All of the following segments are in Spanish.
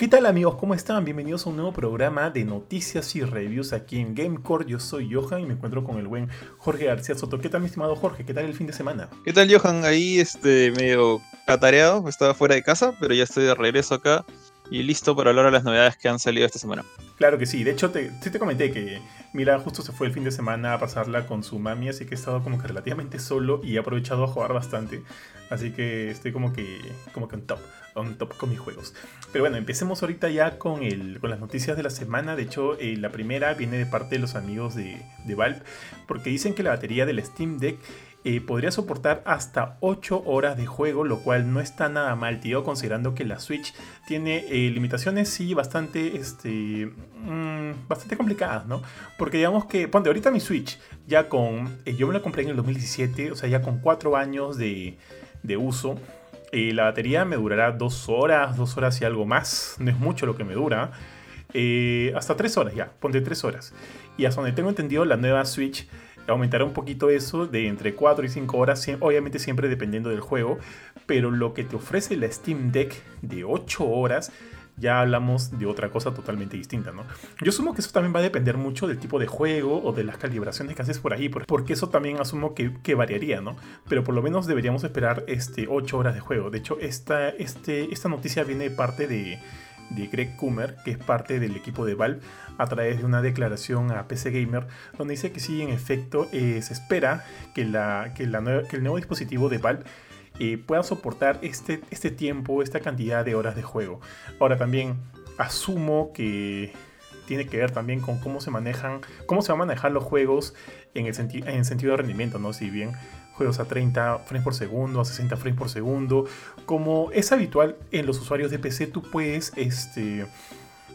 ¿Qué tal amigos? ¿Cómo están? Bienvenidos a un nuevo programa de noticias y reviews aquí en Gamecore. Yo soy Johan y me encuentro con el buen Jorge García Soto. ¿Qué tal mi estimado Jorge? ¿Qué tal el fin de semana? ¿Qué tal Johan? Ahí este medio catareado, estaba fuera de casa, pero ya estoy de regreso acá y listo para hablar de las novedades que han salido esta semana. Claro que sí, de hecho te, te comenté que Mira justo se fue el fin de semana a pasarla con su mami, así que he estado como que relativamente solo y he aprovechado a jugar bastante. Así que estoy como que, como que on top, on top con mis juegos. Pero bueno, empecemos ahorita ya con, el, con las noticias de la semana. De hecho, eh, la primera viene de parte de los amigos de, de Valve, porque dicen que la batería del Steam Deck eh, podría soportar hasta 8 horas de juego, lo cual no está nada mal, tío, considerando que la Switch tiene eh, limitaciones sí bastante, este, mm, bastante complicadas, ¿no? Porque digamos que, ponte, ahorita mi Switch, ya con, eh, yo me la compré en el 2017, o sea, ya con 4 años de, de uso, la batería me durará 2 horas, 2 horas y algo más, no es mucho lo que me dura. hasta 3 horas ya, ponte 3 horas. Y hasta donde tengo entendido, la nueva Switch aumentará un poquito eso de entre 4 y 5 horas, obviamente siempre dependiendo del juego, pero lo que te ofrece la Steam Deck de 8 horas, ya hablamos de otra cosa totalmente distinta, ¿no? Yo asumo que eso también va a depender mucho del tipo de juego o de las calibraciones que haces por ahí, porque eso también asumo que, variaría, ¿no? Pero por lo menos deberíamos esperar este, 8 horas de juego. De hecho, esta, este, esta noticia viene de parte de de Greg Kummer, que es parte del equipo de Valve, a través de una declaración a PC Gamer, donde dice que sí, en efecto, eh, se espera que, la, que, el nuevo dispositivo de Valve eh, pueda soportar este, este tiempo, esta cantidad de horas de juego. Ahora también asumo que tiene que ver también con cómo se manejan, cómo se van a manejar los juegos en el, en sentido de rendimiento, ¿no? Si bien juegos a 30 frames por segundo, a 60 frames por segundo. Como es habitual en los usuarios de PC, tú puedes este,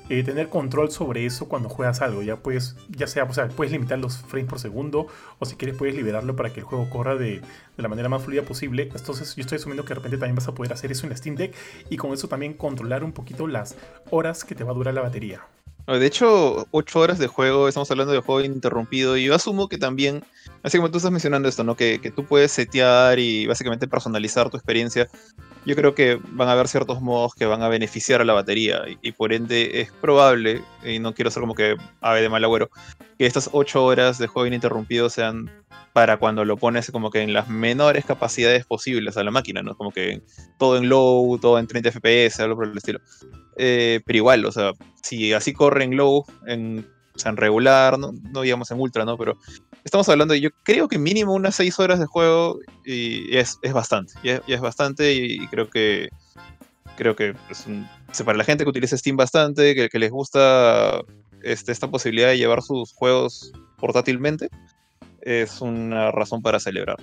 eh, tener control sobre eso cuando juegas algo. Ya puedes, ya sea, o sea, puedes limitar los frames por segundo o si quieres puedes liberarlo para que el juego corra de, de, la manera más fluida posible. Entonces yo estoy asumiendo que de repente también vas a poder hacer eso en la Steam Deck y con eso también controlar un poquito las horas que te va a durar la batería. De hecho, 8 horas de juego, estamos hablando de juego ininterrumpido y yo asumo que también, así como tú estás mencionando esto, ¿no? Que, que, tú puedes setear y básicamente personalizar tu experiencia. Yo creo que van a haber ciertos modos que van a beneficiar a la batería y, por ende es probable, y no quiero ser como que ave de mal agüero, que estas 8 horas de juego ininterrumpido sean para cuando lo pones como que en las menores capacidades posibles a la máquina, ¿no? Como que todo en low, todo en 30 FPS, algo por el estilo. Eh, pero igual, o sea, si así corre en low, en, en regular, no, no, digamos en ultra, ¿no? Pero estamos hablando yo creo que mínimo unas 6 horas de juego y es, es bastante, y es, bastante y, creo que creo que para la gente que utiliza Steam bastante, que, que les gusta este, esta posibilidad de llevar sus juegos portátilmente, es una razón para celebrar.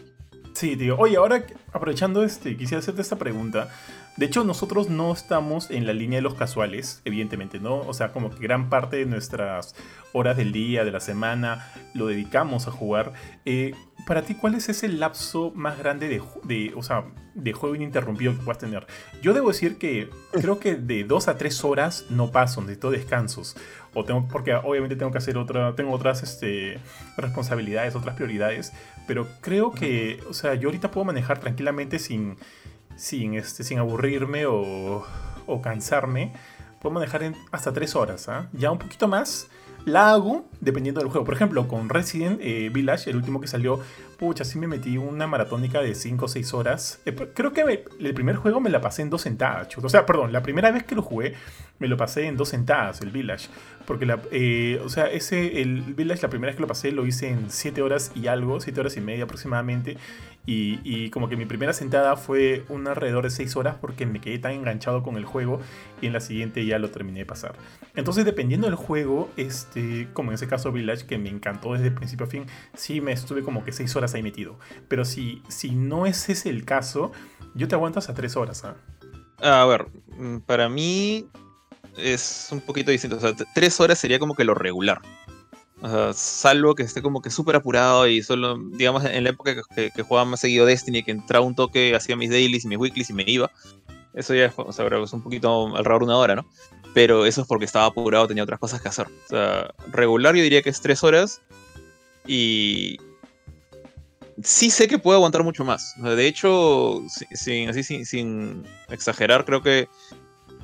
Sí, tío. Oye, ahora aprovechando este, quisiera hacerte esta pregunta. De hecho, nosotros no estamos en la línea de los casuales, evidentemente, ¿no? O sea, como que gran parte de nuestras horas del día, de la semana, lo dedicamos a jugar. Eh, para ti, ¿cuál es ese lapso más grande de, o sea, de juego ininterrumpido que puedas tener? Yo debo decir que creo que de dos a tres horas no paso, necesito descansos. O tengo, porque obviamente tengo que hacer otra, tengo otras este, responsabilidades, otras prioridades. Pero creo que, o sea, yo ahorita puedo manejar tranquilamente sin sin, este, sin aburrirme o, cansarme, puedo manejar en hasta 3 horas. ¿ah? Ya un poquito más la hago dependiendo del juego. Por ejemplo, con Resident eh, Village, el último que salió, pucha, sí me metí una maratónica de 5 o 6 horas. Eh, creo que el primer juego me la pasé en dos sentadas, O sea, perdón, la primera vez que lo jugué me lo pasé en dos sentadas, el Village. Porque, la, eh, o sea, ese, el Village, la primera vez que lo pasé, lo hice en 7 horas y algo, 7 horas y media aproximadamente. Y, como que mi primera sentada fue un alrededor de 6 horas porque me quedé tan enganchado con el juego y en la siguiente ya lo terminé de pasar. Entonces, dependiendo del juego, este, como en ese caso Village, que me encantó desde principio a fin, sí me estuve como que 6 horas ahí metido. Pero si, si no es ese el caso, yo te aguanto hasta 3 horas. ¿ah? A ver, mm, para mí es un poquito distinto. O sea, 3 horas sería como que lo regular. O sea, salvo que esté como que súper apurado y solo, digamos, en la época que, jugaba más seguido Destiny, que entraba un toque, hacía mis dailies y mis weeklies y me iba. Eso ya o sea, es un poquito alrededor de una hora, ¿no? Pero eso es porque estaba apurado, tenía otras cosas que hacer. O sea, regular yo diría que es tres horas y sí sé que puedo aguantar mucho más. O sea, de hecho, sin, así, sin, sin, exagerar, creo que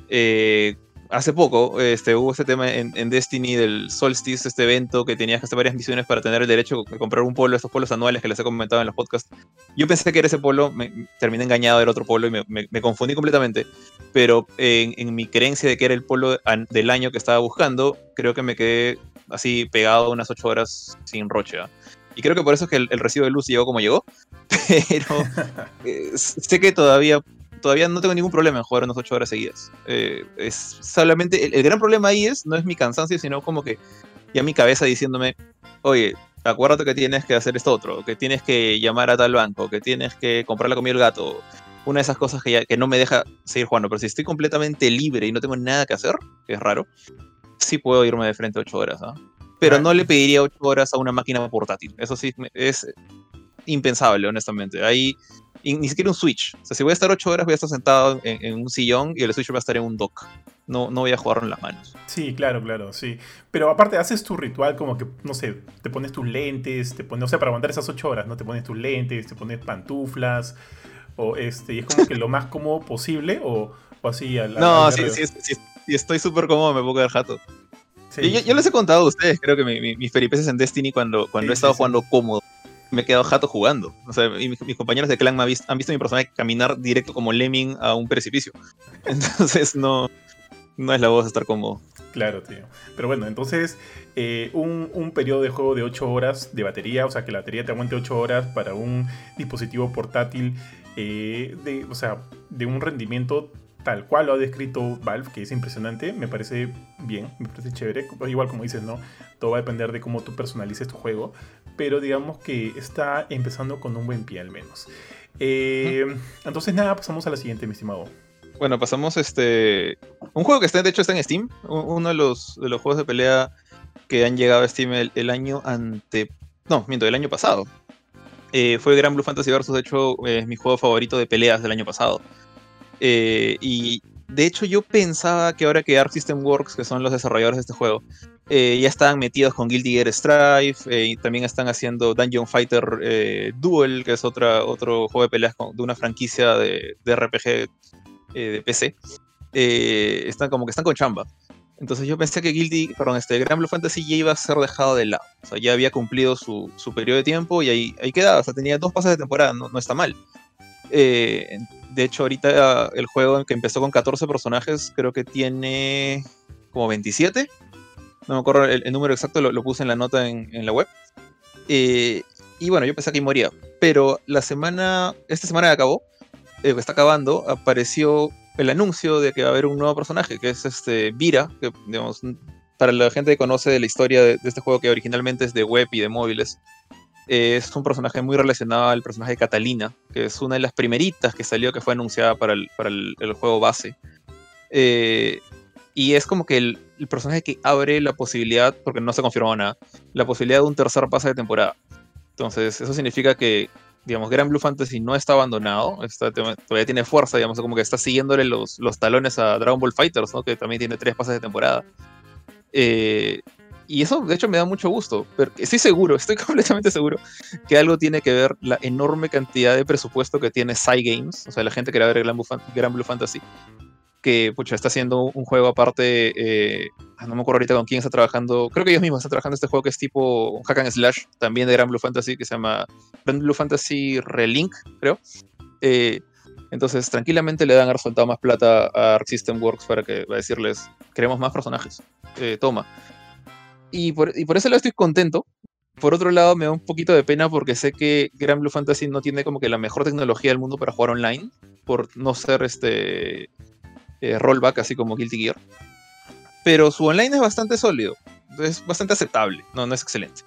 eh, hace poco este, hubo este tema en, Destiny del Solstice, este evento que tenías que hacer varias misiones para tener el derecho de comprar un polo, estos polos anuales que les he comentado en los podcasts. Yo pensé que era ese polo, me, terminé engañado del otro polo y me, confundí completamente. Pero en, mi creencia de que era el polo del año que estaba buscando, creo que me quedé así pegado unas 8 horas sin roche. ¿ah? Y creo que por eso es que el, recibo de luz llegó como llegó. Pero eh, sé que todavía todavía no tengo ningún problema en jugar unas 8 horas seguidas. Eh, es solamente, el, gran problema ahí es, no es mi cansancio, sino como que ya mi cabeza diciéndome, oye, acuérdate que tienes que hacer esto otro, que tienes que llamar a tal banco, que tienes que comprar la comida al gato. Una de esas cosas que, ya, que no me deja seguir jugando. Pero si estoy completamente libre y no tengo nada que hacer, que es raro, sí puedo irme de frente 8 horas. ¿ah? Pero no le pediría 8 horas a una máquina portátil. Eso sí es impensable, honestamente. Ahí ni siquiera un Switch. O sea, si voy a estar 8 horas, voy a estar sentado en, un sillón y el Switch va a estar en un dock. No, no voy a jugarlo en las manos. Sí, claro, claro, sí. Pero aparte, haces tu ritual como que, no sé, te pones tus lentes, te pones, o sea, para aguantar esas 8 horas, ¿no? Te pones tus lentes, te pones pantuflas, o este, y es como que lo más cómodo posible, o, así al. No, sí, sí, sí, estoy súper cómodo, me pongo el jato. yo, les he contado a ustedes, creo que mis peripecias en Destiny cuando, cuando he estado jugando cómodo me he quedado jato jugando. O sea, mis, compañeros de clan han visto mi personaje caminar directo como Lemming a un precipicio. Entonces no, no es la voz estar cómodo. Claro, tío. Pero bueno, entonces eh, un, un, periodo de juego de 8 horas de batería, o sea, que la batería te aguante 8 horas para un dispositivo portátil, eh, de, o sea, de un rendimiento tal cual lo ha descrito Valve, que es impresionante, me parece bien, me parece chévere. Igual como dices, ¿no? Todo va a depender de cómo tú personalices tu juego, pero digamos que está empezando con un buen pie al menos. Eh, entonces nada, pasamos a la siguiente, mi estimado. Bueno, pasamos este... Un juego que está, de hecho está en Steam, uno de los, de los juegos de pelea que han llegado a Steam el, año ante... No, miento, el año pasado. Eh, fue Gran Blue Fantasy Versus, de hecho, es mi juego favorito de peleas del año pasado. Eh, y de hecho yo pensaba que ahora que Arc System Works, que son los desarrolladores de este juego, eh, ya estaban metidos con Guilty Gear Strife eh, y también están haciendo Dungeon Fighter Duel, que es otra, otro juego de peleas de una franquicia de, RPG de PC. están como que están con chamba. Entonces yo pensé que Guilty, perdón, este Grand Blue Fantasy ya iba a ser dejado de lado. O sea, ya había cumplido su, su periodo de tiempo y ahí, ahí quedaba. O sea, tenía dos pases de temporada, no, no está mal. Eh, de hecho, ahorita el juego que empezó con 14 personajes, creo que tiene como 27. No me acuerdo el, número exacto, lo, puse en la nota en, la web. Eh, y bueno, yo pensé que moría. Pero la semana, esta semana que acabó, eh, está acabando, apareció el anuncio de que va a haber un nuevo personaje, que es este Vira, que digamos, para la gente que conoce la historia de este juego que originalmente es de web y de móviles, es un personaje muy relacionado al personaje de Catalina, que es una de las primeritas que salió, que fue anunciada para el, para el, juego base. Eh, y es como que el, personaje que abre la posibilidad, porque no se confirmó nada, la posibilidad de un tercer pase de temporada. Entonces, eso significa que, digamos, Grand Blue Fantasy no está abandonado, todavía tiene fuerza, digamos, como que está siguiéndole los, los talones a Dragon Ball Fighters, que también tiene tres pases de temporada. Eh, y eso, de hecho, me da mucho gusto. Pero estoy seguro, estoy completamente seguro que algo tiene que ver la enorme cantidad de presupuesto que tiene Cygames, o sea, la gente que era ver Gran Blue, Fantasy, que pucha, está haciendo un juego aparte. Eh, no me acuerdo ahorita con quién está trabajando. Creo que ellos mismos están trabajando este juego que es tipo hack and slash, también de Gran Blue Fantasy, que se llama Gran Blue Fantasy Relink, creo. Eh, entonces, tranquilamente le dan resultado más plata a Arc System Works para que va a decirles: queremos más personajes. Eh, toma. Y por, y por eso lo estoy contento. Por otro lado, me da un poquito de pena porque sé que Grand Blue Fantasy no tiene como que la mejor tecnología del mundo para jugar online, por no ser este eh, rollback, así como Guilty Gear. Pero su online es bastante sólido, es bastante aceptable, no, no es excelente.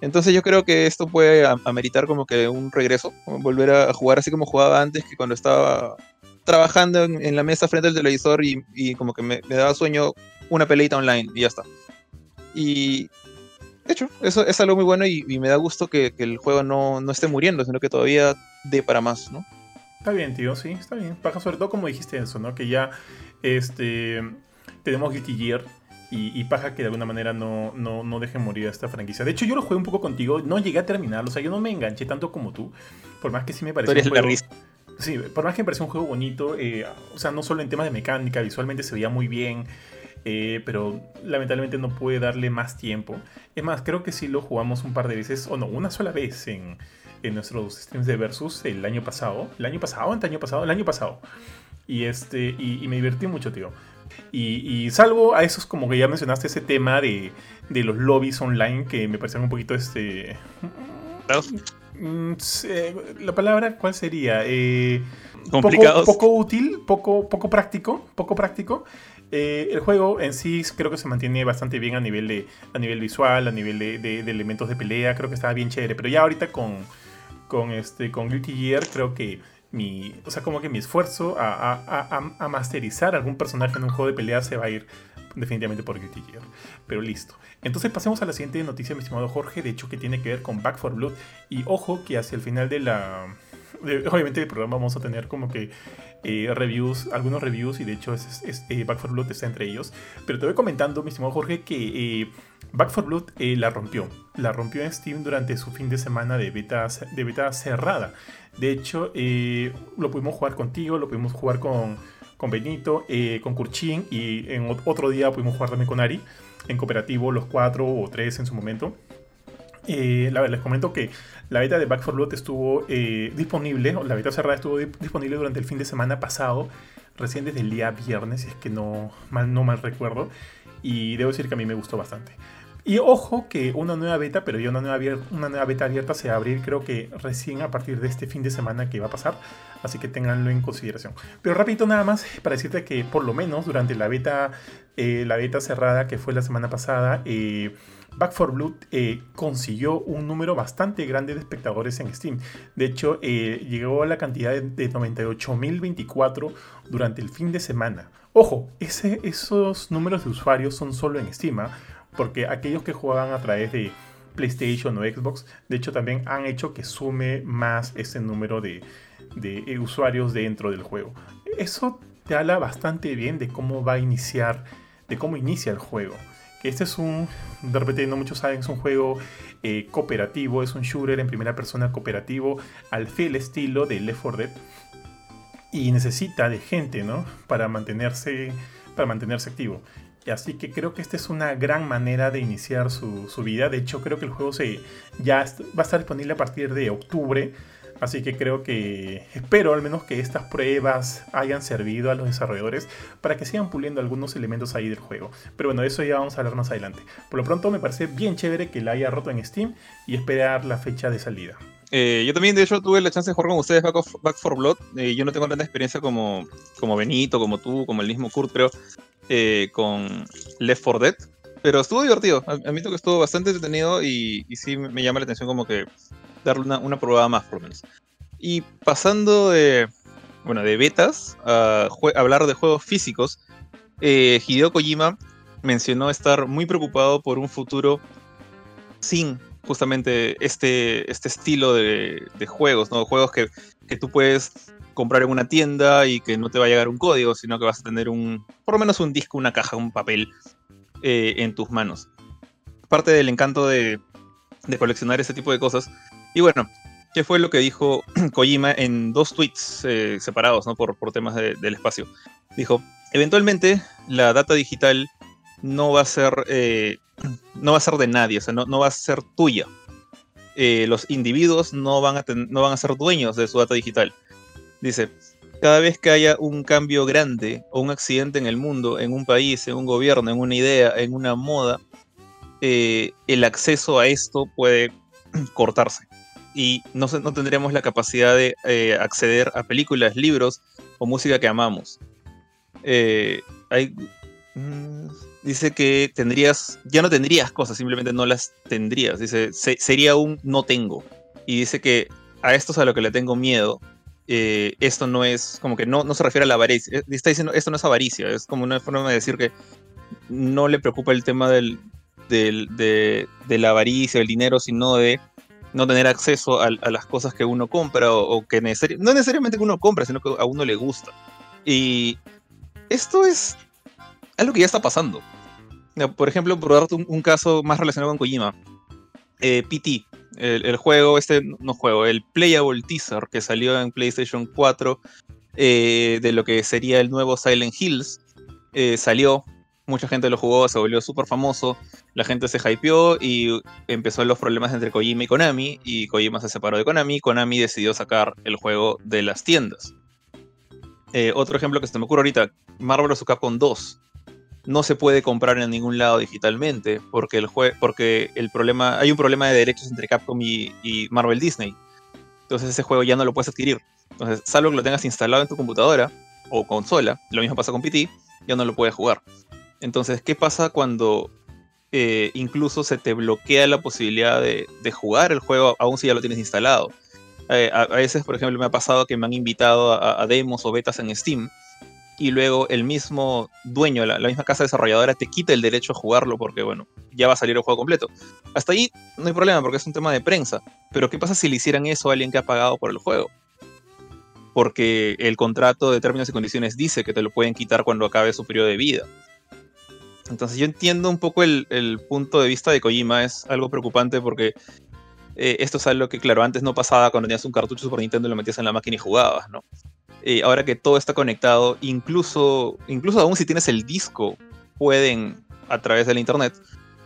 Entonces yo creo que esto puede ameritar como que un regreso, volver a jugar así como jugaba antes, que cuando estaba trabajando en, la mesa frente al televisor y, como que me, daba sueño una peleita online y ya está. Y de hecho, eso es algo muy bueno y, me da gusto que, el juego no, no, esté muriendo, sino que todavía dé para más, ¿no? Está bien, tío, sí, está bien. Paja, sobre todo como dijiste eso, ¿no? Que ya este, tenemos Guilty Gear y, paja que de alguna manera no, no, no deje morir a esta franquicia. De hecho, yo lo jugué un poco contigo, no llegué a terminarlo, o sea, yo no me enganché tanto como tú, por más que sí me pareció un juego... Sí, por más que me pareció un juego bonito, eh, o sea, no solo en temas de mecánica, visualmente se veía muy bien, eh, pero lamentablemente no pude darle más tiempo. Es más, creo que sí lo jugamos un par de veces, o no, una sola vez en, en nuestros streams de Versus el año pasado. ¿El año pasado? ¿El año pasado? El año pasado. Y, este, y, me divertí mucho, tío. Y, salvo a esos, como que ya mencionaste, ese tema de, de los lobbies online que me parecen un poquito este. Mm, la palabra, ¿cuál sería? Eh, Complicados. Poco, útil, poco, poco práctico, poco práctico. Eh, el juego en sí creo que se mantiene bastante bien a nivel, de, a nivel visual, a nivel de, elementos de pelea, creo que estaba bien chévere. Pero ya ahorita con, con, este, con Guilty Gear creo que mi, o sea, como que mi esfuerzo a, a, a, masterizar algún personaje en un juego de pelea se va a ir definitivamente por Guilty Gear. Pero listo. Entonces pasemos a la siguiente noticia, mi estimado Jorge, de hecho que tiene que ver con Back for Blood. Y ojo que hacia el final de la... obviamente el programa vamos a tener como que eh, reviews, algunos reviews, y de hecho es, eh, Back for Blood está entre ellos. Pero te voy comentando, mi estimado Jorge, que eh, Back for Blood la rompió. La rompió en Steam durante su fin de semana de beta, de beta cerrada. De hecho, lo pudimos jugar contigo, lo pudimos jugar con, con Benito, con Kurchin, y en otro día pudimos jugar también con Ari en cooperativo, los cuatro o tres en su momento. Eh, la, les comento que la beta de Back 4 Blood estuvo eh, disponible, la beta cerrada estuvo disponible durante el fin de semana pasado, recién desde el día viernes, si es que no mal, no mal recuerdo, y debo decir que a mí me gustó bastante. Y ojo que una nueva beta, pero ya una nueva, una nueva beta abierta se va a abrir creo que recién a partir de este fin de semana que va a pasar, así que tenganlo en consideración. Pero rapidito nada más para decirte que por lo menos durante la beta, eh, la beta cerrada que fue la semana pasada, eh, Back 4 Blood eh, consiguió un número bastante grande de espectadores en Steam. De hecho, llegó a la cantidad de, de 98.024 durante el fin de semana. Ojo, esos números de usuarios son solo en Steam. ¿ah? porque aquellos que juegan a través de PlayStation o Xbox, de hecho también han hecho que sume más ese número de, usuarios dentro del juego. Eso te habla bastante bien de cómo va a iniciar, de cómo inicia el juego. Que este es un, de repente no muchos saben, es un juego eh, cooperativo, es un shooter en primera persona cooperativo al fiel estilo de Left 4 Dead. Y necesita de gente, ¿no? Para mantenerse, para mantenerse activo. Así que creo que esta es una gran manera de iniciar su, vida. De hecho, creo que el juego se, ya va a estar disponible a partir de octubre. Así que creo que espero al menos que estas pruebas hayan servido a los desarrolladores para que sigan puliendo algunos elementos ahí del juego. Pero bueno, eso ya vamos a hablar más adelante. Por lo pronto me parece bien chévere que la haya roto en Steam y esperar la fecha de salida. Eh, yo también, de hecho, tuve la chance de jugar con ustedes Back, Back for Blood. Eh, yo no tengo tanta experiencia como, como Benito, como tú, como el mismo Kurt, pero eh, con Left 4 Dead. Pero estuvo divertido. Admito que estuvo bastante entretenido y sí me llama la atención como que darle una, una probada más, por lo menos. Y pasando de, bueno, de betas a hablar de juegos físicos, eh, Hideo Kojima mencionó estar muy preocupado por un futuro sin justamente este, este estilo de, juegos, ¿no? Juegos que, que, tú puedes comprar en una tienda y que no te va a llegar un código, sino que vas a tener un, por lo menos un disco, una caja, un papel eh, en tus manos. Parte del encanto de, de coleccionar ese tipo de cosas. Y bueno, ¿qué fue lo que dijo Kojima en dos tweets eh, separados, ¿no? Por, por temas del espacio. Dijo, eventualmente la data digital no va a ser, eh, no va a ser de nadie, o sea, no, no va a ser tuya. los individuos no van, a no van a ser dueños de su data digital. Dice, cada vez que haya un cambio grande o un accidente en el mundo, en un país, en un gobierno, en una idea, en una moda, eh, el acceso a esto puede cortarse. Y no, no tendremos la capacidad de eh, acceder a películas, libros o música que amamos. Eh, mm, dice que tendrías, ya no tendrías cosas, simplemente no las tendrías. Dice, sería un no tengo. Y dice que a esto es a lo que le tengo miedo, eh, esto no es, como que no, no se refiere a la avaricia, está diciendo, esto no es avaricia, es como una forma de decir que no le preocupa el tema del, de, la avaricia, del dinero, sino de no tener acceso a, las cosas que uno compra o, que no necesariamente que uno compra, sino que a uno le gusta. Y esto es algo que ya está pasando. Por ejemplo, por darte un, caso más relacionado con Kojima, eh, PT, el, juego, este no juego, el Playable Teaser que salió en PlayStation 4 eh, de lo que sería el nuevo Silent Hills, eh, salió, mucha gente lo jugó, se volvió súper famoso, la gente se hypeó y empezó los problemas entre Kojima y Konami, y Kojima se separó de Konami, Konami decidió sacar el juego de las tiendas. Eh, otro ejemplo que se me ocurre ahorita, Marvel vs. Capcom 2 no se puede comprar en ningún lado digitalmente porque el porque el problema hay un problema de derechos entre Capcom y, Marvel Disney. Entonces ese juego ya no lo puedes adquirir. Entonces, salvo que lo tengas instalado en tu computadora o consola, lo mismo pasa con PT, ya no lo puedes jugar. Entonces, ¿qué pasa cuando eh, incluso se te bloquea la posibilidad de, jugar el juego aún si ya lo tienes instalado? Eh, a, veces, por ejemplo, me ha pasado que me han invitado a demos o betas en Steam y luego el mismo dueño, la, misma casa desarrolladora te quita el derecho a jugarlo porque, bueno, ya va a salir el juego completo. Hasta ahí no hay problema porque es un tema de prensa. Pero ¿qué pasa si le hicieran eso a alguien que ha pagado por el juego? Porque el contrato de términos y condiciones dice que te lo pueden quitar cuando acabe su periodo de vida. Entonces yo entiendo un poco el, punto de vista de Kojima, es algo preocupante porque eh, esto es algo que, claro, antes no pasaba cuando tenías un cartucho Super Nintendo y lo metías en la máquina y jugabas, ¿no? Eh, ahora que todo está conectado, incluso, incluso aún si tienes el disco, pueden, a través del internet,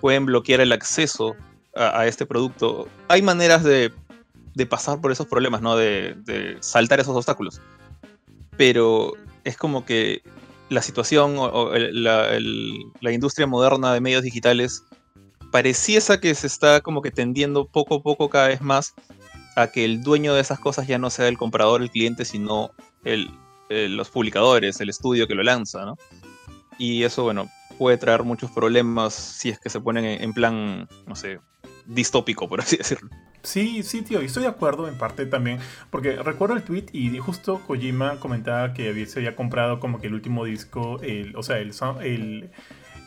pueden bloquear el acceso a, este producto. Hay maneras de, pasar por esos problemas, ¿no? De, saltar esos obstáculos. Pero es como que la situación o, la, industria moderna de medios digitales pareciese que se está como que tendiendo poco a poco cada vez más a que el dueño de esas cosas ya no sea el comprador, el cliente, sino el, los publicadores, el estudio que lo lanza, ¿no? Y eso, bueno, puede traer muchos problemas si es que se ponen en, plan, no sé, distópico, por así decirlo. Sí, sí, tío, y estoy de acuerdo en parte también, porque recuerdo el tweet y justo Kojima comentaba que se había comprado como que el último disco, el, o sea, el, el,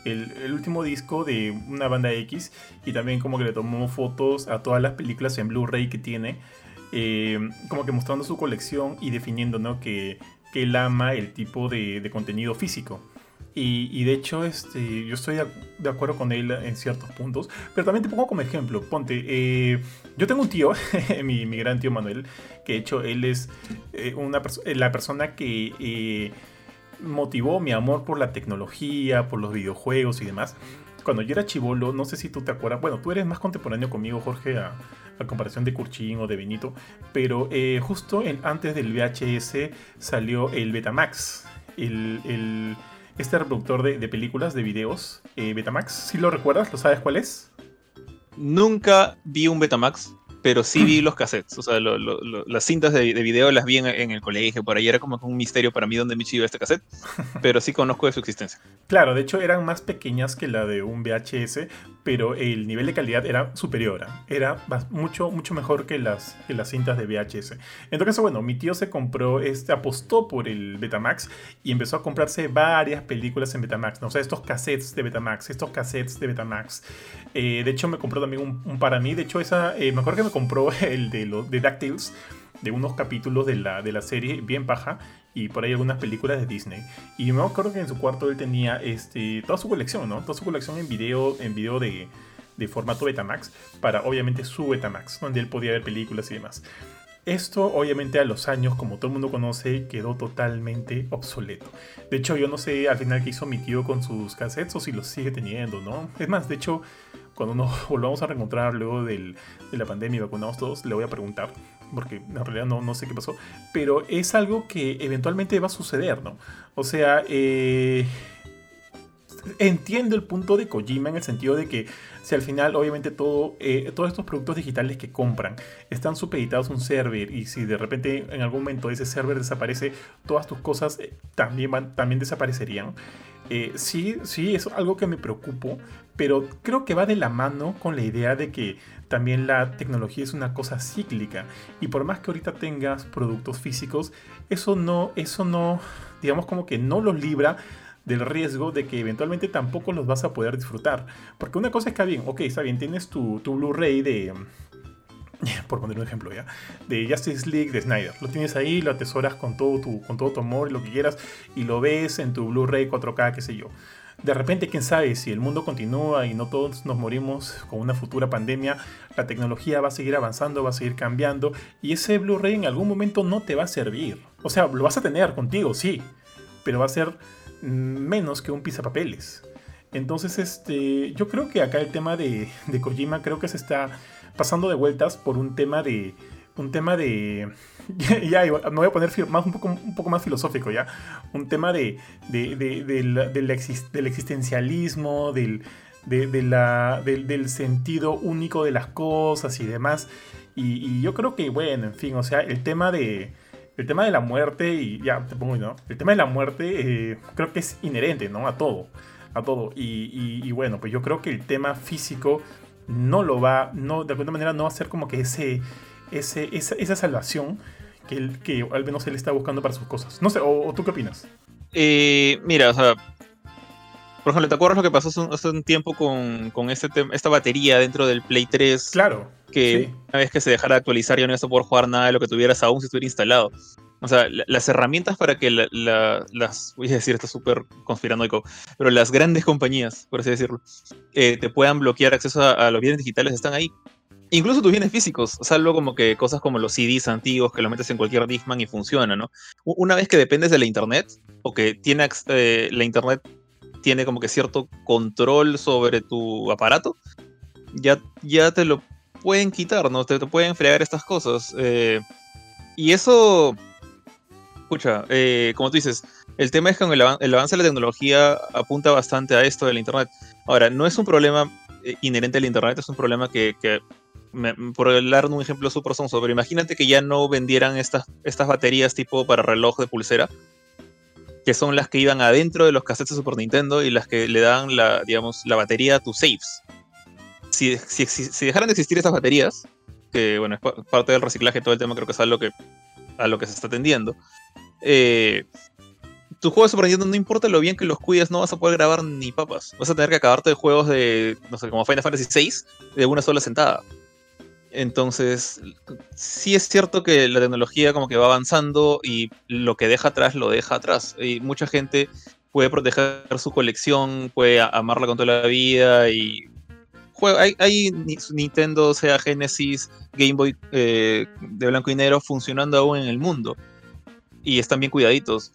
el, el, último disco de una banda X y también como que le tomó fotos a todas las películas en Blu-ray que tiene eh, como que mostrando su colección y definiendo ¿no? que, que él ama el tipo de, contenido físico. Y, de hecho, este, yo estoy de, acuerdo con él en ciertos puntos, pero también te pongo como ejemplo, ponte, eh, yo tengo un tío, mi, mi, gran tío Manuel, que de hecho él es eh, una la persona que motivó mi amor por la tecnología, por los videojuegos y demás. Cuando yo era chivolo, no sé si tú te acuerdas, bueno, tú eres más contemporáneo conmigo, Jorge, a, a comparación de Curchín o de Benito, pero eh, justo antes del VHS salió el Betamax, el, este reproductor de, películas, de videos, eh, Betamax. ¿Sí lo recuerdas? ¿Lo sabes cuál es? Nunca vi un Betamax pero sí vi los cassettes, o sea, las cintas de, video las vi en, el colegio, por ahí era como un misterio para mí dónde me iba este cassette, pero sí conozco de su existencia. Claro, de hecho eran más pequeñas que la de un VHS, pero el nivel de calidad era superior, era mucho, mucho mejor que las, que las cintas de VHS. En todo caso, bueno, mi tío se compró, este, apostó por el Betamax y empezó a comprarse varias películas en Betamax, ¿no? o sea, estos cassettes de Betamax, estos cassettes de Betamax. Eh, de hecho, me compró también un, para mí, de hecho, esa, eh, me acuerdo que me compró el de, los de DuckTales, de unos capítulos de la, de la serie, bien paja, y por ahí algunas películas de Disney. Y me acuerdo que en su cuarto él tenía este, toda su colección, ¿no? Toda su colección en video, en video de, de formato Betamax, para obviamente su Betamax, donde él podía ver películas y demás. Esto obviamente a los años, como todo el mundo conoce, quedó totalmente obsoleto. De hecho, yo no sé al final qué hizo mi tío con sus cassettes o si los sigue teniendo, ¿no? Es más, de hecho, cuando nos volvamos a reencontrar luego de la pandemia y vacunados todos, le voy a preguntar, porque en realidad no, no sé qué pasó, pero es algo que eventualmente va a suceder, ¿no? O sea, eh, entiendo el punto de Kojima en el sentido de que si al final obviamente todo, eh, todos estos productos digitales que compran están supeditados a un server y si de repente en algún momento ese server desaparece, todas tus cosas eh, también, van, también desaparecerían. Eh, sí, sí, es algo que me preocupo, pero creo que va de la mano con la idea de que también la tecnología es una cosa cíclica y por más que ahorita tengas productos físicos, eso no, eso no, digamos como que no los libra del riesgo de que eventualmente tampoco los vas a poder disfrutar. Porque una cosa está bien, ok, está bien, tienes tu, tu Blu-ray de, por poner un ejemplo ya, de Justice League de Snyder. Lo tienes ahí, lo atesoras con todo tu, con todo tu amor y lo que quieras, y lo ves en tu Blu-ray 4K, qué sé yo. de repente, quién sabe, si el mundo continúa y no todos nos morimos con una futura pandemia, la tecnología va a seguir avanzando, va a seguir cambiando y ese Blu-ray en algún momento no te va a servir. O sea, lo vas a tener contigo, sí, pero va a ser menos que un pisapapeles. Entonces, este, yo creo que acá el tema de, de Kojima creo que se está pasando de vueltas por un tema de, un tema de. Ya, me voy a poner más, un, poco, un poco más filosófico ya. Un tema de, de, del, existencialismo, del, del, sentido único de las cosas y demás. Y, yo creo que, bueno, en fin, o sea, el tema de. El tema de la muerte, y ya te pongo, ¿no? El tema de la muerte eh, creo que es inherente, ¿no? A todo. A todo. Y, y bueno, pues yo creo que el tema físico no lo va. No, de alguna manera no va a ser como que ese ese, esa, salvación que, él, que al menos él está buscando para sus cosas. No sé, ¿o, tú qué opinas? Eh, mira, o sea, por ejemplo, ¿te acuerdas lo que pasó hace un, tiempo con, con este esta batería dentro del Play 3? Claro. Que una vez que se dejara de actualizar ya no ibas a poder jugar nada de lo que tuvieras aún si estuviera instalado. O sea, las herramientas para que las, voy a decir esto súper conspiranoico, pero las grandes compañías, por así decirlo, eh, te puedan bloquear acceso a, a, los bienes digitales están ahí. Incluso tus bienes físicos, salvo como que cosas como los CDs antiguos que lo metes en cualquier Discman y funciona, ¿no? Una vez que dependes de la internet, o que tiene, eh, la internet tiene como que cierto control sobre tu aparato, ya, ya te lo pueden quitar, ¿no? Te, pueden fregar estas cosas. Eh, y eso, escucha, eh, como tú dices, el tema es que el, el avance de la tecnología apunta bastante a esto de la internet. Ahora, no es un problema inherente al internet, es un problema que, que por dar un ejemplo súper sonso, pero imagínate que ya no vendieran estas, estas baterías tipo para reloj de pulsera, que son las que iban adentro de los cassettes de Super Nintendo y las que le dan la, digamos, la batería a tus saves. Si, dejaran de existir esas baterías, que bueno, es parte del reciclaje, todo el tema creo que es algo que, a lo que se está atendiendo. Eh, tu juego de no importa lo bien que los cuides, no vas a poder grabar ni papas. Vas a tener que acabarte de juegos de, no sé, como Final Fantasy VI de una sola sentada. Entonces, sí es cierto que la tecnología como que va avanzando y lo que deja atrás lo deja atrás. Y mucha gente puede proteger su colección, puede amarla con toda la vida y hay, hay, Nintendo, sea Genesis, Game Boy eh, de blanco y negro funcionando aún en el mundo. Y están bien cuidaditos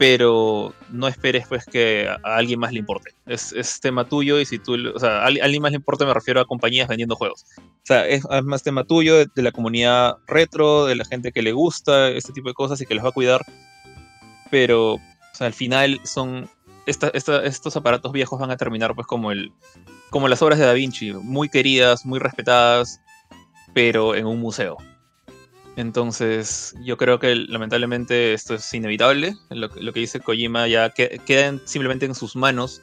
pero no esperes pues que a alguien más le importe. Es, tema tuyo y si tú, o sea, a alguien más le importa me refiero a compañías vendiendo juegos. O sea, es, más tema tuyo, de, la comunidad retro, de la gente que le gusta este tipo de cosas y que los va a cuidar. Pero, al final son, estos aparatos viejos van a terminar pues como, el, como las obras de Da Vinci, muy queridas, muy respetadas, pero en un museo. Entonces, yo creo que lamentablemente esto es inevitable. Lo, que dice Kojima ya queda simplemente en sus manos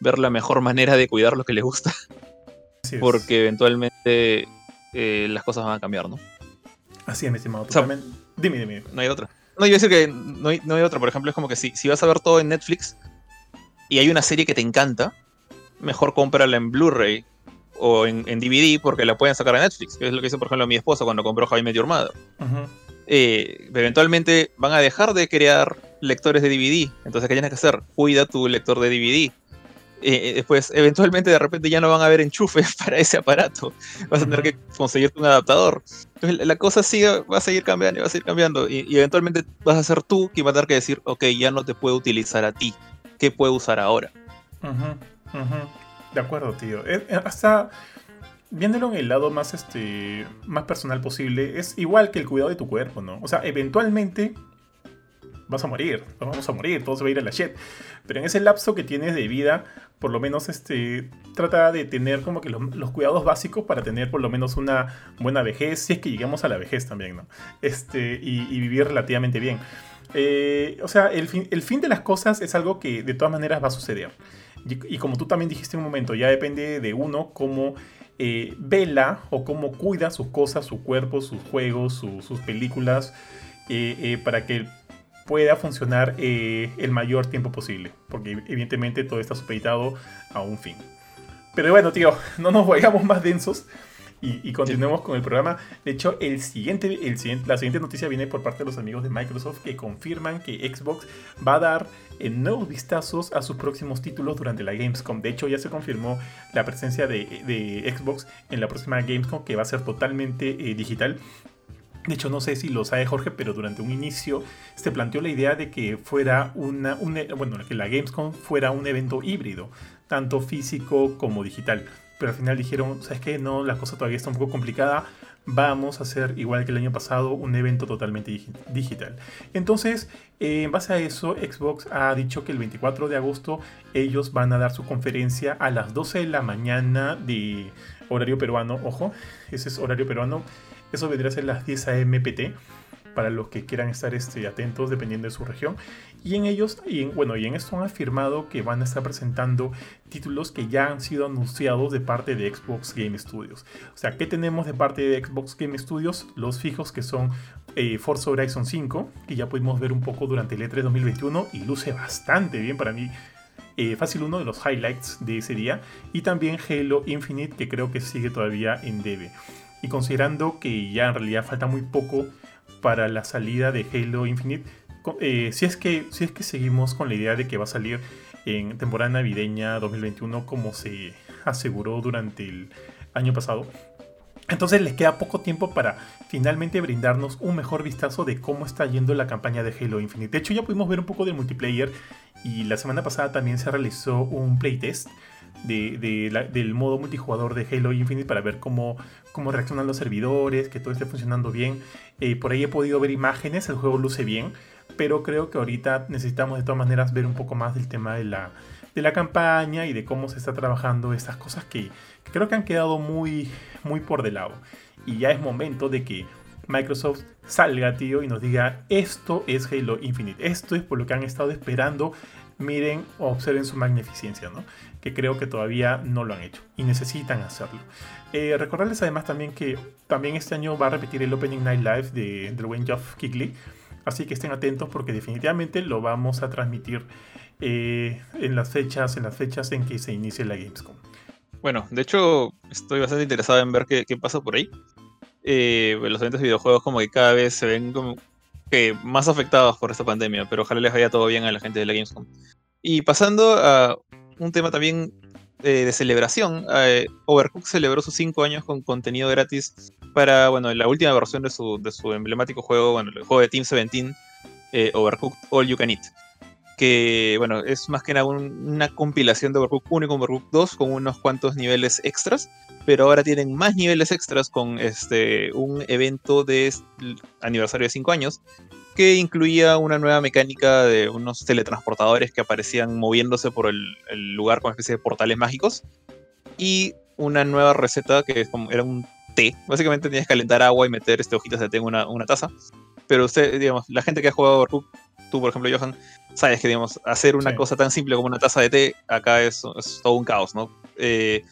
ver la mejor manera de cuidar lo que le gusta. Porque eventualmente eh, las cosas van a cambiar, ¿no? Así es, mi estimado. dime, dime. No hay otra. No, yo voy a decir que no hay, no hay otra. Por ejemplo, es como que si, si vas a ver todo en Netflix y hay una serie que te encanta, mejor cómprala en Blu-ray o en, DVD porque la pueden sacar a Netflix, que es lo que hizo, por ejemplo, mi esposa cuando compró Jaime Your eh, eventualmente van a dejar de crear lectores de DVD. Entonces, ¿qué tienes que hacer? Cuida tu lector de DVD. Eh, después, eventualmente, de repente ya no van a haber enchufes para ese aparato. Vas a tener que conseguirte un adaptador. Entonces, la cosa sigue, va a seguir cambiando y va a seguir cambiando. Y, eventualmente vas a ser tú quien va a tener que decir, ok, ya no te puedo utilizar a ti. ¿Qué puedo usar ahora? De acuerdo, tío. Eh, hasta viéndolo en el lado más, este, más personal posible, es igual que el cuidado de tu cuerpo, ¿no? O sea, eventualmente vas a morir, vamos a morir, todo se va a ir a la shit. Pero en ese lapso que tienes de vida, por lo menos este, trata de tener como que los, cuidados básicos para tener por lo menos una buena vejez, si es que llegamos a la vejez también, ¿no? Este, y, vivir relativamente bien. Eh, o sea, el fin, el fin de las cosas es algo que de todas maneras va a suceder. Y, como tú también dijiste en un momento, ya depende de uno cómo eh, vela o cómo cuida sus cosas, su cuerpo, sus juegos, sus películas, eh, para que pueda funcionar el mayor tiempo posible. Porque evidentemente todo está supeditado a un fin. Pero bueno, tío, no nos vayamos más densos. Y, continuemos con el programa. De hecho, el siguiente, el siguiente, la siguiente noticia viene por parte de los amigos de Microsoft que confirman que Xbox va a dar eh, nuevos vistazos a sus próximos títulos durante la Gamescom. De hecho, ya se confirmó la presencia de, Xbox en la próxima Gamescom que va a ser totalmente eh, digital. De hecho, no sé si lo sabe Jorge, pero durante un inicio se planteó la idea de que fuera una, bueno, que la Gamescom fuera un evento híbrido, tanto físico como digital pero al final dijeron, ¿sabes qué? No, la cosa todavía está un poco complicada, vamos a hacer, igual que el año pasado, un evento totalmente digital. Entonces, en base a eso, Xbox ha dicho que el 24 de agosto ellos van a dar su conferencia a las 12 de la mañana de horario peruano, ojo, ese es horario peruano, eso vendría a ser las 10 a.m. PT para los que quieran estar este, atentos dependiendo de su región. Y en ellos, y en, bueno, y en esto han afirmado que van a estar presentando títulos que ya han sido anunciados de parte de Xbox Game Studios. O sea, ¿qué tenemos de parte de Xbox Game Studios? Los fijos que son eh, Forza Horizon 5, que ya pudimos ver un poco durante el E3 2021 y luce bastante bien para mí. Eh, fácil uno de los highlights de ese día. Y también Halo Infinite, que creo que sigue todavía en debe. Y considerando que ya en realidad falta muy poco para la salida de Halo Infinite. Eh, si, es que, si es que seguimos con la idea de que va a salir en temporada navideña 2021 como se aseguró durante el año pasado. Entonces les queda poco tiempo para finalmente brindarnos un mejor vistazo de cómo está yendo la campaña de Halo Infinite. De hecho ya pudimos ver un poco del multiplayer y la semana pasada también se realizó un playtest de, del modo multijugador de Halo Infinite para ver cómo, cómo reaccionan los servidores, que todo esté funcionando bien. Eh, por ahí he podido ver imágenes, el juego luce bien, pero creo que ahorita necesitamos de todas maneras ver un poco más del tema de la, de la campaña y de cómo se está trabajando estas cosas que, creo que han quedado muy, muy por de lado. Y ya es momento de que Microsoft salga, tío, y nos diga, esto es Halo Infinite, esto es por lo que han estado esperando, miren, observen su magnificencia, ¿no? Que creo que todavía no lo han hecho y necesitan hacerlo. Eh, recordarles además también que también este año va a repetir el Opening Night Live de, del buen Geoff Kigley, así que estén atentos porque definitivamente lo vamos a transmitir eh, en las fechas en las fechas en que se inicie la Gamescom. Bueno, de hecho estoy bastante interesado en ver qué, pasa por ahí. Eh, los eventos de videojuegos como que cada vez se ven como más afectados por esta pandemia, pero ojalá les vaya todo bien a la gente de la Gamescom. Y pasando a un tema también eh, de celebración. Eh, Overcooked celebró sus 5 años con contenido gratis para, bueno, la última versión de su, de su emblemático juego, bueno, el juego de Team 17, eh, Overcooked All You Can Eat. Que, bueno, es más que nada una compilación de Overcooked 1 y Overcooked 2 con unos cuantos niveles extras, pero ahora tienen más niveles extras con este, un evento de aniversario de 5 años que incluía una nueva mecánica de unos teletransportadores que aparecían moviéndose por el, lugar con especie de portales mágicos y una nueva receta que era un té. Básicamente tenías que calentar agua y meter este hojitas de té en una, taza. Pero usted, digamos, la gente que ha jugado Overcooked, tú por ejemplo, Johan, sabes que, digamos, hacer una cosa tan simple como una taza de té acá es, es todo un caos, ¿no? Eh,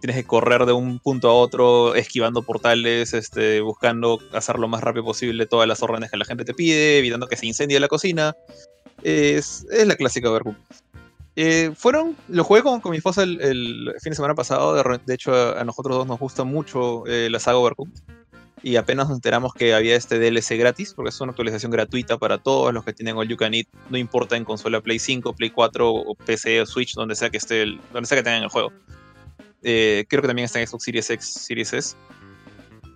tienes que correr de un punto a otro, esquivando portales, este, buscando hacer lo más rápido posible todas las órdenes que la gente te pide, evitando que se incendie la cocina. Es, la clásica Overcooked. Eh, fueron, lo jugué con, mi esposa el, fin de semana pasado, de, hecho a, nosotros dos nos gusta mucho eh, la saga Overcooked. Y apenas nos enteramos que había este DLC gratis, porque es una actualización gratuita para todos los que tienen All You Can Eat, no importa en consola Play 5, Play 4 o PC o Switch, donde sea que esté, donde sea que tengan el juego. Eh, creo que también está en Xbox Series X, Series S.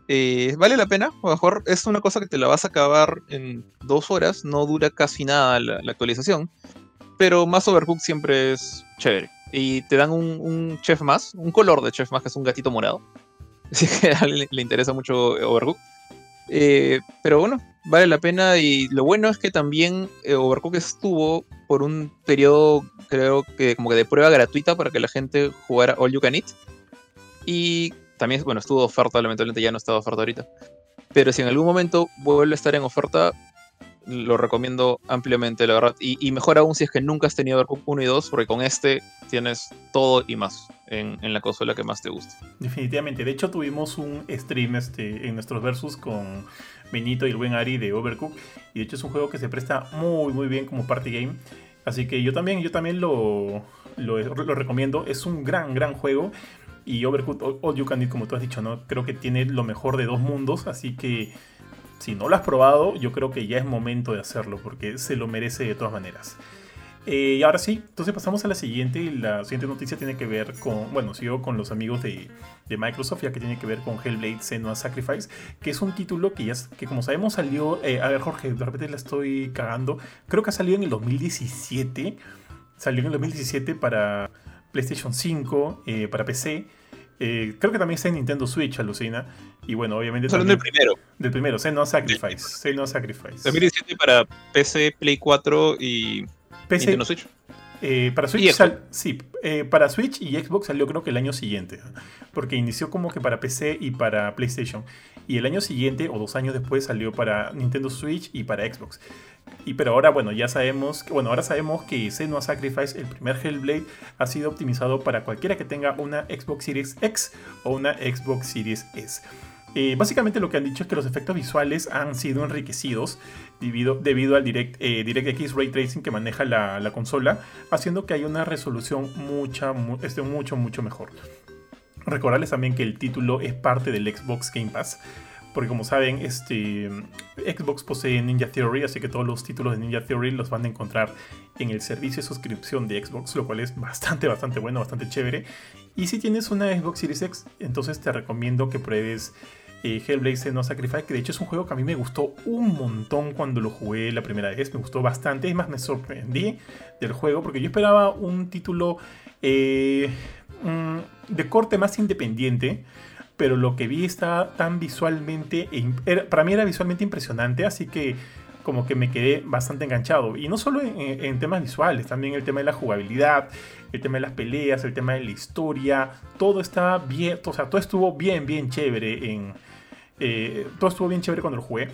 Eh, vale la pena, a lo mejor es una cosa que te la vas a acabar en dos horas, no dura casi nada la, actualización, pero más Overcooked siempre es chévere. Y te dan un, chef más, un color de chef más, que es un gatito morado. Así que a alguien le, interesa mucho Overcooked. Eh, pero bueno, vale la pena y lo bueno es que también Overcooked estuvo por un periodo creo que como que de prueba gratuita para que la gente jugara All You Can Eat. Y también, bueno, estuvo oferta, lamentablemente ya no está oferta ahorita. Pero si en algún momento vuelve a estar en oferta, lo recomiendo ampliamente, la verdad. Y, mejor aún si es que nunca has tenido Overcooked 1 y 2, porque con este tienes todo y más en, en, la consola que más te guste. Definitivamente. De hecho, tuvimos un stream este, en nuestros versus con Benito y el buen Ari de Overcooked. Y de hecho es un juego que se presta muy, muy bien como party game. Así que yo también, yo también lo, lo, recomiendo. Es un gran, gran juego. Y Overcooked All You Can Eat, como tú has dicho, ¿no? Creo que tiene lo mejor de dos mundos, así que si no lo has probado, yo creo que ya es momento de hacerlo, porque se lo merece de todas maneras. Eh, y ahora sí, entonces pasamos a la siguiente. Y la siguiente noticia tiene que ver con, bueno, sigo con los amigos de, Microsoft, ya que tiene que ver con Hellblade Senua Sacrifice, que es un título que ya, que como sabemos salió, eh, a ver Jorge, de repente la estoy cagando, creo que ha salido en el 2017, salió en el 2017 para PlayStation 5, eh, para PC. creo que también está en Nintendo Switch, alucina. Y bueno, obviamente. Solo del primero. Del primero, Senua Sacrifice. Senua Sacrifice. 2017 para PC, Play 4 y PC, Switch. Eh, para Switch, sí, eh, para Switch y Xbox salió creo que el año siguiente, porque inició como que para PC y para PlayStation. Y el año siguiente o dos años después salió para Nintendo Switch y para Xbox. Y pero ahora, bueno, ya sabemos, que, bueno, ahora sabemos que Senua Sacrifice, el primer Hellblade, ha sido optimizado para cualquiera que tenga una Xbox Series X o una Xbox Series S. Eh, básicamente lo que han dicho es que los efectos visuales han sido enriquecidos debido, al Direct, eh, DirectX Ray Tracing que maneja la, consola, haciendo que haya una resolución mucha, este, mucho, mucho mejor. Recordarles también que el título es parte del Xbox Game Pass, porque como saben, este, Xbox posee Ninja Theory, así que todos los títulos de Ninja Theory los van a encontrar en el servicio de suscripción de Xbox, lo cual es bastante, bastante bueno, bastante chévere. Y si tienes una Xbox Series X, entonces te recomiendo que pruebes eh, Hellblade No Sacrifice, que de hecho es un juego que a mí me gustó un montón cuando lo jugué la primera vez, me gustó bastante, es más me sorprendí del juego porque yo esperaba un título eh, mm, de corte más independiente, pero lo que vi está tan visualmente, para mí era visualmente impresionante, así que como que me quedé bastante enganchado. Y no solo en, temas visuales, también el tema de la jugabilidad, el tema de las peleas, el tema de la historia, todo está bien, o sea, todo estuvo bien, bien chévere en, eh, todo estuvo bien chévere cuando lo jugué.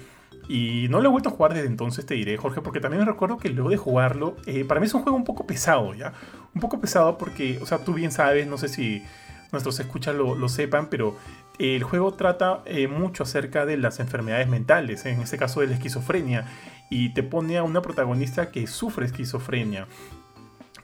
Y no lo he vuelto a jugar desde entonces, te diré, Jorge, porque también me recuerdo que luego de jugarlo, eh, para mí es un juego un poco pesado, ¿ya? Un poco pesado porque, o sea, tú bien sabes, no sé si nuestros escuchas lo, sepan, pero el juego trata eh, mucho acerca de las enfermedades mentales, en este caso de la esquizofrenia, y te pone a una protagonista que sufre esquizofrenia.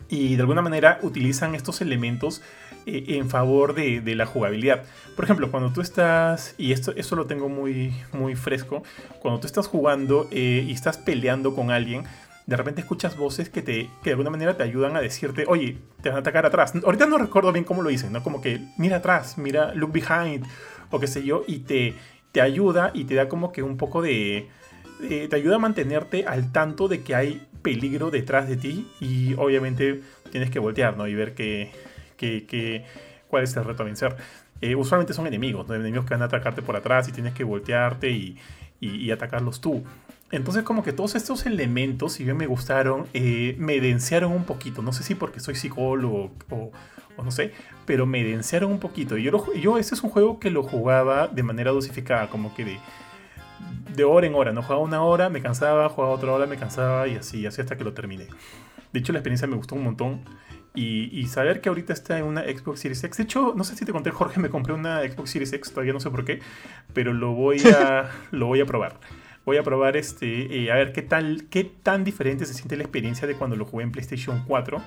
Y de alguna manera utilizan estos elementos eh, en favor de, la jugabilidad. Por ejemplo, cuando tú estás, y esto, esto lo tengo muy, muy fresco, cuando tú estás jugando eh, y estás peleando con alguien, de repente escuchas voces que, te, que de alguna manera te ayudan a decirte, oye, te van a atacar atrás. Ahorita no recuerdo bien cómo lo dicen, ¿no? Como que mira atrás, mira, look behind, o qué sé yo, y te, te ayuda y te da como que un poco de... te ayuda a mantenerte al tanto de que hay peligro detrás de ti y obviamente tienes que voltear, ¿no? Y ver que, que, cuál es el reto a vencer. Eh, usualmente son enemigos, enemigos que van a atacarte por atrás y tienes que voltearte y, atacarlos tú. Entonces como que todos estos elementos, si bien me gustaron, eh, me densearon un poquito. No sé si porque soy psicólogo o, no sé, pero me densearon un poquito. Yo, yo ese es un juego que lo jugaba de manera dosificada, como que de, de hora en hora. No jugaba una hora, me cansaba, jugaba otra hora, me cansaba y así, así hasta que lo terminé. De hecho la experiencia me gustó un montón. Y, saber que ahorita está en una Xbox Series X. De hecho, no sé si te conté, Jorge, me compré una Xbox Series X, todavía no sé por qué, pero lo voy a, lo voy a probar. Voy a probar este, eh, a ver qué tal, qué tan diferente se siente la experiencia de cuando lo jugué en PlayStation 4.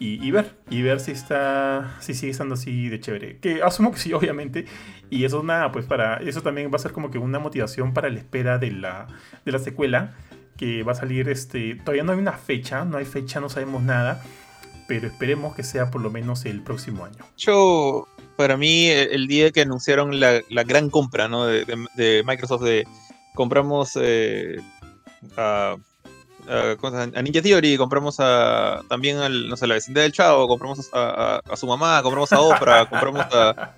Y, ver, y ver si está, si sigue estando así de chévere. Que asumo que sí, obviamente. Y eso nada, pues para, eso también va a ser como que una motivación para la espera de la, de la secuela. Que va a salir, este, todavía no hay una fecha, no hay fecha, no sabemos nada pero esperemos que sea por lo menos el próximo año. Yo, para mí, el día que anunciaron la, gran compra ¿no? de, Microsoft, de compramos eh, a, Ninja Theory, compramos a, también al, no sé, la vecindad del Chavo, compramos a, su mamá, compramos a Oprah, compramos a,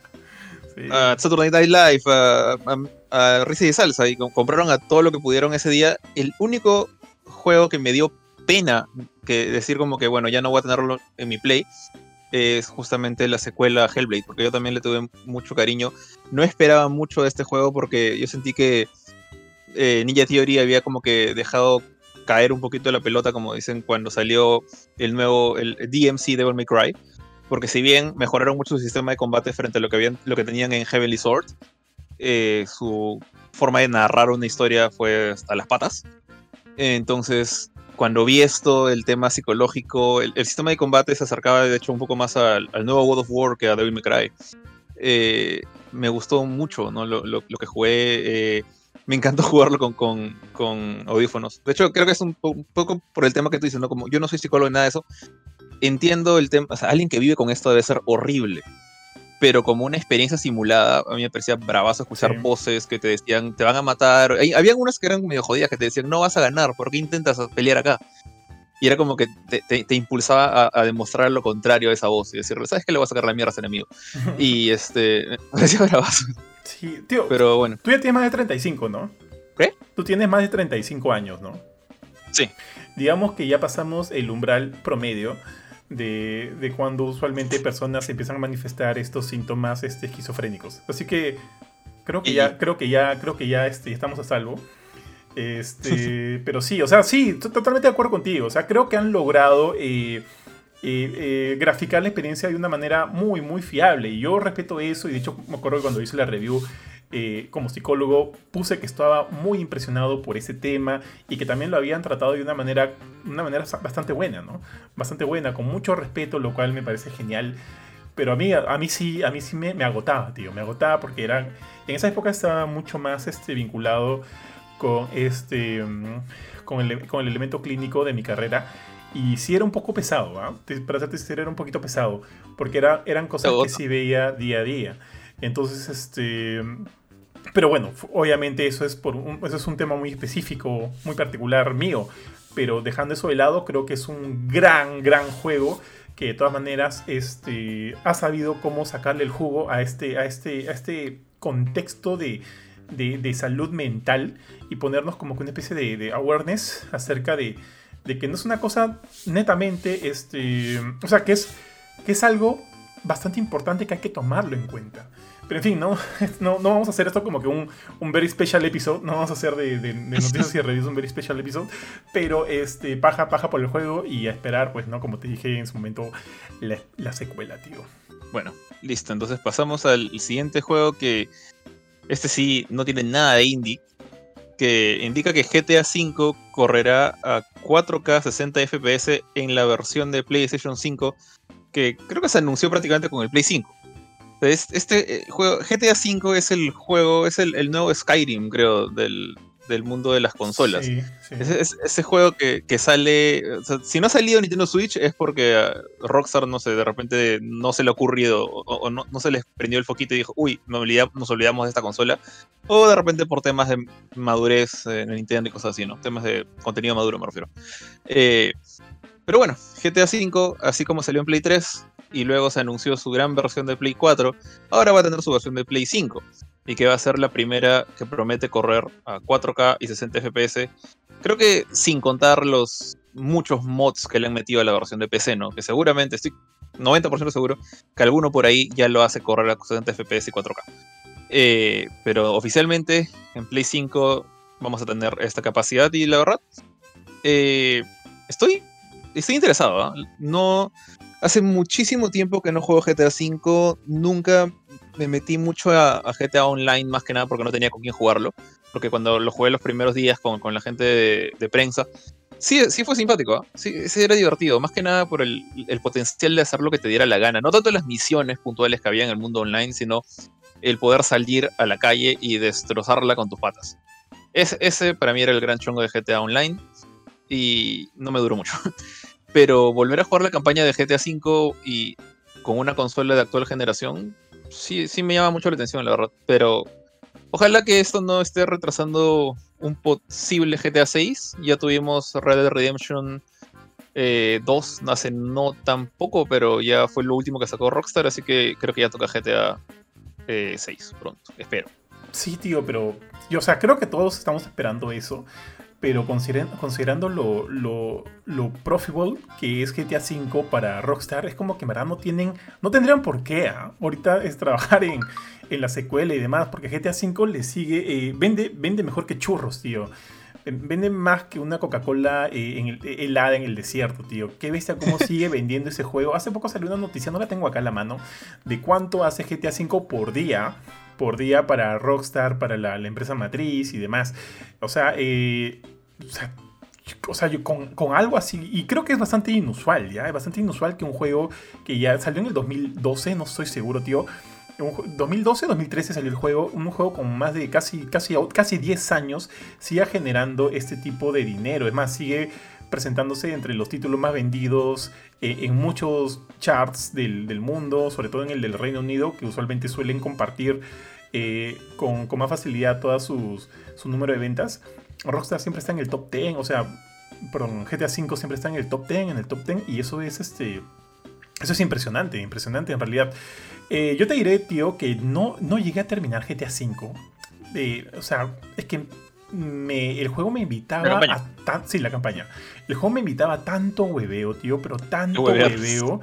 Saturday Night Live, a, a, Risa y Salsa, y compraron a todo lo que pudieron ese día. El único juego que me dio que decir como que, bueno, ya no voy a tenerlo en mi play, es justamente la secuela Hellblade, porque yo también le tuve mucho cariño. No esperaba mucho de este juego porque yo sentí que eh, Ninja Theory había como que dejado caer un poquito la pelota, como dicen, cuando salió el nuevo el DMC Devil May Cry. Porque si bien mejoraron mucho su sistema de combate frente a lo que, habían, lo que tenían en Heavenly Sword, eh, su forma de narrar una historia fue hasta las patas. Entonces, cuando vi esto, el tema psicológico, el, sistema de combate se acercaba de hecho un poco más al, nuevo World of War que a Devil May Cry. Eh, me gustó mucho ¿no? lo, lo, que jugué. Eh, me encantó jugarlo con, con, con, audífonos. De hecho, creo que es un, poco por el tema que tú dices, ¿no? Como yo no soy psicólogo ni nada de eso. Entiendo el tema. O sea, alguien que vive con esto debe ser horrible pero como una experiencia simulada, a mí me parecía bravazo escuchar voces que te decían, te van a matar. había algunas que eran medio jodidas que te decían, no vas a ganar, ¿por qué intentas pelear acá? Y era como que te, impulsaba a, demostrar lo contrario a esa voz y decirle, ¿sabes qué le vas a sacar la mierda a ese enemigo? y este, me parecía bravazo. Sí, tío. Pero bueno. Tú ya tienes más de 35, ¿no? ¿Qué? Tú tienes más de 35 años, ¿no? Sí. Digamos que ya pasamos el umbral promedio de, cuando usualmente personas empiezan a manifestar estos síntomas este, esquizofrénicos. Así que creo que ya, creo que ya, creo que ya este, estamos a salvo. Este, pero sí, o sea, sí, totalmente de acuerdo contigo. O sea, creo que han logrado eh, eh, eh, graficar la experiencia de una manera muy, muy fiable. Y yo respeto eso. Y de hecho, me acuerdo que cuando hice la review, eh, como psicólogo puse que estaba muy impresionado por ese tema y que también lo habían tratado de una manera, una manera bastante buena, ¿no? Bastante buena, con mucho respeto, lo cual me parece genial. Pero a mí, a mí sí, a mí sí me, agotaba, tío. Me agotaba porque era, en esa época estaba mucho más este, vinculado con, este, mm, con, el, con el elemento clínico de mi carrera. Y sí era un poco pesado, ¿ah? Para serte sincero, era un poquito pesado. Porque era, eran cosas que sí veía día a día. Entonces, este pero bueno, obviamente eso es, por un, eso es un tema muy específico, muy particular mío. Pero dejando eso de lado, creo que es un gran, gran juego que de todas maneras este, ha sabido cómo sacarle el jugo a este, a este, a este contexto de, de, salud mental y ponernos como que una especie de, de awareness acerca de, de, que no es una cosa netamente, este, o sea, que es, que es algo bastante importante que hay que tomarlo en cuenta. Pero en fin, no, no, no vamos a hacer esto como que un, un very special episode. No vamos a hacer de, de, noticias y reviews un very special episode. Pero este, paja, paja por el juego y a esperar, pues, ¿no? Como te dije en su momento, la, secuela, tío. Bueno, listo. Entonces pasamos al siguiente juego que. Este sí no tiene nada de indie. Que indica que GTA V correrá a 4K 60 FPS en la versión de PlayStation 5. Que creo que se anunció prácticamente con el Play 5. Este eh, juego, GTA V es el juego, es el, nuevo Skyrim, creo, del, mundo de las consolas. ese juego que, sale. si no ha salido Nintendo Switch es porque Rockstar, no sé, de repente no se le ha ocurrido o, no, se les prendió el foquito y dijo, uy, nos olvidamos de esta consola. O de repente por temas de madurez en el Nintendo y cosas así, ¿no? Temas de contenido maduro, me refiero. Eh, pero bueno, GTA V, así como salió en Play 3, y luego se anunció su gran versión de Play 4, ahora va a tener su versión de Play 5 y que va a ser la primera que promete correr a 4K y 60 FPS. Creo que sin contar los muchos mods que le han metido a la versión de PC, ¿no? Que seguramente, estoy 90% seguro, que alguno por ahí ya lo hace correr a 60 FPS y 4K. Eh, pero oficialmente en Play 5 vamos a tener esta capacidad y la verdad, eh, estoy, estoy interesado. ¿ah? No, Hace muchísimo tiempo que no juego GTA V, nunca me metí mucho a, GTA Online más que nada porque no tenía con quién jugarlo, porque cuando lo jugué los primeros días con, la gente de, prensa, sí, sí fue simpático, sí, sí, era divertido, más que nada por el, potencial de hacer lo que te diera la gana, no tanto las misiones puntuales que había en el mundo online, sino el poder salir a la calle y destrozarla con tus patas. ese para mí era el gran chongo de GTA Online y no me duró mucho. Pero volver a jugar la campaña de GTA V y con una consola de actual generación, sí, sí me llama mucho la atención, la verdad. Pero ojalá que esto no esté retrasando un posible GTA VI. Ya tuvimos Red Dead Redemption 2 eh, hace no tan poco, pero ya fue lo último que sacó Rockstar, así que creo que ya toca GTA eh, 6 pronto, espero. Sí, tío, pero yo, o sea, creo que todos estamos esperando eso pero considerando lo, lo, lo, profitable que es GTA V para Rockstar, es como que en verdad no tienen, no tendrían por qué ¿ah? ahorita es trabajar en, en, la secuela y demás, porque GTA V le sigue, eh, vende, vende mejor que churros, tío. Vende más que una Coca-Cola eh, helada en el desierto, tío. Qué bestia cómo sigue vendiendo ese juego. Hace poco salió una noticia, no la tengo acá en la mano, de cuánto hace GTA V por día por día para Rockstar, para la, empresa matriz y demás. O sea, eh, o sea, yo con, con, algo así, y creo que es bastante inusual, ¿ya? Es bastante inusual que un juego que ya salió en el 2012, no estoy seguro, tío. 2012, 2013 salió el juego, un juego con más de casi, casi, casi 10 años, siga generando este tipo de dinero. Es más, sigue presentándose entre los títulos más vendidos eh, en muchos charts del, del, mundo, sobre todo en el del Reino Unido, que usualmente suelen compartir eh, con, con, más facilidad todas sus, su número de ventas. Rockstar siempre está en el top 10, o sea, perdón, GTA V siempre está en el top 10, en el top 10, y eso es este. Eso es impresionante, impresionante en realidad. Eh, yo te diré, tío, que no, no llegué a terminar GTA V. O sea, es que me, el juego me invitaba a sí, la campaña. El juego me invitaba a tanto hueveo, tío, pero tanto hueveo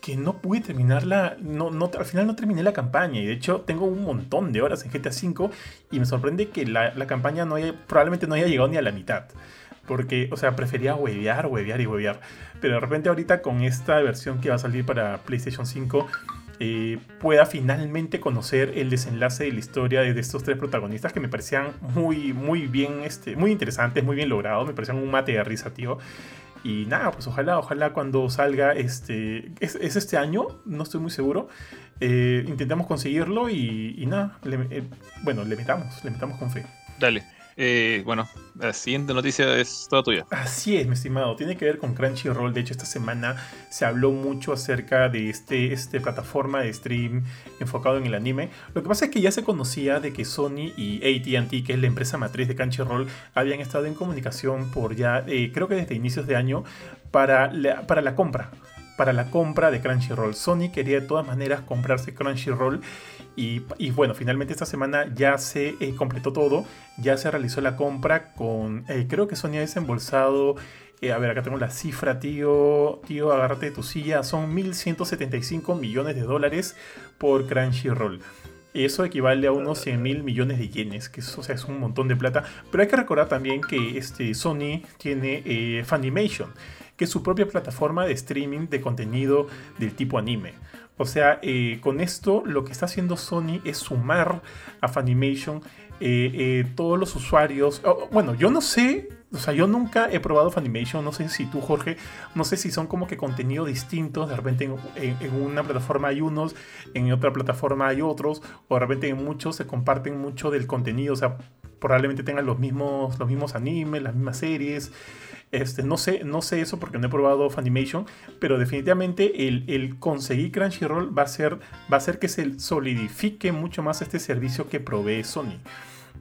que no pude terminarla. No, no, al final no terminé la campaña. Y de hecho, tengo un montón de horas en GTA V. Y me sorprende que la, la campaña no haya, probablemente no haya llegado ni a la mitad. Porque, o sea, prefería huevear, huevear y huevear. Pero de repente ahorita con esta versión que va a salir para PlayStation 5, eh, pueda finalmente conocer el desenlace de la historia de estos tres protagonistas que me parecían muy, muy bien, este, muy interesantes, muy bien logrados, me parecían un mate de risa, tío. Y nada, pues ojalá, ojalá cuando salga este. Es, este año, no estoy muy seguro. Eh, intentamos conseguirlo y, nada, eh, bueno, le metamos, le metamos con fe. Dale. Eh, bueno, la siguiente noticia es toda tuya. Así es, mi estimado. Tiene que ver con Crunchyroll. De hecho, esta semana se habló mucho acerca de este, este plataforma de stream enfocado en el anime. Lo que pasa es que ya se conocía de que Sony y ATT, que es la empresa matriz de Crunchyroll, habían estado en comunicación por ya, eh, creo que desde inicios de año, para para la compra. Para la compra de Crunchyroll. Sony quería de todas maneras comprarse Crunchyroll y, bueno, finalmente esta semana ya se eh, completó todo, ya se realizó la compra con, eh, creo que Sony ha desembolsado, eh, a ver, acá tengo la cifra, tío, tío, agárrate de tu silla, son 1.175 millones de dólares por Crunchyroll. Eso equivale a unos 100 mil millones de yenes, que es, es un montón de plata. Pero hay que recordar también que este, Sony tiene Funimation, que es su propia plataforma de streaming de contenido del tipo anime. O sea, eh, con esto lo que está haciendo Sony es sumar a Funimation eh, eh, todos los usuarios. bueno, yo no sé, o sea, yo nunca he probado Funimation, no sé si tú, Jorge, no sé si son como que contenido distintos, de repente en, una plataforma hay unos, en otra plataforma hay otros, o de repente en muchos se comparten mucho del contenido, o sea, probablemente tengan los mismos, los mismos animes, las mismas series. Este, no, sé, no sé eso porque no he probado Funimation, pero definitivamente el, conseguir Crunchyroll va a, ser, va a hacer que se solidifique mucho más este servicio que provee Sony.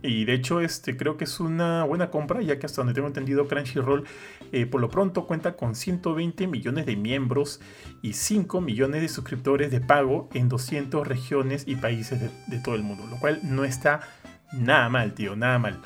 Y de hecho, este, creo que es una buena compra, ya que hasta donde tengo entendido, Crunchyroll eh, por lo pronto cuenta con 120 millones de miembros y 5 millones de suscriptores de pago en 200 regiones y países de todo el mundo, lo cual no está nada mal, tío, nada mal.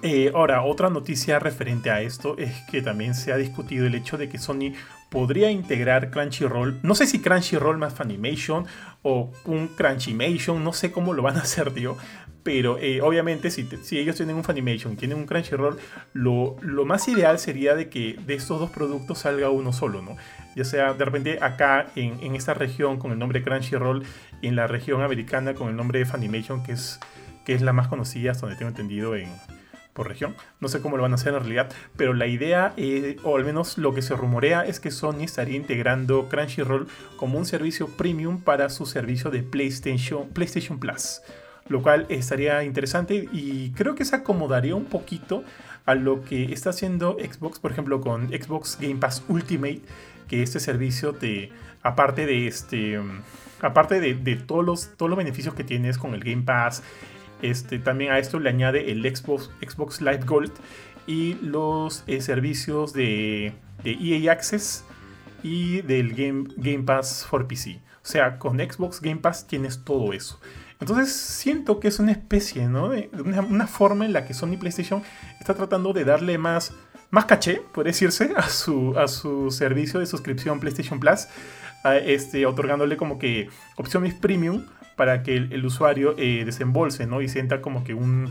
Eh, ahora, otra noticia referente a esto es que también se ha discutido el hecho de que Sony podría integrar Crunchyroll, no sé si Crunchyroll más Funimation o un Crunchymation, no sé cómo lo van a hacer, tío, pero eh, obviamente si, si, ellos tienen un Funimation y tienen un Crunchyroll, lo, lo, más ideal sería de que de estos dos productos salga uno solo, ¿no? Ya sea de repente acá en, en esta región con el nombre Crunchyroll y en la región americana con el nombre de Funimation, que es, que es la más conocida hasta donde tengo entendido en, región. No sé cómo lo van a hacer en realidad, pero la idea, eh, o al menos lo que se rumorea, es que Sony estaría integrando Crunchyroll como un servicio premium para su servicio de PlayStation, PlayStation Plus. Lo cual estaría interesante y creo que se acomodaría un poquito a lo que está haciendo Xbox, por ejemplo, con Xbox Game Pass Ultimate, que este servicio te, aparte de este, aparte de, todos, todos los beneficios que tienes con el Game Pass, este, también a esto le añade el Xbox, Xbox Live Gold y los eh, servicios de, EA Access y del Game, Game Pass for PC. O sea, con Xbox Game Pass tienes todo eso. Entonces siento que es una especie, ¿no? De una, forma en la que Sony PlayStation está tratando de darle más, más caché, puede decirse, a su, a su servicio de suscripción PlayStation Plus, este, otorgándole como que opciones premium para que el, usuario eh, desembolse, ¿no? Y sienta como que un,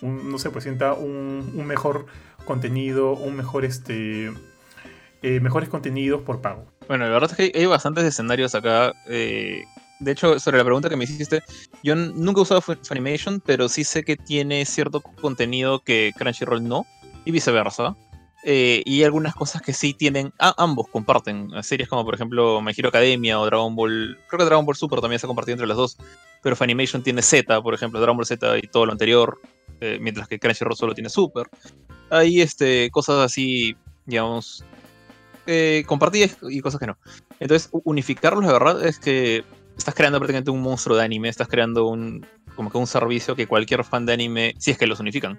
no sé, pues sienta un, mejor contenido, un mejor, este, eh, mejores contenidos por pago. Bueno, la verdad es que hay bastantes escenarios acá. Eh, de hecho, sobre la pregunta que me hiciste, yo nunca he usado Funimation, pero sí sé que tiene cierto contenido que Crunchyroll no, y viceversa. Eh, y algunas cosas que sí tienen, ambos comparten, series como por ejemplo My Hero Academia o Dragon Ball, creo que Dragon Ball Super también se ha compartido entre las dos, pero Funimation tiene Z, por ejemplo, Dragon Ball Z y todo lo anterior, eh, mientras que Crunchyroll solo tiene Super. Hay este, cosas así, digamos, eh, compartidas y cosas que no. Entonces, unificarlos, la verdad, es que estás creando prácticamente un monstruo de anime, estás creando un, como que un servicio que cualquier fan de anime, si es que los unifican,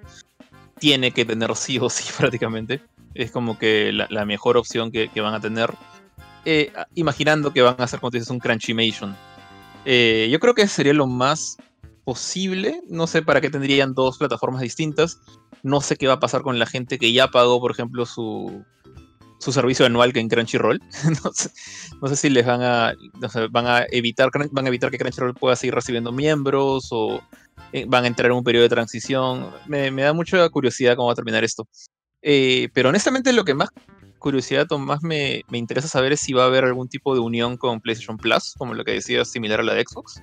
tiene que tener sí o sí prácticamente es como que la, mejor opción que, van a tener. Eh, imaginando que van a hacer, como dices, un Crunchymation. Eh, yo creo que sería lo más posible. No sé para qué tendrían dos plataformas distintas. No sé qué va a pasar con la gente que ya pagó, por ejemplo, su, su servicio anual que en Crunchyroll. no, sé, si les van a, van a evitar van a evitar que Crunchyroll pueda seguir recibiendo miembros o van a entrar en un periodo de transición. Me, me da mucha curiosidad cómo va a terminar esto. Eh, pero honestamente lo que más curiosidad o más me, interesa saber es si va a haber algún tipo de unión con PlayStation Plus, como lo que decías, similar a la de Xbox.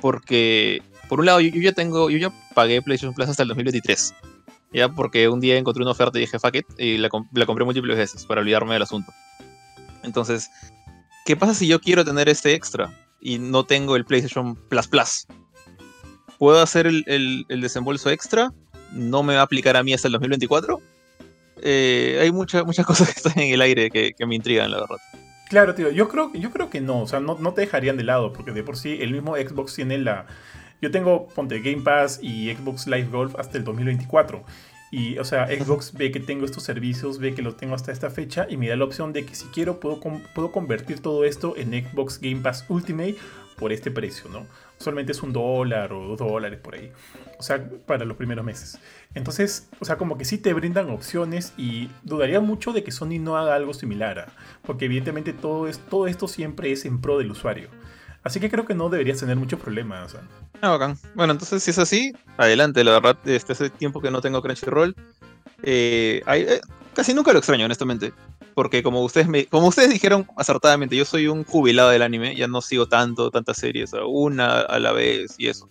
Porque, por un lado, yo, ya tengo, yo ya pagué PlayStation Plus hasta el 2023. Ya porque un día encontré una oferta y dije, fuck it, y la, la compré múltiples veces para olvidarme del asunto. Entonces, ¿qué pasa si yo quiero tener este extra y no tengo el PlayStation Plus Plus? ¿Puedo hacer el, el desembolso extra? ¿No me va a aplicar a mí hasta el 2024? Eh, hay muchas muchas cosas que están en el aire que, me intrigan, la verdad. Claro, tío, yo creo, yo creo que no, o sea, no, no, te dejarían de lado, porque de por sí el mismo Xbox tiene la... Yo tengo, ponte, Game Pass y Xbox Live Golf hasta el 2024. Y, o sea, Xbox ve que tengo estos servicios, ve que los tengo hasta esta fecha y me da la opción de que si quiero puedo, puedo convertir todo esto en Xbox Game Pass Ultimate por este precio, ¿no? Solamente es un dólar o dos dólares por ahí. O sea, para los primeros meses. Entonces, o sea, como que sí te brindan opciones y dudaría mucho de que Sony no haga algo similar. Porque evidentemente todo, es, todo esto siempre es en pro del usuario. Así que creo que no deberías tener muchos problemas. Ah, bacán. Bueno, entonces si es así, adelante. La verdad, este hace tiempo que no tengo Crunchyroll. Eh, eh, casi nunca lo extraño, honestamente porque como ustedes me, como ustedes dijeron acertadamente, yo soy un jubilado del anime, ya no sigo tanto, tantas series, una a la vez y eso.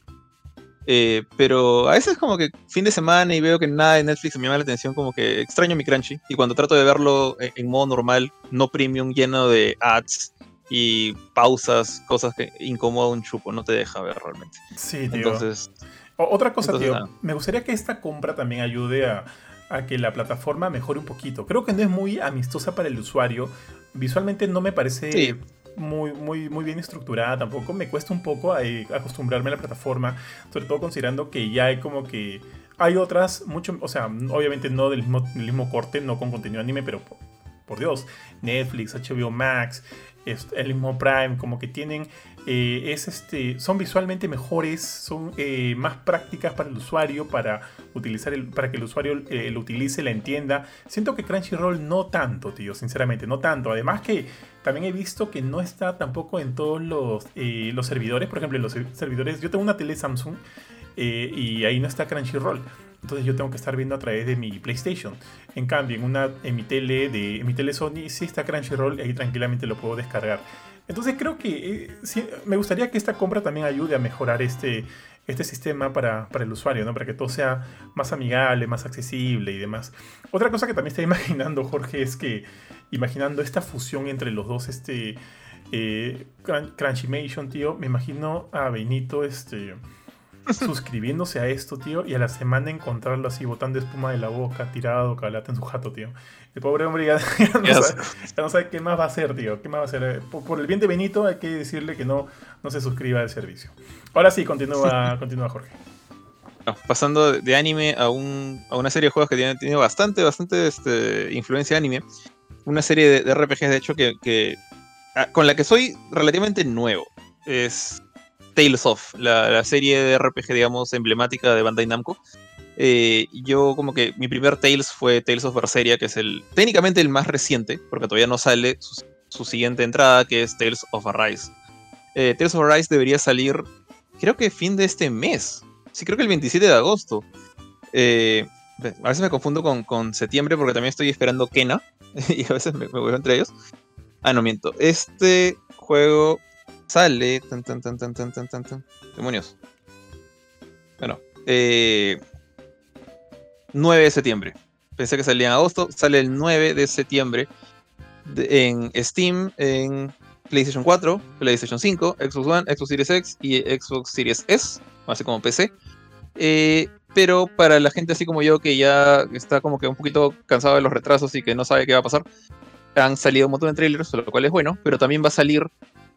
Eh, pero a veces como que fin de semana y veo que nada de Netflix me llama la atención, como que extraño mi Crunchy. Y cuando trato de verlo en, modo normal, no premium, lleno de ads y pausas, cosas que incomoda un chupo, no te deja ver realmente. Sí, tío. Entonces... otra cosa, tío, me gustaría que esta compra también ayude a a que la plataforma mejore un poquito. Creo que no es muy amistosa para el usuario. Visualmente no me parece muy, muy, muy bien estructurada tampoco. Me cuesta un poco eh, acostumbrarme a la plataforma, sobre todo considerando que ya hay como que... Hay otras, mucho, o sea, obviamente no del mismo, del mismo corte, no con contenido anime, pero por Dios, Netflix, HBO Max, el mismo Prime, como que tienen, eh, es este, son visualmente mejores, son eh, más prácticas para el usuario, para, utilizar el, para que el usuario eh, lo utilice, la entienda. Siento que Crunchyroll no tanto, tío, sinceramente, no tanto. Además que también he visto que no está tampoco en todos los, los servidores, por ejemplo, en los servidores, yo tengo una tele Samsung y ahí no está Crunchyroll. Entonces yo tengo que estar viendo a través de mi PlayStation. En cambio, en, una, en, mi, tele de, mi tele Sony sí está Crunchyroll y ahí tranquilamente lo puedo descargar. Entonces creo que eh, me gustaría que esta compra también ayude a mejorar este, este sistema para, para, el usuario, ¿no? para que todo sea más amigable, más accesible y demás. Otra cosa que también estoy imaginando, Jorge, es que imaginando esta fusión entre los dos, este, eh, Crunchymation, tío, me imagino a Benito, este suscribiéndose a esto, tío, y a la semana encontrarlo así botando espuma de la boca, tirado, calata en su jato, tío. El pobre hombre ya, no, sabe, qué más va a hacer, tío. ¿Qué más va a hacer? Por, el bien de Benito hay que decirle que no, no se suscriba al servicio. Ahora sí, continúa, continúa Jorge. Pasando de anime a, un, a una serie de juegos que tiene, tiene bastante, bastante este, influencia anime. Una serie de, de RPGs, de hecho, que, que, ah, con la que soy relativamente nuevo. Es Tales of, la, serie de RPG, digamos, emblemática de Bandai Namco. Eh, yo como que mi primer Tales fue Tales of Berseria, que es el técnicamente el más reciente, porque todavía no sale su, siguiente entrada, que es Tales of Arise. Eh, Tales of Arise debería salir, creo que fin de este mes. Sí, creo que el 27 de agosto. Eh, a veces me confundo con, septiembre porque también estoy esperando Kena y a veces me, me vuelvo entre ellos. Ah, no miento. Este juego sale. Tan, tan, tan, tan, tan, tan, tan, Demonios. Bueno. 9 eh, de septiembre. pensé que salía en agosto, sale el 9 de septiembre en Steam, en PlayStation 4, PlayStation 5, Xbox One, Xbox Series X y Xbox Series S, así como PC. Eh, pero para la gente así como yo que ya está como que un poquito cansado de los retrasos y que no sabe qué va a pasar, han salido un montón de trailers, lo cual es bueno, pero también va a salir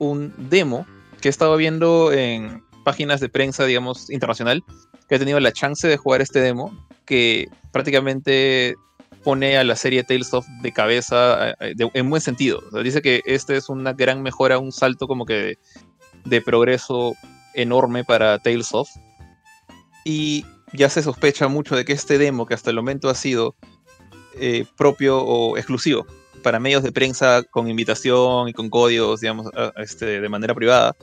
un demo que he estado viendo en páginas de prensa, digamos, internacional, que he tenido la chance de jugar este demo, que prácticamente pone a la serie Tales of de cabeza eh, en buen sentido. dice que este es una gran mejora, un salto como que de, progreso enorme para Tales of. Y ya se sospecha mucho de que este demo, que hasta el momento ha sido eh, propio o exclusivo para medios de prensa con invitación y con códigos, digamos, este, de manera privada,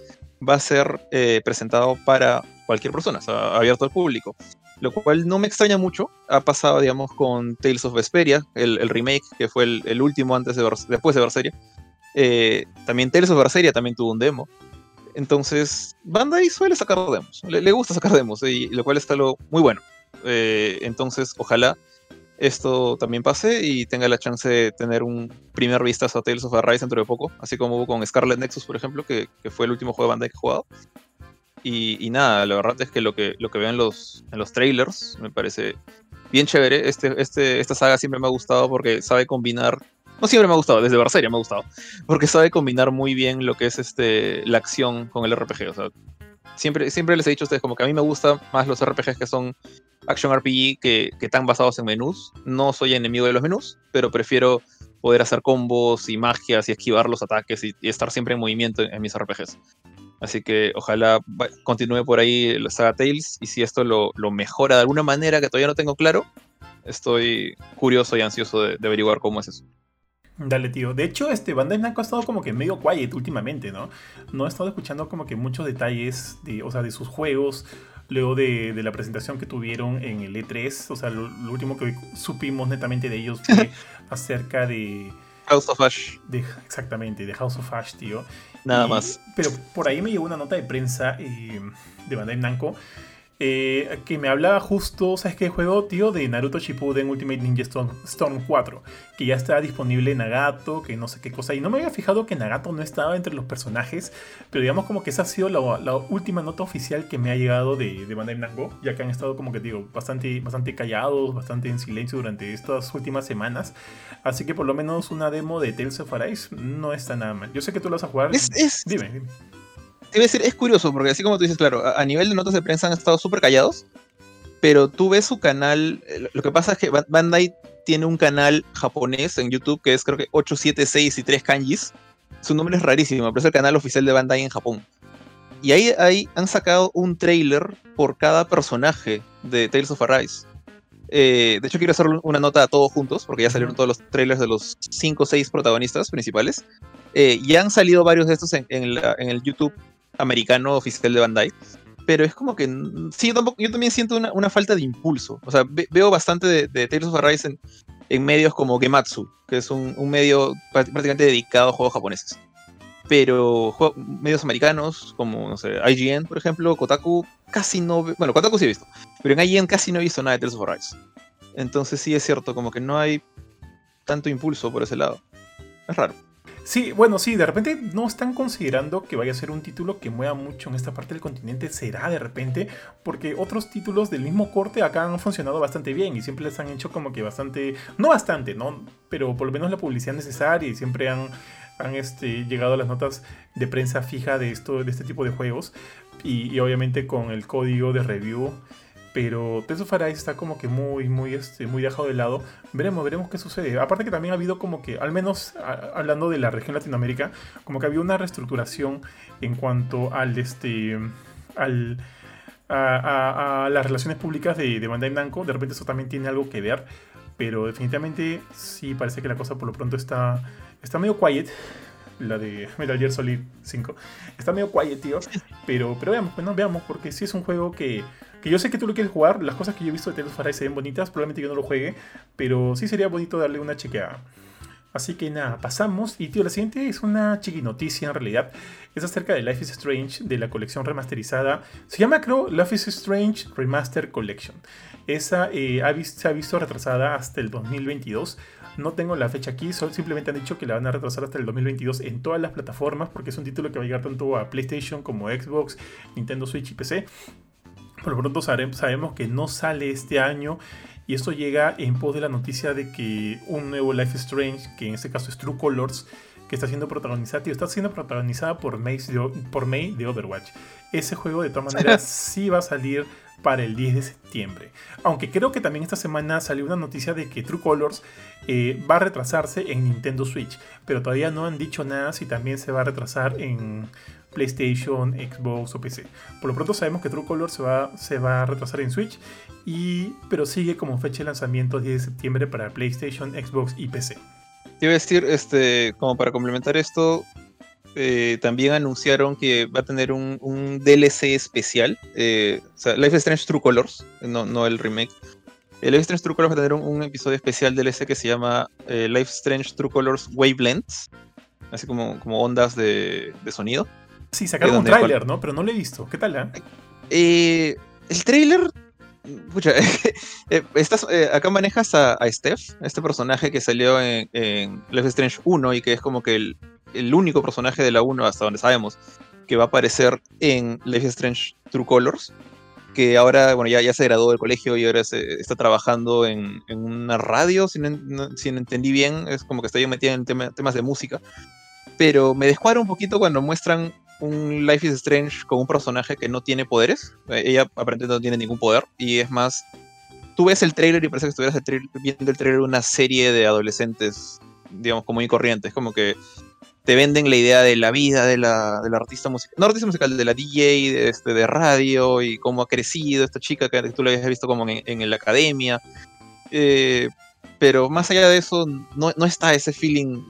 va a ser eh, presentado para cualquier persona, abierto al público. Lo cual no me extraña mucho. Ha pasado, digamos, con Tales of Vesperia, el, remake, que fue el, último antes de después de Berseria. Eh, también Tales of Berseria también tuvo un demo. Entonces, Bandai suele sacar demos. Le, gusta sacar demos, y lo cual está lo, muy bueno. Eh, entonces, ojalá esto también pase y tenga la chance de tener un primer vistazo a Tales of Arise dentro de poco, así como con Scarlet Nexus, por ejemplo, que, fue el último juego de Bandai que he jugado. Y, nada, la verdad es que lo que, lo que veo en los, en los trailers me parece bien chévere. Este, este, esta saga siempre me ha gustado porque sabe combinar. No siempre me ha gustado, desde Berseria me ha gustado. Porque sabe combinar muy bien lo que es este, la acción con el RPG. O sea, siempre, siempre les he dicho a ustedes como que a mí me gustan más los RPGs que son action RPG que, que están basados en menús. No soy enemigo de los menús, pero prefiero poder hacer combos y magias y esquivar los ataques y, estar siempre en movimiento en mis RPGs. Así que ojalá continúe por ahí la saga Tales y si esto lo, mejora de alguna manera que todavía no tengo claro, estoy curioso y ansioso de, averiguar cómo es eso. Dale, tío. De hecho, este Bandai Namco ha estado como que medio quiet últimamente, ¿no? No he estado escuchando como que muchos detalles de, o sea, de sus juegos, luego de, la presentación que tuvieron en el E3. O sea, lo, último que supimos netamente de ellos fue acerca de... House of Ash. exactamente, de House of Ash, tío. Nada más. Pero por ahí me llegó una nota de prensa eh, de Bandai Namco eh, que me hablaba justo, ¿sabes qué juego, tío? De Naruto Shippuden Ultimate Ninja Storm, 4, que ya está disponible en Nagato, que no sé qué cosa. Y no me había fijado que Nagato no estaba entre los personajes, pero digamos como que esa ha sido la, última nota oficial que me ha llegado de, de Bandai Namco, ya que han estado como que digo, bastante, bastante callados, bastante en silencio durante estas últimas semanas. Así que por lo menos una demo de Tales of Arise no está nada mal. Yo sé que tú lo vas a jugar. Dime, dime te decir, es curioso, porque así como tú dices, claro, a, nivel de notas de prensa han estado súper callados, pero tú ves su canal, eh, lo que pasa es que Bandai tiene un canal japonés en YouTube que es creo que 876 y 3 kanjis. Su nombre es rarísimo, pero es el canal oficial de Bandai en Japón. Y ahí, ahí han sacado un trailer por cada personaje de Tales of Arise. Eh, de hecho, quiero hacer una nota a todos juntos, porque ya salieron todos los trailers de los 5 o 6 protagonistas principales. Eh, ya han salido varios de estos en, en el YouTube americano oficial de Bandai. Pero es como que. Sí, yo, también siento una, falta de impulso. O sea, veo bastante de, de, Tales of Arise en, medios como Gematsu, que es un, medio prácticamente dedicado a juegos japoneses. Pero medios americanos, como, no sé, IGN, por ejemplo, Kotaku, casi no. Bueno, Kotaku sí he visto. Pero en IGN casi no he visto nada de Tales of Arise. Entonces sí es cierto, como que no hay tanto impulso por ese lado. Es raro. Sí, bueno, sí, de repente no están considerando que vaya a ser un título que mueva mucho en esta parte del continente. Será de repente, porque otros títulos del mismo corte acá han funcionado bastante bien y siempre les han hecho como que bastante, no bastante, ¿no? Pero por lo menos la publicidad necesaria y siempre han, han este, llegado las notas de prensa fija de, esto, de este tipo de juegos. Y obviamente con el código de review pero Tales of está como que muy, muy, este, muy dejado de lado. Veremos, veremos qué sucede. Aparte que también ha habido como que, al menos hablando de la región Latinoamérica, como que había una reestructuración en cuanto al, este, al, a, las relaciones públicas de, de Bandai Namco. De repente eso también tiene algo que ver, pero definitivamente sí parece que la cosa por lo pronto está, está medio quiet la de Metal Gear Solid 5. Está medio quiet, tío. Pero, pero veamos, bueno, veamos, porque sí es un juego que que yo sé que tú lo quieres jugar, las cosas que yo he visto de Tales of Arise se ven bonitas, probablemente yo no lo juegue, pero sí sería bonito darle una chequeada. Así que nada, pasamos. Y tío, la siguiente es una chiqui noticia en realidad. Es acerca de Life is Strange, de la colección remasterizada. Se llama, creo, Life is Strange Remaster Collection. Esa eh, se ha visto retrasada hasta el 2022. No tengo la fecha aquí, simplemente han dicho que la van a retrasar hasta el 2022 en todas las plataformas, porque es un título que va a llegar tanto a PlayStation como Xbox, Nintendo Switch y PC. Por lo pronto sabemos que no sale este año y esto llega en pos de la noticia de que un nuevo Life Strange, que en este caso es True Colors, que está siendo protagonizada, tío, está siendo protagonizada por May, de, por May de Overwatch. Ese juego de todas maneras sí va a salir para el 10 de septiembre. Aunque creo que también esta semana salió una noticia de que True Colors eh, va a retrasarse en Nintendo Switch, pero todavía no han dicho nada si también se va a retrasar en PlayStation, Xbox o PC. Por lo pronto sabemos que True Colors se va, se va a retrasar en Switch, y, pero sigue como fecha de lanzamiento 10 de septiembre para PlayStation, Xbox y PC. A decir, este, como para complementar esto, eh, también anunciaron que va a tener un, DLC especial. Eh, o sea, Life Strange True Colors, no, no el remake. El Life Strange True Colors va a tener un, episodio especial DLC que se llama eh, Life Strange True Colors Wavelengths, así como, como ondas de, sonido. Sí, sacaron un tráiler, ¿no? Pero no lo he visto. ¿Qué tal? el tráiler Pucha, estás, acá manejas a, Steph, este personaje que salió en, en Life Strange 1 y que es como que el, el único personaje de la 1 hasta donde sabemos que va a aparecer en Life Strange True Colors, que ahora, bueno, ya, ya se graduó del colegio y ahora está trabajando en, una radio, si no, entendí bien, es como que está yo metida en temas de música, pero me descuadra un poquito cuando muestran un Life is Strange con un personaje que no tiene poderes, ella aparentemente no tiene ningún poder, y es más, tú ves el trailer y parece que estuvieras viendo el trailer una serie de adolescentes, digamos, como muy corrientes, como que te venden la idea de la vida de la, artista musical, no artista musical, de la DJ de, este, de radio y cómo ha crecido esta chica que tú la habías visto como en, la academia. Eh, pero más allá de eso, no, está ese feeling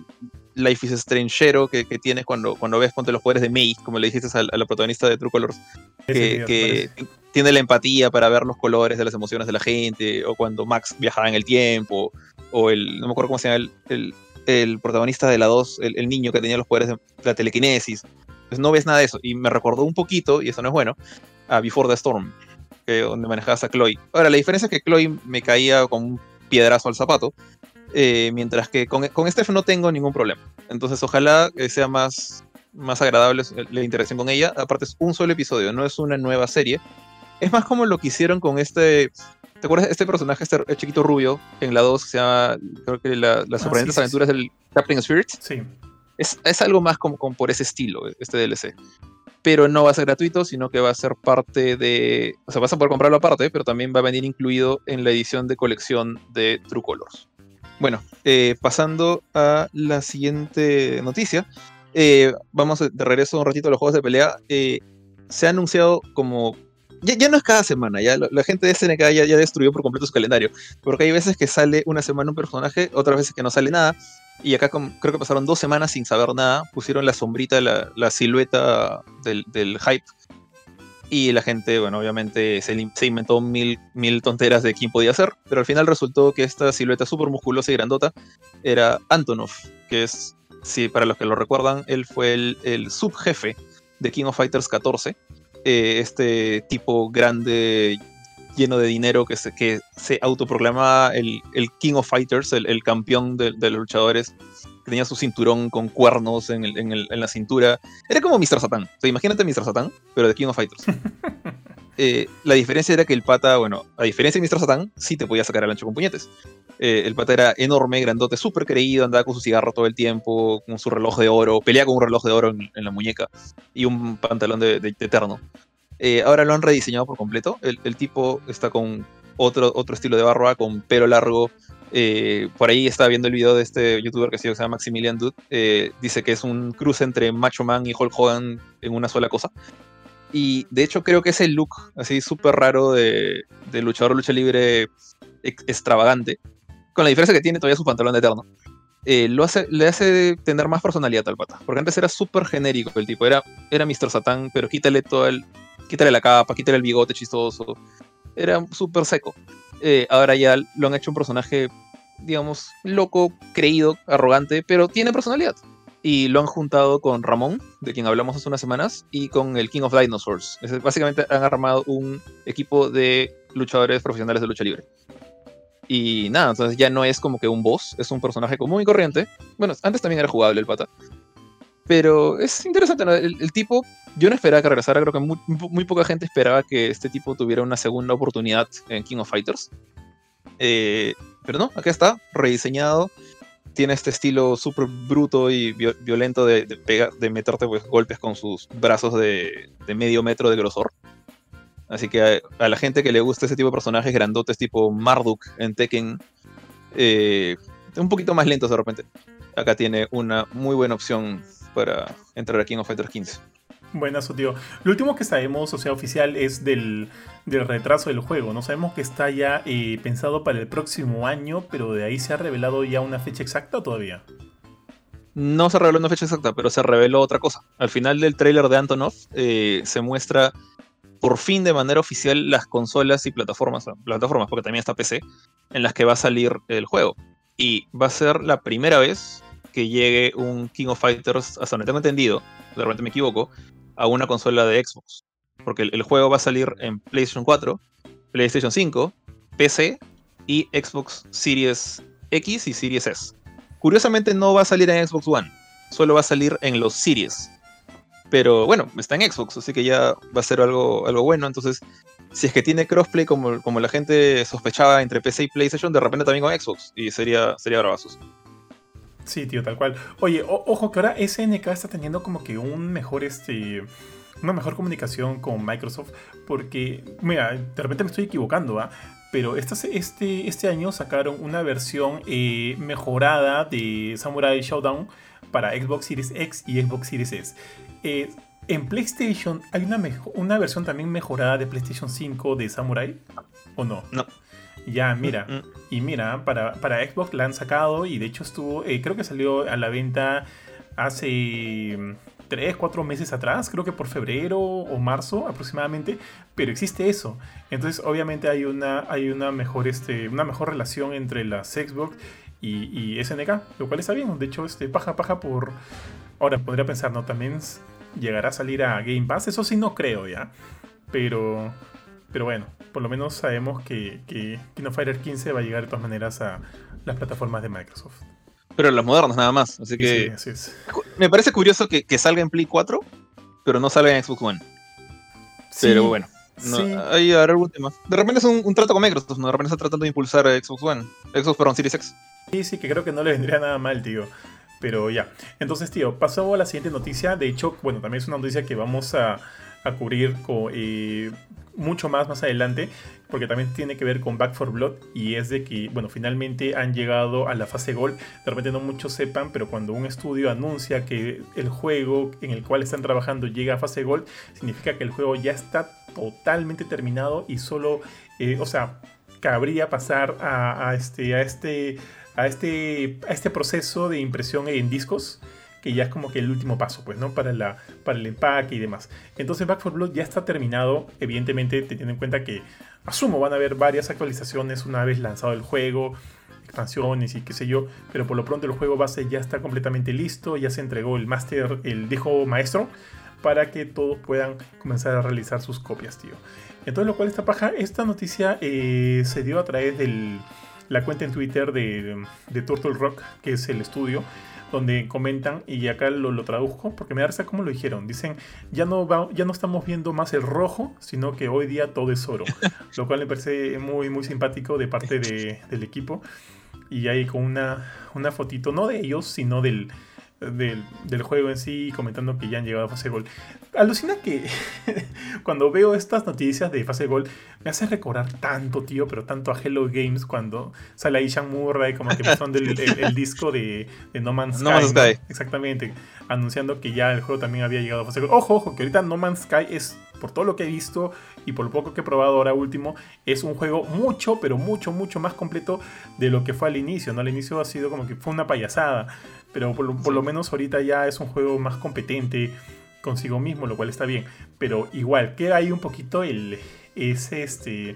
Life is Strangero que, que tienes cuando, cuando ves ponte los poderes de May, como le dijiste a, la protagonista de True Colors, que, tiene la empatía para ver los colores de las emociones de la gente, o cuando Max viajaba en el tiempo, o el, no me acuerdo cómo se llama, el el protagonista de la 2, el, niño que tenía los poderes de la telequinesis. Pues no ves nada de eso. Y me recordó un poquito, y eso no es bueno, a Before the Storm, donde manejabas a Chloe. Ahora, la diferencia es que Chloe me caía con un piedrazo al zapato, eh, mientras que con, con Steph no tengo ningún problema. Entonces, ojalá sea más, más agradable la interacción con ella. Aparte, es un solo episodio, no es una nueva serie. Es más como lo que hicieron con este ¿Te acuerdas de este personaje, este chiquito rubio, en la 2, que se llama, creo que las ah, sorprendentes aventuras del Captain Spirit? Sí. Es, es, algo más como, como, por ese estilo, este DLC. Pero no va a ser gratuito, sino que va a ser parte de. O sea, vas a poder comprarlo aparte, pero también va a venir incluido en la edición de colección de True Colors. Bueno, eh, pasando a la siguiente noticia. Eh, vamos de regreso un ratito a los juegos de pelea. Eh, se ha anunciado como ya, no es cada semana, ya la, gente de SNK ya, ya, destruyó por completo su calendario, porque hay veces que sale una semana un personaje, otras veces que no sale nada, y acá creo que pasaron dos semanas sin saber nada, pusieron la sombrita, la, silueta del, hype, y la gente, bueno, obviamente se, se, inventó mil, mil tonteras de quién podía ser, pero al final resultó que esta silueta súper musculosa y grandota era Antonov, que es, sí, para los que lo recuerdan, él fue el, el subjefe de King of Fighters 14 eh, este tipo grande, lleno de dinero, que se, que se autoproclama el, el King of Fighters, el, campeón de, los luchadores, que tenía su cinturón con cuernos en, en, la cintura. Era como Mr. Satan. O sea, imagínate Mr. Satan, pero de King of Fighters. Eh, la diferencia era que el pata, bueno, a diferencia de Mr. Satan, sí te podía sacar al ancho con puñetes. Eh, el pata era enorme, grandote, súper creído, andaba con su cigarro todo el tiempo, con su reloj de oro, pelea con un reloj de oro en, la muñeca y un pantalón de, eterno. Eh, ahora lo han rediseñado por completo. El, tipo está con otro, otro estilo de barba, con pelo largo. Eh, por ahí estaba viendo el video de este youtuber que se llama Maximilian Dude. dice que es un cruce entre Macho Man y Hulk Hogan en una sola cosa. Y de hecho creo que ese look así súper raro de, luchador lucha libre extravagante con la diferencia que tiene todavía su pantalón de eterno, eh, lo hace, le hace tener más personalidad al pata. Porque antes era súper genérico el tipo, era, era Mr. Satan, pero quítale todo el. Quítale la capa, quítale el bigote chistoso. Era súper seco. Eh, ahora ya lo han hecho un personaje digamos, loco, creído, arrogante, pero tiene personalidad. Y lo han juntado con Ramón, de quien hablamos hace unas semanas, y con el King of Dinosaurs. Es- básicamente han armado un equipo de luchadores profesionales de lucha libre. Y nada, entonces ya no es como que un boss, es un personaje común y corriente. Bueno, antes también era jugable el pata. Pero es interesante, ¿no? el, el tipo, yo no esperaba que regresara, creo que muy, muy poca gente esperaba que este tipo tuviera una segunda oportunidad en King of Fighters. Eh, pero no, acá está, rediseñado. Tiene este estilo súper bruto y vio- violento de, de, de meterte pues, golpes con sus brazos de, medio metro de grosor. Así que a, a la gente que le gusta ese tipo de personajes grandotes tipo Marduk en Tekken, eh, un poquito más lentos de repente, acá tiene una muy buena opción para entrar a King of Fighters 15. Buenazo, tío. Lo último que sabemos, o sea, oficial, es del, del retraso del juego. No sabemos que está ya eh, pensado para el próximo año, pero de ahí se ha revelado ya una fecha exacta todavía. No se reveló una fecha exacta, pero se reveló otra cosa. Al final del tráiler de Antonov eh, se muestra por fin de manera oficial las consolas y plataformas, plataformas, porque también está PC, en las que va a salir el juego. Y va a ser la primera vez que llegue un King of Fighters, hasta donde tengo entendido, de repente me equivoco, a una consola de Xbox. Porque el, el juego va a salir en PlayStation 4, PlayStation 5, PC y Xbox Series X y Series S. Curiosamente no va a salir en Xbox One, solo va a salir en los Series. Pero bueno, está en Xbox, así que ya va a ser algo, algo bueno. Entonces, si es que tiene crossplay como, como la gente sospechaba entre PC y PlayStation, de repente también con Xbox. Y sería, sería bravazos. Sí, tío, tal cual. Oye, ojo que ahora SNK está teniendo como que un mejor, este, una mejor comunicación con Microsoft, porque, mira, de repente me estoy equivocando, ¿ah? Pero esta este, este año sacaron una versión eh, mejorada de Samurai Showdown para Xbox Series X y Xbox Series S. Eh, en PlayStation hay una, una versión también mejorada de PlayStation 5 de Samurai, ¿o no? No. Ya, mira. Mm, mm. Y mira, para, para Xbox la han sacado y de hecho estuvo, eh, creo que salió a la venta hace 3, 4 meses atrás, creo que por febrero o marzo aproximadamente, pero existe eso. Entonces obviamente hay una, hay una, mejor, este, una mejor relación entre las Xbox y, y SNK, lo cual está bien. De hecho, este, paja, paja por... Ahora, podría pensar, ¿no? También llegará a salir a Game Pass, eso sí no creo ya, pero... Pero bueno, por lo menos sabemos que, que King of Fighter 15 va a llegar de todas maneras a las plataformas de Microsoft. Pero las modernas nada más. Así Sí, que sí, así es. me parece curioso que, que salga en Play 4, pero no salga en Xbox One. Pero bueno, no, sí. ahí habrá algún tema. De repente es un, un trato con Microsoft, ¿no? De repente está tratando de impulsar a Xbox One. Xbox, perdón, Series X. Sí, sí, que creo que no le vendría nada mal, tío. Pero ya. Entonces, tío, pasó a la siguiente noticia. De hecho, bueno, también es una noticia que vamos a, a cubrir con, eh, mucho más más adelante. Porque también tiene que ver con Back 4 Blood. Y es de que, bueno, finalmente han llegado a la fase Gold. De repente no muchos sepan, pero cuando un estudio anuncia que el juego en el cual están trabajando llega a fase Gold, significa que el juego ya está totalmente terminado y solo, eh, o sea, cabría pasar a este, a este, a este, a este proceso de impresión en discos que ya es como que el último paso, pues, ¿no? Para, la, para el empaque y demás. Entonces Back 4 Blood ya está terminado, evidentemente teniendo en cuenta que, asumo, van a haber varias actualizaciones una vez lanzado el juego, expansiones y qué sé yo, pero por lo pronto el juego base ya está completamente listo, ya se entregó el máster, el dijo maestro, para que todos puedan comenzar a realizar sus copias, tío. Entonces, lo cual esta paja, esta noticia eh, se dio a través de la cuenta en Twitter de Turtle Rock, que es el estudio, donde comentan, y acá lo, lo traduzco, porque me da risa cómo lo dijeron. Dicen, ya no, va, ya no estamos viendo más el rojo, sino que hoy día todo es oro. lo cual me parece muy, muy simpático de parte de, del equipo. Y ahí con una, una fotito, no de ellos, sino del, del, del, juego en sí, comentando que ya han llegado a fase gol. Alucina que cuando veo estas noticias de fase gol, me hace recordar tanto, tío, pero tanto a Hello Games cuando sale ahí Sean Murray, como que mostrando el, el, el, disco de, de, No Man's Sky. No Man's Sky. Exactamente, anunciando que ya el juego también había llegado a fase gol. Ojo, ojo, que ahorita No Man's Sky es, por todo lo que he visto y por lo poco que he probado ahora último, es un juego mucho, pero mucho, mucho más completo de lo que fue al inicio, ¿no? Al inicio ha sido como que fue una payasada pero por lo, menos ahorita ya es un juego más competente consigo mismo, lo cual está bien. Pero igual, queda ahí un poquito el, ese, este,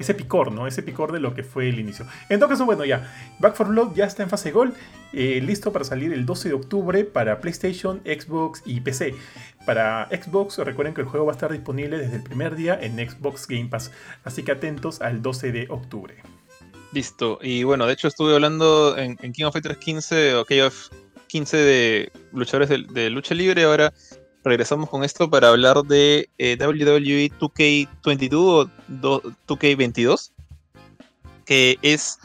ese picor, ¿no? Ese picor de lo que fue el inicio. En todo caso, bueno, ya. Back for Blood ya está en fase gol, eh, listo para salir el 12 de octubre para PlayStation, Xbox y PC. Para Xbox, recuerden que el juego va a estar disponible desde el primer día en Xbox Game Pass, así que atentos al 12 de octubre. Listo, y bueno, de hecho estuve hablando en, King of Fighters 15 o KOF 15 de luchadores de, lucha libre, ahora regresamos con esto para hablar de eh, WWE 2K22 o 2K22, que es,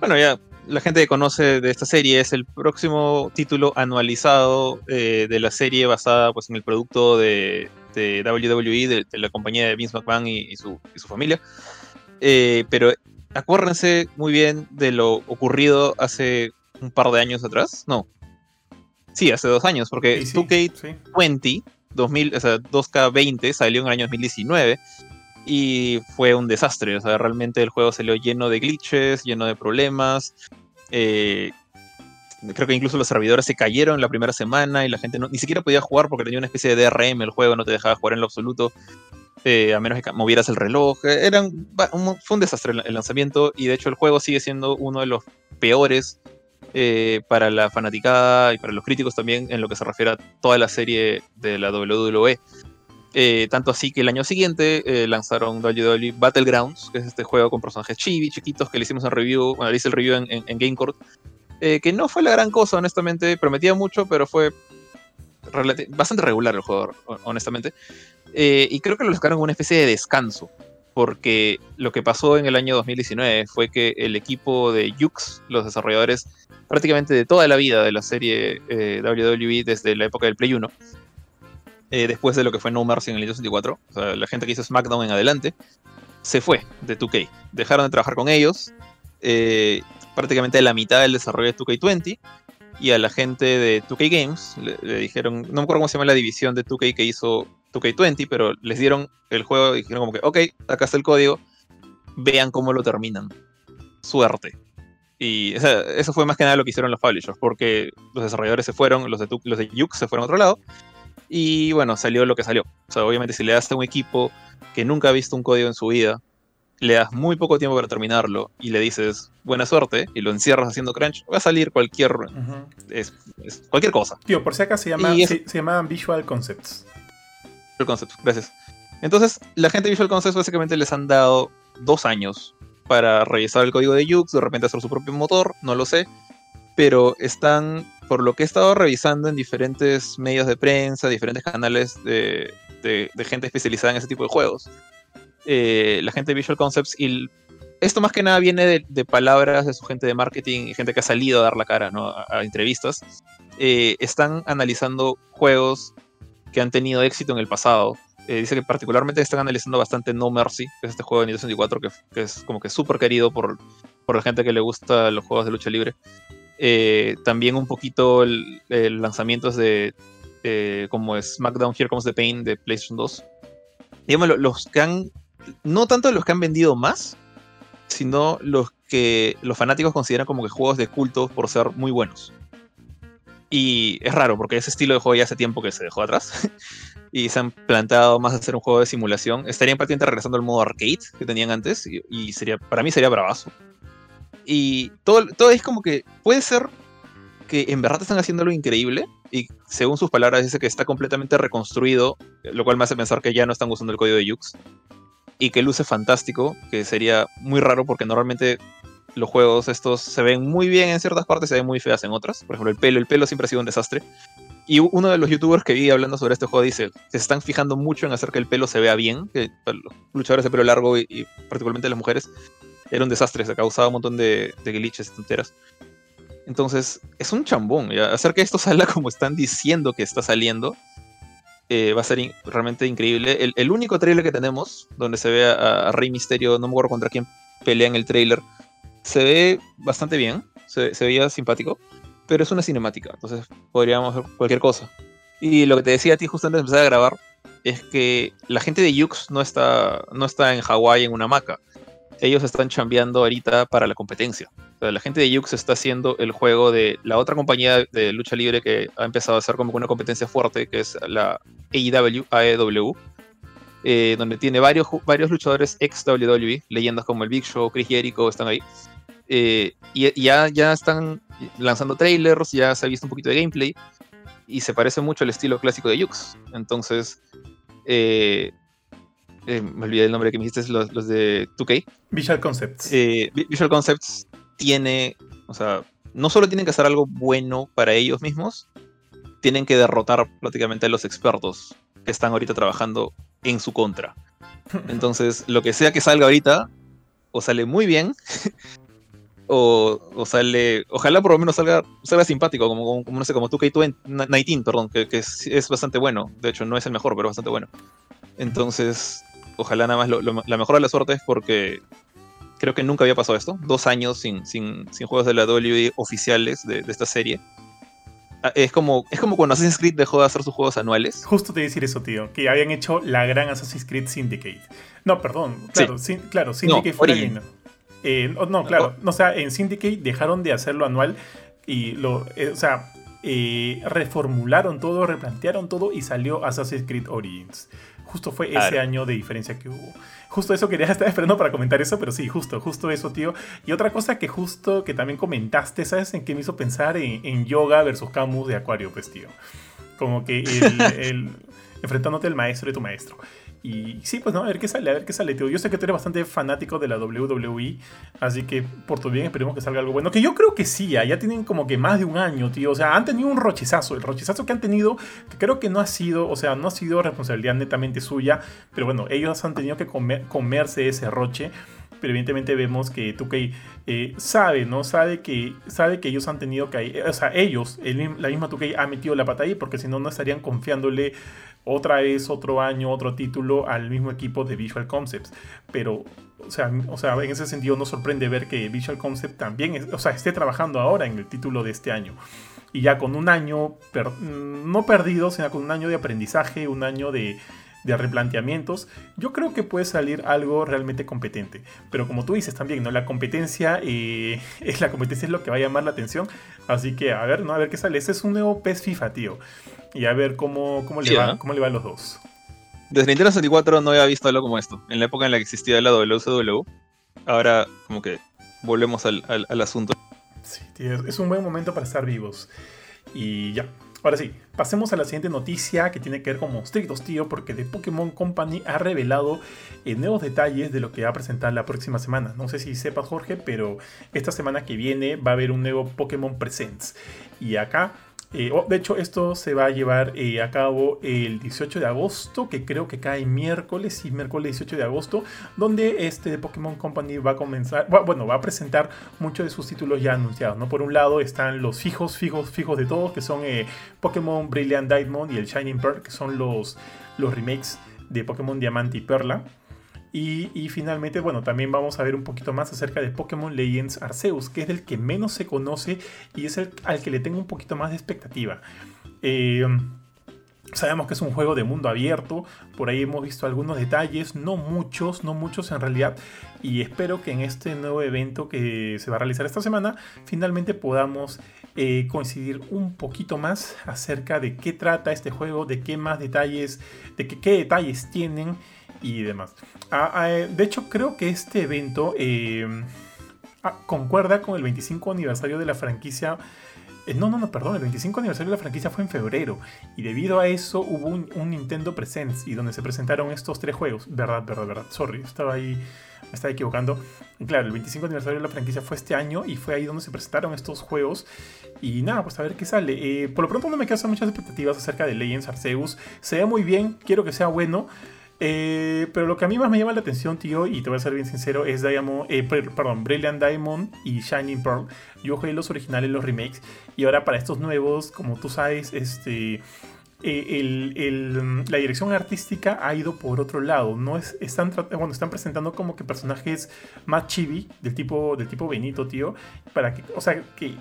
bueno, ya la gente que conoce de esta serie es el próximo título anualizado eh, de la serie basada pues, en el producto de, WWE, de, la compañía de Vince McMahon y, su, familia. Eh, pero acuérdense muy bien de lo ocurrido hace un par de años atrás. No. Sí, hace dos años, porque 2K20, 2000, o sea, 2K20 salió en el año 2019 y fue un desastre. O sea, realmente el juego salió lleno de glitches, lleno de problemas. Eh, creo que incluso los servidores se cayeron la primera semana y la gente ni siquiera podía jugar porque tenía una especie de DRM el juego, no te dejaba jugar en lo absoluto. Eh, a menos que movieras el reloj. Eh, eran, fue un desastre el, lanzamiento y de hecho el juego sigue siendo uno de los peores para la fanaticada y para los críticos también en lo que se refiere a toda la serie de la WWE. Eh, tanto así que el año siguiente eh, lanzaron WWE Battlegrounds, que es este juego con personajes chibi, chiquitos, que le hicimos en review, bueno, le hice el review en, en, GameCourt, eh, que no fue la gran cosa, honestamente, prometía mucho, pero fue bastante regular el juego, honestamente. y creo que lo sacaron como una especie de descanso, porque lo que pasó en el año 2019 fue que el equipo de Yux, los desarrolladores prácticamente de toda la vida de la serie WWE desde la época del Play 1, eh, después de lo que fue No Mercy en el 64, o sea, la gente que hizo SmackDown en adelante, se fue de 2K. Dejaron de trabajar con ellos, eh, prácticamente la mitad del desarrollo de 2K20, y a la gente de 2K Games le, dijeron, no me acuerdo cómo se llama la división de 2K que hizo 2K20, pero les dieron el juego y dijeron como que, ok, acá está el código, vean cómo lo terminan. Suerte. Y eso fue más que nada lo que hicieron los publishers, porque los desarrolladores se fueron, los de, los de Yuk se fueron a otro lado, y bueno, salió lo que salió. O sea, obviamente si le das a un equipo que nunca ha visto un código en su vida, le das muy poco tiempo para terminarlo y le dices buena suerte y lo encierras haciendo crunch, va a salir cualquier es, cualquier cosa. Tío, por si acá se, llama, se, llaman Visual Concepts. Visual Concepts, gracias. Entonces, la gente de Visual Concepts básicamente les han dado dos años para revisar el código de Yux, de repente hacer su propio motor, no lo sé, pero están por lo que he estado revisando en diferentes medios de prensa, diferentes canales de, gente especializada en ese tipo de juegos, eh, la gente de Visual Concepts, y esto más que nada viene de, palabras de su gente de marketing y gente que ha salido a dar la cara a, entrevistas, eh, están analizando juegos que han tenido éxito en el pasado. Eh, dice que particularmente están analizando bastante No Mercy, que es este juego de Nintendo 64 que, es como que súper querido por, por la gente que le gusta los juegos de lucha libre. Eh, también un poquito el, lanzamientos de eh, como SmackDown Here Comes the Pain de PlayStation 2. Digamos, los que han, no tanto los que han vendido más, sino los que los fanáticos consideran como que juegos de culto por ser muy buenos. Y es raro, porque ese estilo de juego ya hace tiempo que se dejó atrás. y se han plantado más hacer un juego de simulación. Estarían prácticamente regresando al modo arcade que tenían antes. Y, y sería, para mí sería bravazo. Y todo, todo es como que puede ser que en verdad están haciendo algo increíble y según sus palabras dice que está completamente reconstruido, lo cual me hace pensar que ya no están usando el código de Yux y que luce fantástico, que sería muy raro porque normalmente los juegos estos se ven muy bien en ciertas partes, se ven muy feas en otras. Por ejemplo, el pelo, el pelo siempre ha sido un desastre. Y uno de los youtubers que vi hablando sobre este juego dice se están fijando mucho en hacer que el pelo se vea bien, que los luchadores de pelo largo y, y particularmente las mujeres era un desastre, se causaba un montón de, de glitches tonteras. Entonces, es un chambón. Hacer que esto salga como están diciendo que está saliendo eh, va a ser realmente increíble. El, único trailer que tenemos, donde se ve a, Rey Misterio, no me acuerdo contra quién pelea en el trailer, se ve bastante bien, se, veía simpático, pero es una cinemática, entonces podríamos ver cualquier cosa. Y lo que te decía a ti justo antes de empezar a grabar es que la gente de Yux no está, no está en Hawái en una hamaca ellos están chambeando ahorita para la competencia. la gente de Yux está haciendo el juego de la otra compañía de lucha libre que ha empezado a hacer como una competencia fuerte, que es la AEW, AEW eh, donde tiene varios, varios luchadores ex WWE, leyendas como el Big Show, Chris Jericho, están ahí. Eh, y, ya, ya están lanzando trailers, ya se ha visto un poquito de gameplay, y se parece mucho al estilo clásico de Yux. Entonces, eh, me olvidé el nombre que me dijiste, los, los de 2K. Visual Concepts. Visual Concepts tiene, o sea, no solo tienen que hacer algo bueno para ellos mismos, tienen que derrotar prácticamente a los expertos que están ahorita trabajando en su contra. Entonces, lo que sea que salga ahorita, o sale muy bien, o, sale, ojalá por lo menos salga, salga simpático, como, como no sé, como 2K19, perdón, que, es, bastante bueno. De hecho, no es el mejor, pero bastante bueno. Entonces, ojalá nada más la mejor de la suerte es porque creo que nunca había pasado esto. Dos años sin, sin, sin juegos de la WWE oficiales de, de esta serie. Ah, es como, es como cuando Assassin's Creed dejó de hacer sus juegos anuales. Justo te decir eso, tío, que habían hecho la gran Assassin's Creed Syndicate. No, perdón, claro, claro Syndicate fue la eh, no, claro, no, o sea, en Syndicate dejaron de hacerlo anual y lo, eh, o sea, eh, reformularon todo, replantearon todo y salió Assassin's Creed Origins. Justo fue ese año de diferencia que hubo. Justo eso quería estar esperando para comentar eso, pero sí, justo, justo eso, tío. Y otra cosa que justo que también comentaste, ¿sabes en qué me hizo pensar? En, Yoga versus Camus de Acuario, pues, tío. Como que el enfrentándote al maestro de tu maestro. Y sí, pues no, a ver qué sale, a ver qué sale, tío. Yo sé que tú eres bastante fanático de la WWE, así que por tu bien esperemos que salga algo bueno. Que yo creo que sí, ya tienen como que más de un año, tío. O sea, han tenido un rochizazo. El rochizazo que han tenido, que creo que no ha sido, o sea, no ha sido responsabilidad netamente suya, pero bueno, ellos han tenido que comerse ese roche pero evidentemente vemos que 2K eh, sabe, ¿no? Sabe que, sabe que ellos han tenido que... O sea, ellos, la misma 2K ha metido la pata ahí porque si no, no estarían confiándole otra vez otro año, otro título al mismo equipo de Visual Concepts. Pero, o sea, o sea en ese sentido no sorprende ver que Visual Concept también, o sea, esté trabajando ahora en el título de este año. Y ya con un año, no perdido, sino con un año de aprendizaje, un año de, de replanteamientos, yo creo que puede salir algo realmente competente. Pero como tú dices también, ¿no? La competencia eh, es la competencia es lo que va a llamar la atención. Así que a ver, ¿no? A ver qué sale. Este es un nuevo PES FIFA, tío y a ver cómo, cómo, le, va, cómo le van los dos. Desde Nintendo 64 no había visto algo como esto. En la época en la que existía el WCW, ahora como que volvemos al, al, asunto. Sí, tío, es un buen momento para estar vivos. Y ya, Ahora sí, pasemos a la siguiente noticia que tiene que ver con monstruitos, tío, porque The Pokémon Company ha revelado eh, nuevos detalles de lo que va a presentar la próxima semana. No sé si sepas, Jorge, pero esta semana que viene va a haber un nuevo Pokémon Presents. Y acá eh, oh, de hecho, esto se va a llevar eh, a cabo el 18 de agosto, que creo que cae miércoles, y miércoles 18 de agosto, donde este Pokémon Company va a comenzar, bueno, va a presentar muchos de sus títulos ya anunciados, ¿no? Por un lado están los fijos, fijos, fijos de todos, que son eh, Pokémon Brilliant Diamond y el Shining Pearl, que son los, los remakes de Pokémon Diamante y Perla. Y, finalmente, bueno, también vamos a ver un poquito más acerca de Pokémon Legends Arceus, que es el que menos se conoce y es el al que le tengo un poquito más de expectativa. Eh, sabemos que es un juego de mundo abierto, por ahí hemos visto algunos detalles, no muchos, no muchos en realidad, y espero que en este nuevo evento que se va a realizar esta semana, finalmente podamos eh, coincidir un poquito más acerca de qué trata este juego, de qué más detalles, de qué detalles tienen y demás. Ah, ah, eh, de hecho, creo que este evento eh, ah, concuerda con el 25 aniversario de la franquicia. Eh, no, no, no, perdón, el 25 aniversario de la franquicia fue en febrero. Y debido a eso hubo un, Nintendo Presents y donde se presentaron estos tres juegos. Verdad, verdad, verdad. Sorry, estaba ahí, me estaba equivocando. claro, el 25 aniversario de la franquicia fue este año y fue ahí donde se presentaron estos juegos. Y nada, pues a ver qué sale. por lo pronto no me quedan muchas expectativas acerca de Legends Arceus. Se ve muy bien, quiero que sea bueno. Eh, pero lo que a mí más me llama la atención, tío, y te voy a ser bien sincero, es Diamond, eh, perdón, Brilliant Diamond y Shining Pearl. Yo jugué los originales, los remakes, y ahora para estos nuevos, como tú sabes, este, eh, la dirección artística ha ido por otro lado. No es, están, bueno, están presentando como que personajes más chibi, del tipo, del tipo Benito, tío, para que, o sea, que,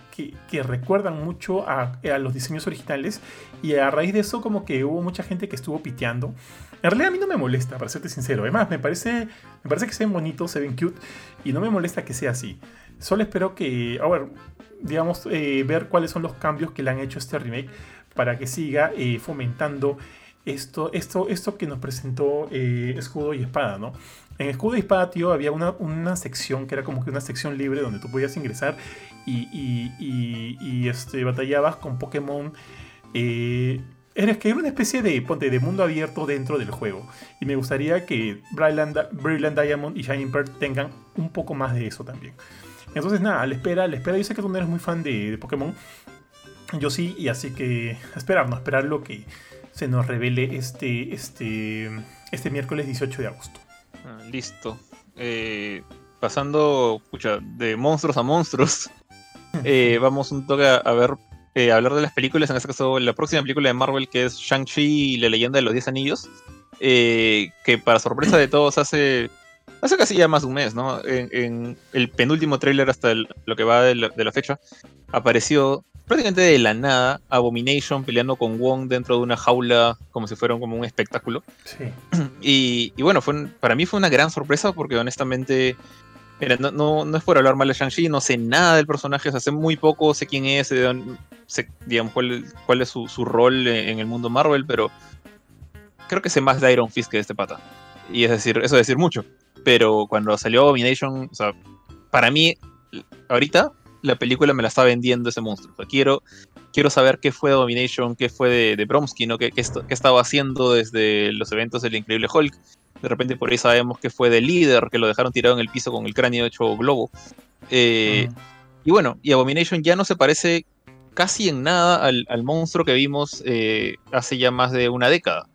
que, recuerdan mucho a, los diseños originales. Y a raíz de eso, como que hubo mucha gente que estuvo piteando. En realidad a mí no me molesta, para serte sincero. Además, me parece, me parece que se ven bonitos, se ven cute y no me molesta que sea así. Solo espero que, a ver, digamos, eh, ver cuáles son los cambios que le han hecho este remake para que siga eh, fomentando esto, esto, esto que nos presentó eh, Escudo y Espada, ¿no? En Escudo y Espada, tío, había una, una sección que era como que una sección libre donde tú podías ingresar y, y, y, este, batallabas con Pokémon. Eh, era que era una especie de, ponte, de mundo abierto dentro del juego. Y me gustaría que Brilliant, Diamond y Shining Pearl tengan un poco más de eso también. Entonces, nada, le espera, le espera. Yo sé que tú no eres muy fan de, de Pokémon. Yo sí, y así que esperar, no esperar lo que se nos revele este, este, este miércoles 18 de agosto. Ah, listo. Eh, pasando pucha, de monstruos a monstruos, eh, vamos un toque a, ver, eh, hablar de las películas, en este caso la próxima película de Marvel que es Shang-Chi y la leyenda de los 10 anillos, que para sorpresa de todos hace, hace casi ya más de un mes, ¿no? En, el penúltimo tráiler hasta lo que va de la fecha, apareció prácticamente de la nada Abomination peleando con Wong dentro de una jaula como si fuera como un espectáculo. Sí. Y, bueno, fue para mí fue una gran sorpresa porque honestamente, mira, no, no, es por hablar mal de Shang-Chi, no sé nada del personaje, hace muy poco sé quién es, sé, digamos, cuál, cuál es su, su, rol en el mundo Marvel, pero creo que sé más de Iron Fist que de este pata. Y es decir, eso es decir mucho. Pero cuando salió Abomination, o sea, para mí, ahorita la película me la está vendiendo ese monstruo. quiero, quiero saber qué fue Domination, qué fue de, de Bromsky, ¿no? ¿Qué, qué, estaba haciendo desde los eventos del Increíble Hulk. De repente por ahí sabemos que fue del líder, que lo dejaron tirado en el piso con el cráneo hecho globo. Eh, y bueno, y Abomination ya no se parece casi en nada al, monstruo que vimos eh, hace ya más de una década.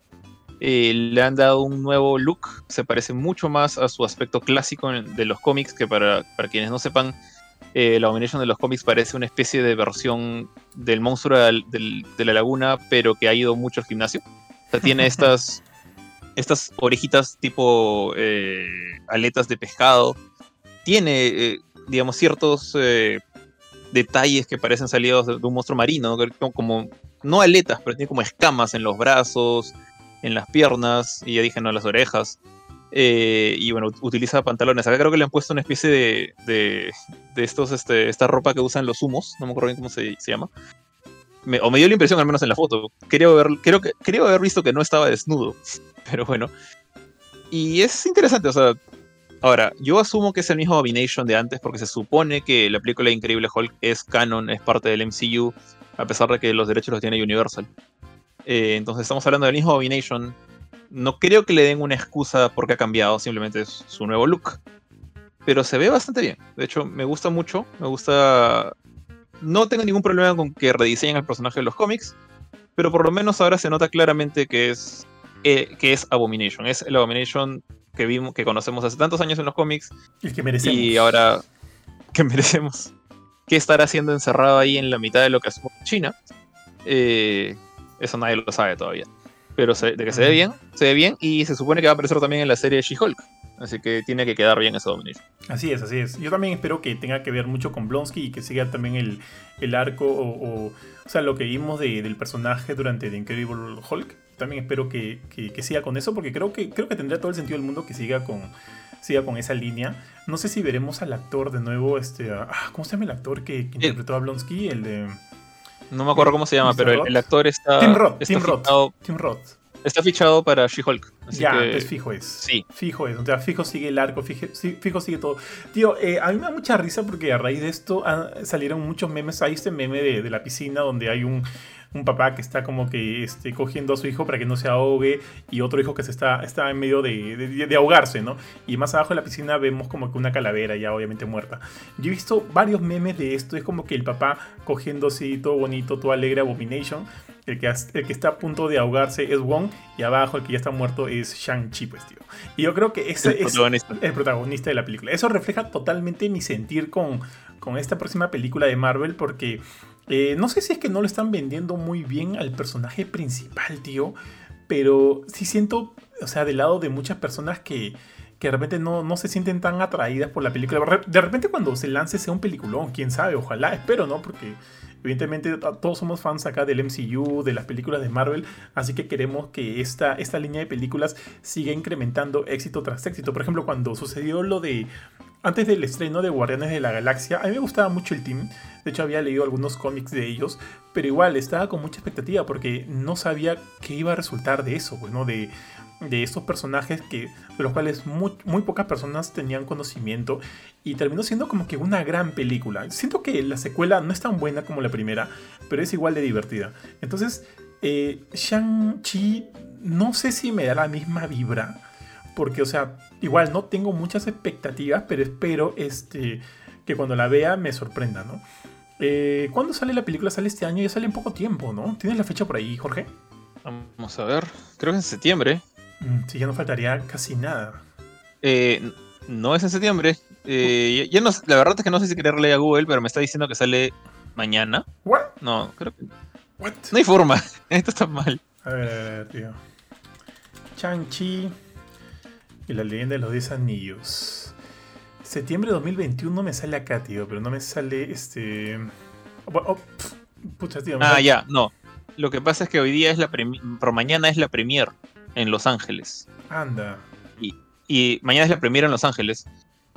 Eh, le han dado un nuevo look, se parece mucho más a su aspecto clásico de los cómics, que para, para quienes no sepan, eh, la Abomination de los cómics parece una especie de versión del monstruo de la laguna, pero que ha ido mucho al gimnasio. O sea, tiene estas, estas orejitas tipo eh, aletas de pescado. Tiene, eh, digamos, ciertos detalles que parecen salidos de, un monstruo marino, como, no aletas, pero tiene como escamas en los brazos, en las piernas, y ya dije, no, las orejas. Eh, y bueno, utiliza pantalones. Acá creo que le han puesto una especie de, de, estos, este, esta ropa que usan los humos, no me acuerdo bien cómo se, llama. o me dio la impresión, al menos en la foto. Quería haber, creo que, quería haber visto que no estaba desnudo, pero bueno. Y es interesante, o sea, ahora, yo asumo que es el mismo Abomination de antes porque se supone que la película Increíble Hulk es canon, es parte del MCU, a pesar de que los derechos los tiene Universal. Eh, entonces estamos hablando del mismo Abomination, no creo que le den una excusa porque ha cambiado, simplemente es su nuevo look. Pero se ve bastante bien. De hecho, me gusta mucho. Me gusta. No tengo ningún problema con que rediseñen el personaje de los cómics. Pero por lo menos ahora se nota claramente que es. Eh, que es Abomination. Es el Abomination que vimos, que conocemos hace tantos años en los cómics. Y que merecemos. Y ahora. que merecemos. Que estará siendo encerrado ahí en la mitad de lo que hacemos China. Eh, eso nadie lo sabe todavía pero de que se ve bien, se ve bien y se supone que va a aparecer también en la serie She-Hulk. Así que tiene que quedar bien eso Domination. Así es, así es. Yo también espero que tenga que ver mucho con Blonsky y que siga también el, el arco o, o, sea, lo que vimos del personaje durante The Incredible Hulk. También espero que, que, siga con eso porque creo que, creo que tendría todo el sentido del mundo que siga con, siga con esa línea. No sé si veremos al actor de nuevo, este, ah, ¿cómo se llama el actor que, interpretó a Blonsky? El de... No me acuerdo cómo se llama, pero el, actor está. Tim Roth. Tim Roth. Tim Roth. Está fichado para She-Hulk. Ya, que... fijo es. Sí. Fijo es. O sea, fijo sigue el arco, fijo, sigue todo. Tío, eh, a mí me da mucha risa porque a raíz de esto ah, salieron muchos memes. Hay este meme de, de la piscina donde hay un un papá que está como que este, cogiendo a su hijo para que no se ahogue y otro hijo que se está, está en medio de, de, ahogarse, ¿no? Y más abajo de la piscina vemos como que una calavera ya obviamente muerta. Yo he visto varios memes de esto, es como que el papá cogiendo así todo bonito, todo alegre Abomination. El que, el que está a punto de ahogarse es Wong y abajo el que ya está muerto es Shang-Chi, pues, tío. Y yo creo que ese es el protagonista de la película. Eso refleja totalmente mi sentir con, con esta próxima película de Marvel porque eh, no sé si es que no lo están vendiendo muy bien al personaje principal, tío. Pero sí siento, o sea, del lado de muchas personas que, que de repente no, no se sienten tan atraídas por la película. De repente cuando se lance sea un peliculón, quién sabe, ojalá, espero, ¿no? Porque evidentemente todos somos fans acá del MCU, de las películas de Marvel, así que queremos que esta, esta línea de películas siga incrementando éxito tras éxito. Por ejemplo, cuando sucedió lo de antes del estreno de Guardianes de la Galaxia, a mí me gustaba mucho el team. De hecho, había leído algunos cómics de ellos, pero igual estaba con mucha expectativa porque no sabía qué iba a resultar de eso, pues, ¿no? De, de estos personajes que, de los cuales muy, muy, pocas personas tenían conocimiento y terminó siendo como que una gran película. Siento que la secuela no es tan buena como la primera, pero es igual de divertida. Entonces, eh, Shang-Chi no sé si me da la misma vibra, porque, o sea, igual no tengo muchas expectativas, pero espero este, que cuando la vea me sorprenda, ¿no? Eh, ¿Cuándo sale la película? Sale este año, ya sale en poco tiempo, ¿no? ¿Tienes la fecha por ahí, Jorge? Vamos a ver, creo que en septiembre. Mm, sí, ya no faltaría casi nada. Eh, no es en septiembre. Eh, ya, no, la verdad es que no sé si quererle a Google, pero me está diciendo que sale mañana. ¿What? No, creo que. No hay forma. Esto está mal. A ver, a ver, tío. Chang-Chi y la leyenda de los 10 anillos. Septiembre de 2021 me sale acá, tío, pero no me sale este. Oh, oh, pucha, tío. Ah, ya, no. Lo que pasa es que hoy día es la por mañana es la premier en Los Ángeles. Anda. Y, y mañana es la premier en Los Ángeles.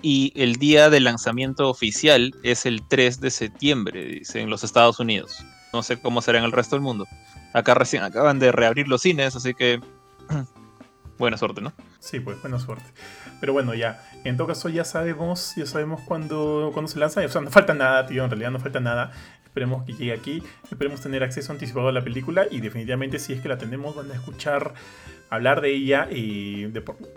Y el día de lanzamiento oficial es el 3 de septiembre, dice, en los Estados Unidos. No sé cómo será en el resto del mundo. Acá recién acaban de reabrir los cines, así que buena suerte, ¿no? Sí, pues buena suerte. Pero bueno, ya. En todo caso, ya sabemos, ya sabemos cuándo, cuándo se lanza. O sea, no falta nada, tío. En realidad no falta nada. Esperemos que llegue aquí. Esperemos tener acceso anticipado a la película. Y definitivamente, si es que la tenemos, van a escuchar hablar de ella. Y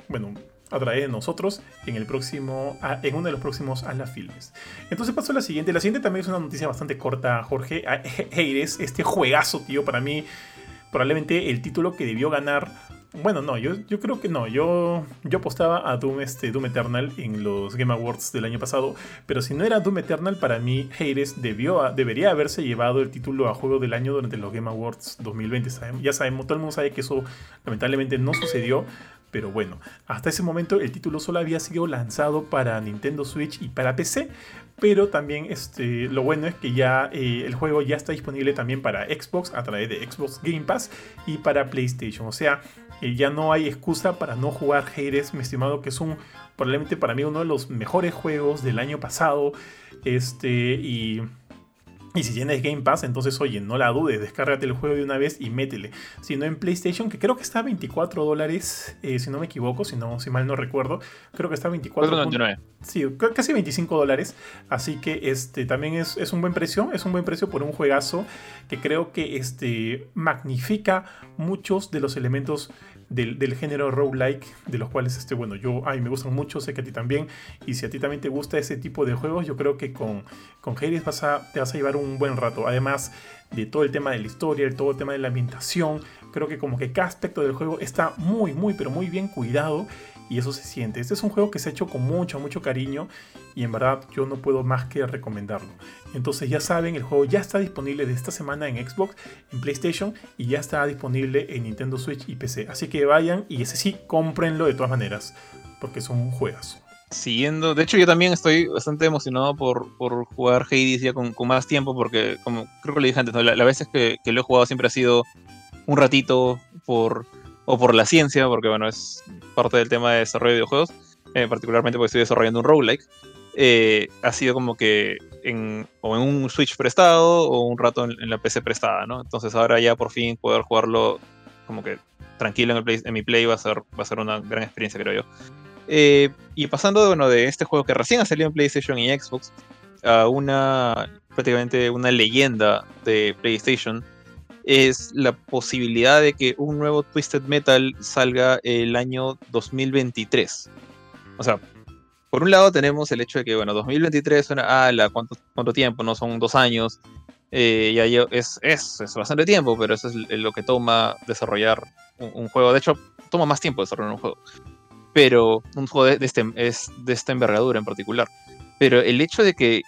bueno, a través de nosotros en el próximo en uno de los próximos a filmes. Entonces pasó la siguiente. La siguiente también es una noticia bastante corta, Jorge. Heires, este juegazo, tío, para mí probablemente el título que debió ganar bueno, no, yo, yo creo que no. Yo, yo apostaba a Doom, este, Doom Eternal en los Game Awards del año pasado. Pero si no era Doom Eternal, para mí, Hades debió, debería haberse llevado el título a juego del año durante los Game Awards 2020. Ya sabemos, todo el mundo sabe que eso lamentablemente no sucedió. Pero bueno, hasta ese momento el título solo había sido lanzado para Nintendo Switch y para PC. Pero también este, lo bueno es que ya eh, el juego ya está disponible también para Xbox a través de Xbox Game Pass y para PlayStation. O sea, eh, ya no hay excusa para no jugar Hades, mi estimado, que es un probablemente para mí uno de los mejores juegos del año pasado. Este, y y si tienes Game Pass, entonces oye, no la dudes, descárgate el juego de una vez y métele. Si no en PlayStation, que creo que está a 24 dólares, eh, si no me equivoco, si, no, si mal no recuerdo, creo que está a 24 Sí, casi 25 dólares. Así que este también es, es, un buen precio, es un buen precio por un juegazo que creo que este, magnifica muchos de los elementos del, del, género roguelike, de los cuales, este, bueno, yo, ay, me gustan mucho, sé que a ti también, y si a ti también te gusta ese tipo de juegos, yo creo que con, con Hades te vas a llevar un buen rato, además de todo el tema de la historia, todo el tema de la ambientación, creo que como que cada aspecto del juego está muy, muy, pero muy bien cuidado, y eso se siente. Este es un juego que se ha hecho con mucho, mucho cariño y en verdad yo no puedo más que recomendarlo. Entonces ya saben, el juego ya está disponible de esta semana en Xbox, en PlayStation y ya está disponible en Nintendo Switch y PC. Así que vayan y ese sí, cómprenlo de todas maneras, porque son juegos. Siguiendo, de hecho yo también estoy bastante emocionado por, jugar Hades ya con, más tiempo, porque como creo que le dije antes, la, las veces que, que lo he jugado siempre ha sido un ratito por o por la ciencia, porque bueno, es parte del tema de desarrollo de videojuegos, eh, particularmente porque estoy desarrollando un roguelike, eh, ha sido como que o en un Switch prestado o un rato en, la PC prestada, ¿no? Entonces ahora ya por fin poder jugarlo como que tranquilo en mi Play va a, ser, va a ser una gran experiencia, creo yo. Eh, y pasando bueno, de este juego que recién ha salido en PlayStation y Xbox a una prácticamente una leyenda de PlayStation, es la posibilidad de que un nuevo Twisted Metal salga el año 2023. O sea, por un lado tenemos el hecho de que, bueno, 2023 suena, ah, la, ¿cuánto, ¿cuánto tiempo? No son dos años. Eh, ya es, es, es, bastante tiempo, pero eso es lo que toma desarrollar un, juego. De hecho, toma más tiempo desarrollar un juego. Pero un juego de, este, es de esta envergadura en particular. Pero el hecho de que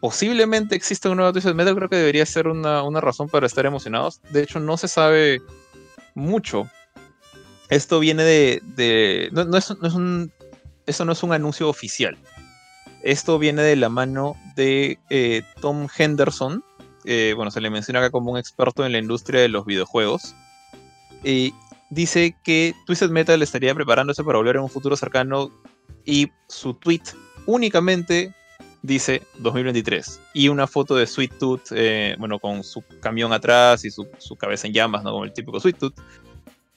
posiblemente exista un nuevo Twisted Metal, creo que debería ser una, razón para estar emocionados. De hecho, no se sabe mucho. Esto viene de. no, es, un. Eso no es un anuncio oficial. Esto viene de la mano de eh, Tom Henderson. bueno, se le menciona acá como un experto en la industria de los videojuegos. Y dice que Twisted Metal estaría preparándose para volver en un futuro cercano. Y su tweet únicamente dice 2023. Y una foto de Sweet Tooth, eh, bueno, con su camión atrás y su, su, cabeza en llamas, ¿no? Como el típico Sweet Tooth.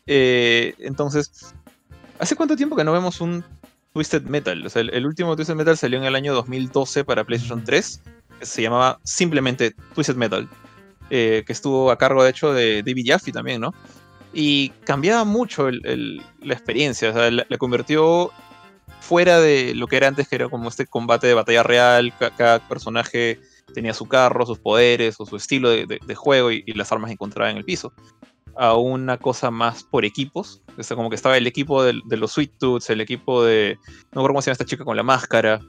Eh, entonces, ¿hace cuánto tiempo que no vemos un Twisted Metal? O sea, el, último Twisted Metal salió en el año 2012 para PlayStation 3. Se llamaba simplemente Twisted Metal. Eh, que estuvo a cargo, de hecho, de David Jaffe también, ¿no? Y cambiaba mucho el, el, la experiencia, o sea, la, la, convirtió fuera de lo que era antes, que era como este combate de batalla real, cada, personaje tenía su carro, sus poderes o su estilo de, de, de juego y, y, las armas que encontraba en el piso, a una cosa más por equipos, o sea, como que estaba el equipo de, de los Sweet Tooths, el equipo de, no recuerdo cómo se llama esta chica con la máscara,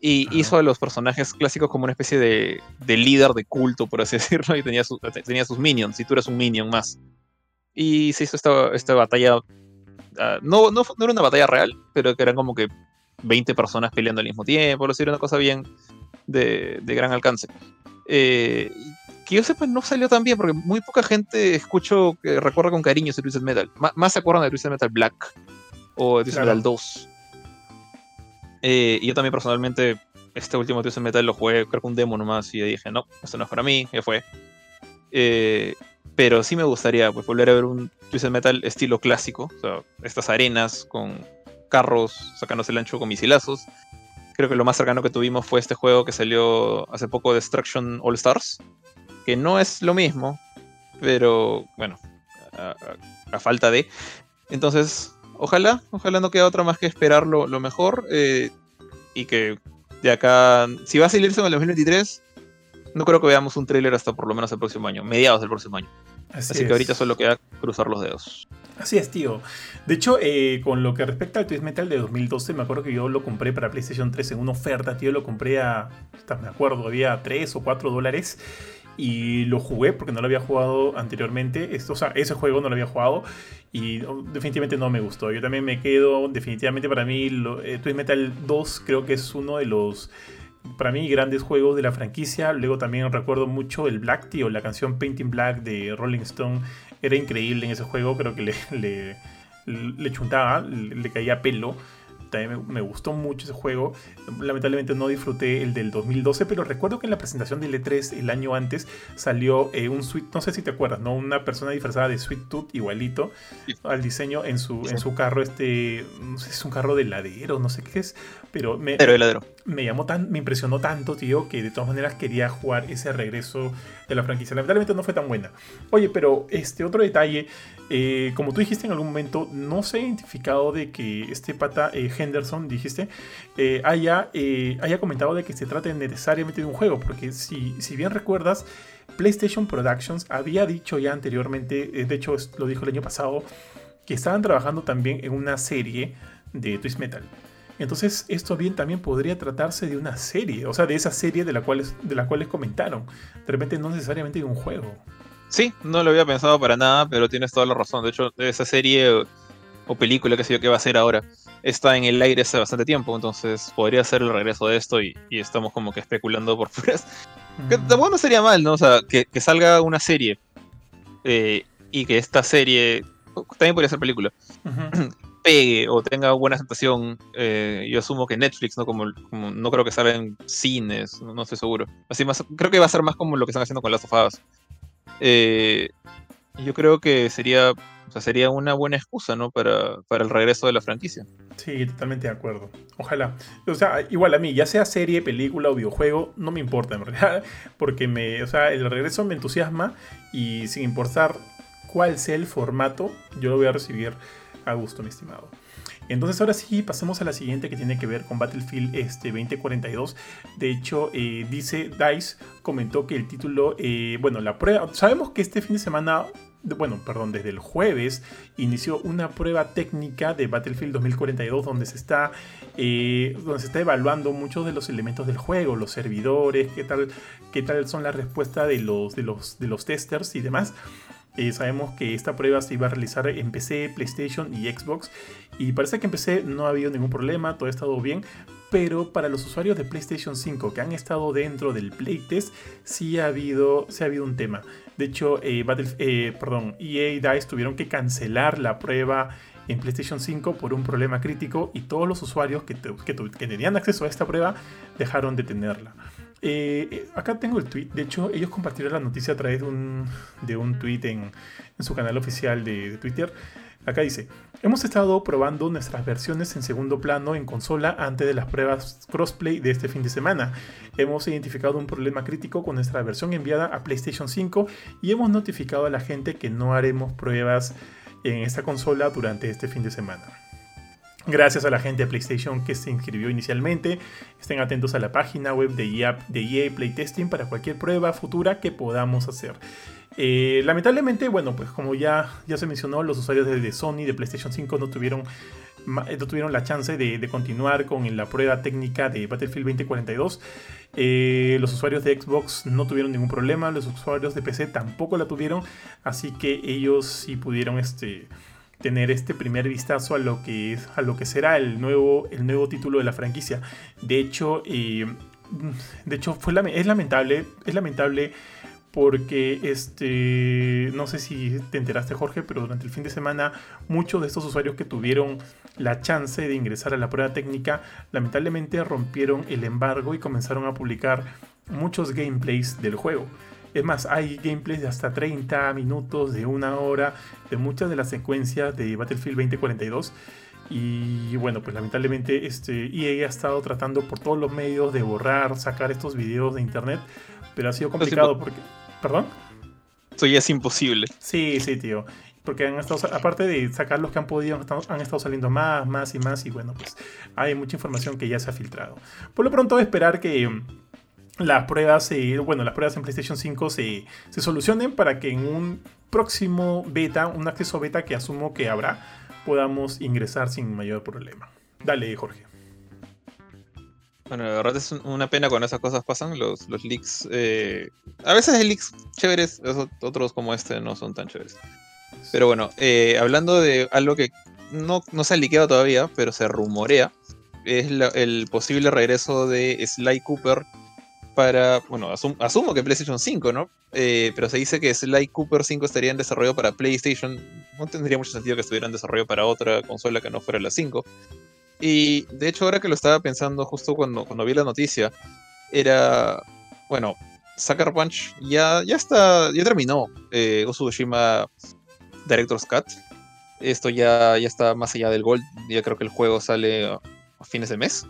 y hizo a los personajes clásicos como una especie de, de, líder de culto, por así decirlo, y tenía, su, tenía sus minions, y tú eras un minion más. Y se hizo esta, esta batalla, uh, no, no, no, era una batalla real, pero que eran como que 20 personas peleando al mismo tiempo, por decir una cosa bien de, de gran alcance. Eh, que yo sepa no salió tan bien, porque muy poca gente escucho que recuerda con cariño ese Twisted Metal. M más se acuerdan de Twisted Metal Black o de Twisted claro. Metal 2 eh, y yo también personalmente, este último Twisted Metal lo jugué, creo que un demo nomás, y dije, no, esto no es para mí, ya fue. Eh, pero sí me gustaría pues, volver a ver un Twisted Metal estilo clásico, o sea, estas arenas con carros sacándose el ancho con misilazos. Creo que lo más cercano que tuvimos fue este juego que salió hace poco, Destruction All Stars, que no es lo mismo, pero bueno, a, falta de. Entonces, ojalá, ojalá no quede otra más que esperar lo, lo mejor eh, y que de acá, si va a salirse en el 2023, no creo que veamos un tráiler hasta por lo menos el próximo año, mediados del próximo año. Así, Así que ahorita solo queda cruzar los dedos. Así es, tío. De hecho, eh, con lo que respecta al Twist Metal de 2012, me acuerdo que yo lo compré para PlayStation 3 en una oferta, tío. Lo compré a, me acuerdo, había 3 o 4 dólares y lo jugué porque no lo había jugado anteriormente. Esto, o sea, ese juego no lo había jugado y oh, definitivamente no me gustó. Yo también me quedo, definitivamente para mí, lo, eh, Twist Metal 2 creo que es uno de los, para mí, grandes juegos de la franquicia. Luego también recuerdo mucho el Black Tea o la canción Painting Black de Rolling Stone. Era increíble en ese juego, creo que le, le, le chuntaba, le, le caía pelo también me, me, gustó mucho ese juego. Lamentablemente no disfruté el del 2012, pero recuerdo que en la presentación del E3 el año antes salió eh, un Sweet, no sé si te acuerdas, ¿no? Una persona disfrazada de Sweet Tooth igualito al diseño en su, en su carro, este, no sé si es un carro de heladero, no sé qué es, pero me, pero heladero. me llamó tan, me impresionó tanto, tío, que de todas maneras quería jugar ese regreso de la franquicia. Lamentablemente no fue tan buena. Oye, pero este otro detalle, eh, como tú dijiste en algún momento, no se ha identificado de que este pata eh, Henderson, dijiste, eh, haya, haya comentado de que se trate necesariamente de un juego, porque si, si bien recuerdas, PlayStation Productions había dicho ya anteriormente, de hecho lo dijo el año pasado, que estaban trabajando también en una serie de Twist Metal. Entonces, esto bien también podría tratarse de una serie, o sea, de esa serie de la cual, de la cual les comentaron. De repente, no necesariamente de un juego. Sí, no lo había pensado para nada, pero tienes toda la razón. De hecho, esa serie o película, que sé yo, que va a ser ahora, está en el aire hace bastante tiempo, entonces podría ser el regreso de esto y, y estamos como que especulando por fuera. Mm. Que tampoco no sería mal, ¿no? O sea, que, que salga una serie eh, y que esta serie, también podría ser película, uh -huh. pegue o tenga buena aceptación. Eh, yo asumo que Netflix, ¿no? Como, como, no creo que salga en cines, no, no, estoy seguro. Así más, creo que va a ser más como lo que están haciendo con las sofadas. Eh, yo creo que sería sería una buena excusa, ¿no? Para, para, el regreso de la franquicia. Sí, totalmente de acuerdo. Ojalá. O sea, igual a mí, ya sea serie, película o videojuego, no me importa en realidad. Porque me, o sea, el regreso me entusiasma y sin importar cuál sea el formato, yo lo voy a recibir a gusto, mi estimado. Entonces ahora sí, pasemos a la siguiente que tiene que ver con Battlefield este, 2042. De hecho, eh, dice DICE, comentó que el título, eh, bueno, la prueba, sabemos que este fin de semana bueno, perdón, desde el jueves inició una prueba técnica de Battlefield 2042 donde se está, eh, donde se está evaluando muchos de los elementos del juego, los servidores, qué tal, qué tal son las respuestas de los, de los, de los testers y demás. Eh, sabemos que esta prueba se iba a realizar en PC, PlayStation y Xbox. Y parece que en PC no ha habido ningún problema, todo ha estado bien. Pero para los usuarios de PlayStation 5 que han estado dentro del playtest, sí ha habido, sí ha habido un tema. De hecho, eh, eh, perdón, EA DICE tuvieron que cancelar la prueba en PlayStation 5 por un problema crítico y todos los usuarios que, tenían acceso a esta prueba dejaron de tenerla. Eh, eh, acá tengo el tweet, de hecho ellos compartieron la noticia a través de un, de un tweet en, en su canal oficial de, de Twitter. Acá dice, hemos estado probando nuestras versiones en segundo plano en consola antes de las pruebas crossplay de este fin de semana. Hemos identificado un problema crítico con nuestra versión enviada a PlayStation 5 y hemos notificado a la gente que no haremos pruebas en esta consola durante este fin de semana. Gracias a la gente de PlayStation que se inscribió inicialmente. Estén atentos a la página web de EA, de EA Playtesting para cualquier prueba futura que podamos hacer. Eh, lamentablemente, bueno, pues como ya, ya se mencionó, los usuarios de, Sony, de PlayStation 5 no tuvieron, no tuvieron la chance de, continuar con la prueba técnica de Battlefield 2042. Eh, los usuarios de Xbox no tuvieron ningún problema, los usuarios de PC tampoco la tuvieron, así que ellos sí pudieron este, tener este primer vistazo a lo que, es, a lo que será el nuevo, el nuevo título de la franquicia. De hecho, eh, de hecho fue, es lamentable, es lamentable porque este no sé si te enteraste Jorge, pero durante el fin de semana muchos de estos usuarios que tuvieron la chance de ingresar a la prueba técnica lamentablemente rompieron el embargo y comenzaron a publicar muchos gameplays del juego. Es más, hay gameplays de hasta 30 minutos, de una hora, de muchas de las secuencias de Battlefield 2042. Y bueno, pues lamentablemente este, EA ha estado tratando por todos los medios de borrar, sacar estos videos de internet, pero ha sido complicado porque... ¿Perdón? Eso ya es imposible. Sí, sí, tío. Porque han estado, aparte de sacar los que han podido, han estado saliendo más, más y más. Y bueno, pues hay mucha información que ya se ha filtrado. Por lo pronto, esperar que las pruebas, bueno, las pruebas en PlayStation 5 se, se solucionen para que en un próximo beta, un acceso beta que asumo que habrá, podamos ingresar sin mayor problema. Dale, Jorge. Bueno, la verdad es una pena cuando esas cosas pasan, los, los leaks. Eh, a veces hay leaks chéveres, otros como este no son tan chéveres. Pero bueno, eh, hablando de algo que no, no se ha liqueado todavía, pero se rumorea, es el posible regreso de Sly Cooper para, bueno, asumo que PlayStation 5, ¿no? Eh, pero se dice que Sly Cooper 5 estaría en desarrollo para PlayStation. No tendría mucho sentido que estuviera en desarrollo para otra consola que no fuera la 5. Y de hecho, ahora que lo estaba pensando justo cuando, cuando vi la noticia, era, bueno, Sucker Punch ya, ya está, ya terminó eh, Director's Cut. Esto ya, ya está más allá del Gold, ya creo que el juego sale a fines de mes.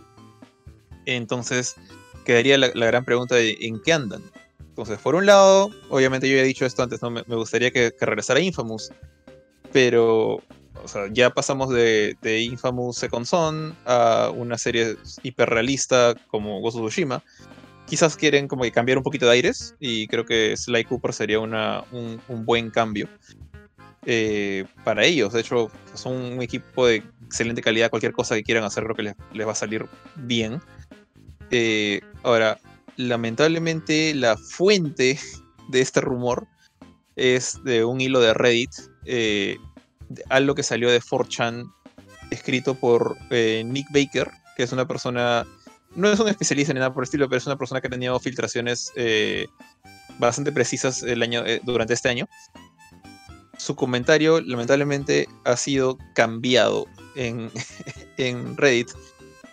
Entonces, quedaría la, gran pregunta de en qué andan. Entonces, por un lado, obviamente yo ya he dicho esto antes, ¿no? me, gustaría que, regresara Infamous, pero o sea, ya pasamos de, Infamous Second Son a una serie hiperrealista como Ghost of Tsushima. Quizás quieren como que cambiar un poquito de aires y creo que Sly Cooper sería una, un, buen cambio eh, para ellos. De hecho, son un equipo de excelente calidad. Cualquier cosa que quieran hacer creo que les va a salir bien. Eh, ahora, lamentablemente la fuente de este rumor es de un hilo de Reddit, eh, algo que salió de 4chan, escrito por eh, Nick Baker, que es una persona, no es un especialista ni nada por el estilo, pero es una persona que ha tenido filtraciones bastante precisas el año, durante este año. Su comentario, lamentablemente, ha sido cambiado en, en Reddit.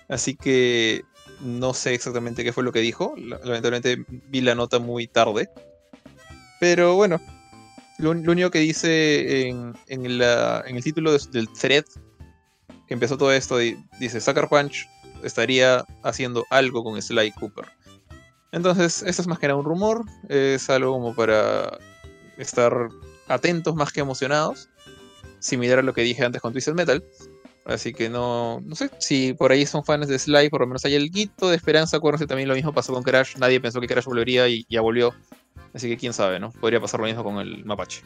Así que no sé exactamente qué fue lo que dijo. Lamentablemente vi la nota muy tarde. Pero bueno, lo, único que dice en, el título del thread que empezó todo esto, dice Sucker Punch estaría haciendo algo con Sly Cooper. Entonces, esto es más que nada un rumor, es algo como para estar atentos más que emocionados, similar a lo que dije antes con Twisted Metal. Así que no, no sé, si por ahí son fans de Sly, por lo menos hay el guito de esperanza. Acuérdense también lo mismo pasó con Crash. Nadie pensó que Crash volvería y ya volvió. Así que quién sabe, ¿no? Podría pasar lo mismo con el Mapache.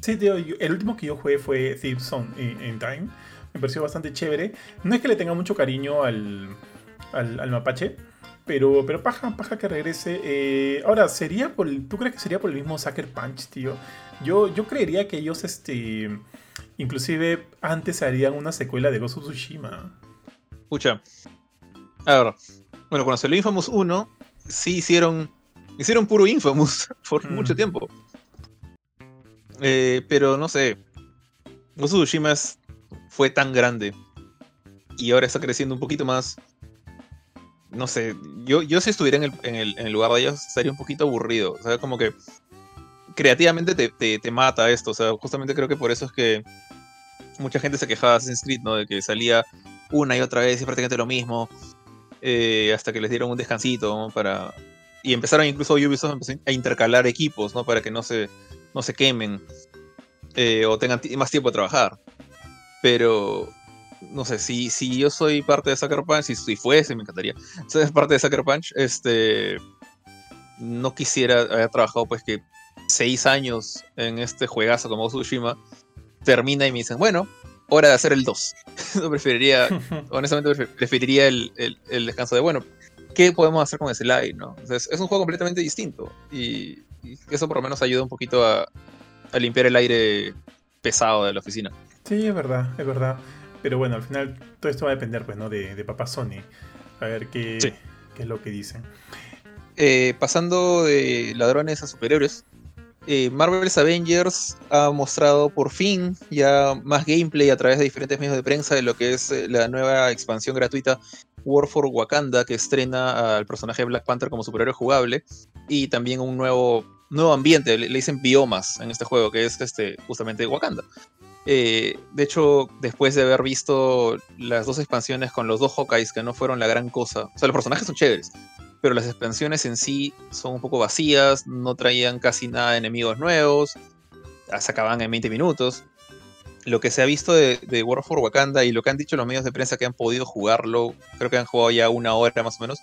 Sí, tío, el último que yo jugué fue Thief Zone in, Time. Me pareció bastante chévere. No es que le tenga mucho cariño al, al, Mapache, pero, pero paja, paja que regrese. Eh, ahora, ¿sería por ¿tú crees que sería por el mismo Sucker Punch, tío? Yo, yo creería que ellos, este Inclusive antes harían una secuela de Ghost of Tsushima. Escucha. A ver. Bueno, cuando salió Infamous 1, sí hicieron. Hicieron puro Infamous por mm. mucho tiempo. Eh, pero no sé. Ghost of Tsushima es fue tan grande y ahora está creciendo un poquito más. No sé, yo, yo si estuviera en el, en, el, en el lugar de ellos estaría un poquito aburrido. O sea, como que creativamente te, te, te, mata esto. O sea, justamente creo que por eso es que mucha gente se quejaba de Assassin's Creed, ¿no? De que salía una y otra vez y prácticamente lo mismo. Eh, hasta que les dieron un descansito para. Y empezaron incluso Ubisoft a intercalar equipos, ¿no? Para que no se, no se quemen. Eh, o tengan más tiempo de trabajar. Pero no sé, si, si yo soy parte de Sucker Punch, si, si fuese, me encantaría. Si es parte de Sucker Punch, este. No quisiera haber trabajado, pues, que seis años en este juegazo como Tsushima, termina y me dicen, bueno, hora de hacer el 2. no preferiría, honestamente, preferiría el, el, descanso de, bueno, ¿qué podemos hacer con ese live? ¿no? es un juego completamente distinto y, y, eso por lo menos ayuda un poquito a, a limpiar el aire pesado de la oficina. Sí, es verdad, es verdad. Pero bueno, al final todo esto va a depender, pues, ¿no? De, de Papá Sony. A ver qué, sí. qué es lo que dicen. Eh, pasando de ladrones a superhéroes, eh, Marvel's Avengers ha mostrado por fin ya más gameplay a través de diferentes medios de prensa de lo que es eh, la nueva expansión gratuita War for Wakanda, que estrena al personaje de Black Panther como superhéroe jugable, y también un nuevo, nuevo ambiente, le, dicen biomas en este juego, que es este, justamente Wakanda. Eh, de hecho, después de haber visto las dos expansiones con los dos Hawkeyes, que no fueron la gran cosa, o sea, los personajes son chéveres, pero las expansiones en sí son un poco vacías, no traían casi nada de enemigos nuevos, se acababan en 20 minutos. Lo que se ha visto de, de War for Wakanda y lo que han dicho los medios de prensa que han podido jugarlo, creo que han jugado ya una hora más o menos,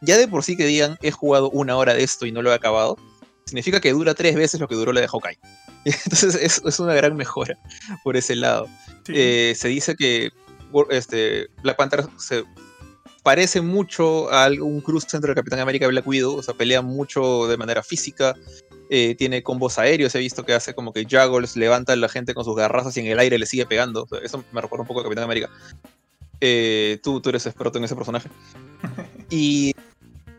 ya de por sí que digan he jugado una hora de esto y no lo he acabado, significa que dura tres veces lo que duró la de Hawkeye. Entonces es, es una gran mejora por ese lado. Sí. Eh, se dice que este, Black Panther se parece mucho a un cruce entre el Capitán América y Black Widow, o sea, pelea mucho de manera física, eh, tiene combos aéreos, he visto que hace como que juggles, levanta a la gente con sus garrazas y en el aire le sigue pegando, o sea, eso me recuerda un poco a Capitán América. Eh, tú, tú eres experto en ese personaje. y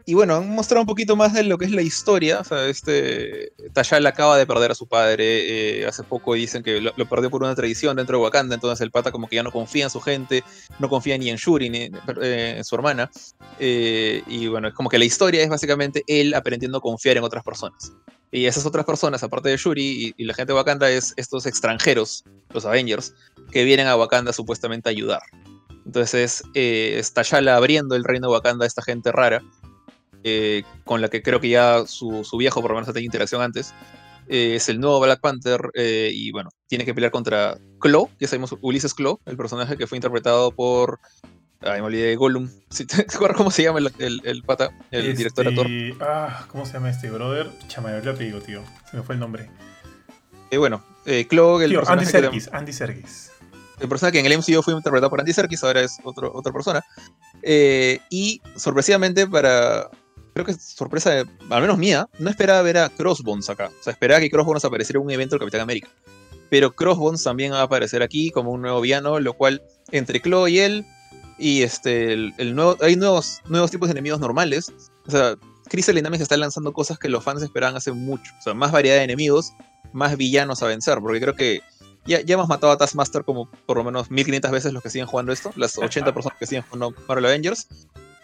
y bueno, han mostrado un poquito más de lo que es la historia. O sea, este T'Challa acaba de perder a su padre. Eh, hace poco dicen que lo, perdió por una tradición dentro de Wakanda. Entonces el pata como que ya no confía en su gente, no confía ni en Shuri ni eh, en su hermana. Eh, y bueno, es como que la historia es básicamente él aprendiendo a confiar en otras personas. Y esas otras personas, aparte de Shuri y, la gente de Wakanda, es estos extranjeros, los Avengers, que vienen a Wakanda supuestamente a ayudar. Entonces eh, es T'Challa abriendo el reino de Wakanda a esta gente rara eh, con la que creo que ya su, su, viejo por lo menos ha tenido interacción antes, eh, es el nuevo Black Panther eh, y bueno, tiene que pelear contra Claw, ya sabemos Ulises Claw, el personaje que fue interpretado por... Ay, me olvidé de Gollum. ¿Te acuerdas cómo se llama el, el, el pata, el este... director actor? Ah, ¿cómo se llama este brother? Chama, ya te digo, tío. Se me fue el nombre. Eh, bueno, eh, Claw, el tío, personaje Andy Serkis, que... Andy Serkis. El personaje que en el MCU fue interpretado por Andy Serkis, ahora es otro, otra persona. Eh, y sorpresivamente para, creo que sorpresa, de, al menos mía, no esperaba ver a Crossbones acá. O sea, esperaba que Crossbones apareciera en un evento del Capitán América. Pero Crossbones también va a aparecer aquí como un nuevo villano, lo cual entre Chloe y él, y este, el, el nuevo, hay nuevos, nuevos tipos de enemigos normales. O sea, Crystal Dynamics está lanzando cosas que los fans esperaban hace mucho. O sea, más variedad de enemigos, más villanos a vencer, porque creo que ya, ya hemos matado a Taskmaster como por lo menos 1500 veces los que siguen jugando esto, las 80 personas que siguen jugando Marvel Avengers.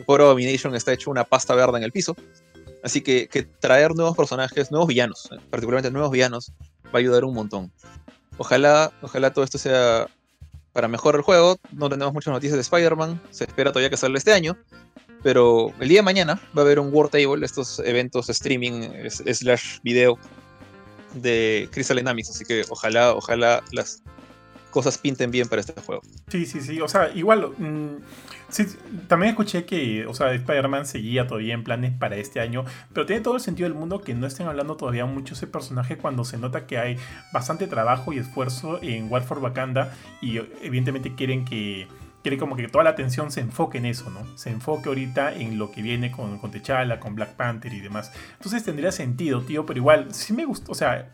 Por Abomination está hecho una pasta verde en el piso. Así que, que, traer nuevos personajes, nuevos villanos, particularmente nuevos villanos, va a ayudar un montón. Ojalá, ojalá todo esto sea para mejorar el juego. No tenemos muchas noticias de Spider-Man. Se espera todavía que salga este año. Pero el día de mañana va a haber un War Table, estos eventos streaming slash video de Crystal Dynamics. Así que ojalá, ojalá las cosas pinten bien para este juego. Sí, sí, sí. O sea, igual. Mmm, sí, también escuché que, o sea, Spider-Man seguía todavía en planes para este año. Pero tiene todo el sentido del mundo que no estén hablando todavía mucho ese personaje cuando se nota que hay bastante trabajo y esfuerzo en War for Wakanda. Y evidentemente quieren que. Quiere como que toda la atención se enfoque en eso, ¿no? Se enfoque ahorita en lo que viene con, con T'Challa, con Black Panther y demás. Entonces tendría sentido, tío, pero igual, sí me gustó, o sea,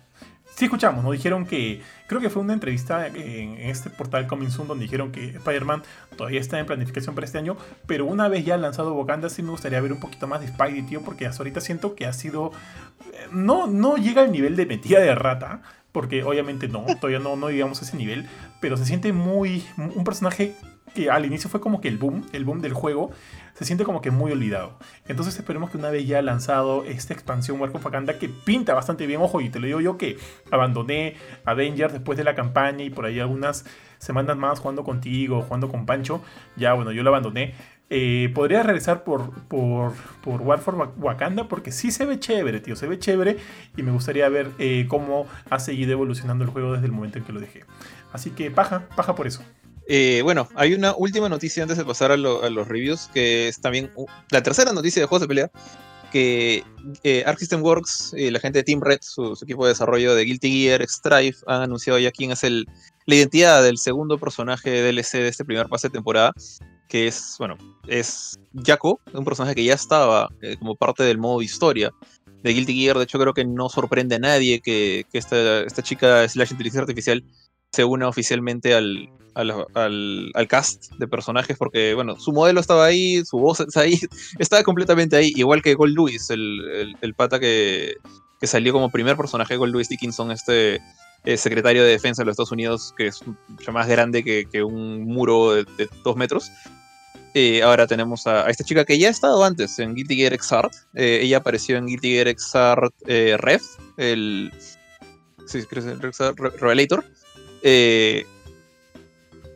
sí escuchamos, ¿no? Dijeron que, creo que fue una entrevista en, este portal Coming Soon donde dijeron que Spider-Man todavía está en planificación para este año, pero una vez ya lanzado Wakanda sí me gustaría ver un poquito más de Spidey, tío, porque hasta ahorita siento que ha sido, no, no llega al nivel de metida de rata, porque obviamente no, todavía no, no llegamos a ese nivel, pero se siente muy, un personaje que al inicio fue como que el boom, el boom del juego, se siente como que muy olvidado. Entonces esperemos que una vez ya lanzado esta expansión War of Wakanda que pinta bastante bien, ojo, y te lo digo yo que abandoné Avengers después de la campaña y por ahí algunas semanas más jugando contigo, jugando con Pancho, ya bueno, yo lo abandoné. Eh, podría regresar por, por, por War for Wakanda porque sí se ve chévere, tío, se ve chévere y me gustaría ver eh, cómo ha seguido evolucionando el juego desde el momento en que lo dejé. Así que paja, paja por eso. Eh, bueno, hay una última noticia antes de pasar a, los reviews, que es también la tercera noticia de juegos de pelea, que eh, Arc System Works, y la gente de Team Red, su, equipo de desarrollo de Guilty Gear, Strife, han anunciado ya quién es el, la identidad del segundo personaje DLC de este primer pase de temporada, que es, bueno, es Jaco, un personaje que ya estaba eh, como parte del modo historia de Guilty Gear. De hecho, creo que no sorprende a nadie que, que esta, esta chica slash inteligencia artificial se una oficialmente al, al, cast de personajes porque, bueno, su modelo estaba ahí, su voz está ahí, estaba completamente ahí, igual que Gold Lewis, el, el, pata que, que, salió como primer personaje, Gold Lewis Dickinson, este eh, secretario de defensa de los Estados Unidos, que es mucho más grande que, que un muro de, dos metros. Eh, ahora tenemos a, esta chica que ya ha estado antes en Guilty Gear Xrd. Eh, ella apareció en Guilty Gear Xrd Rev, el. Sí, el Revelator. Eh,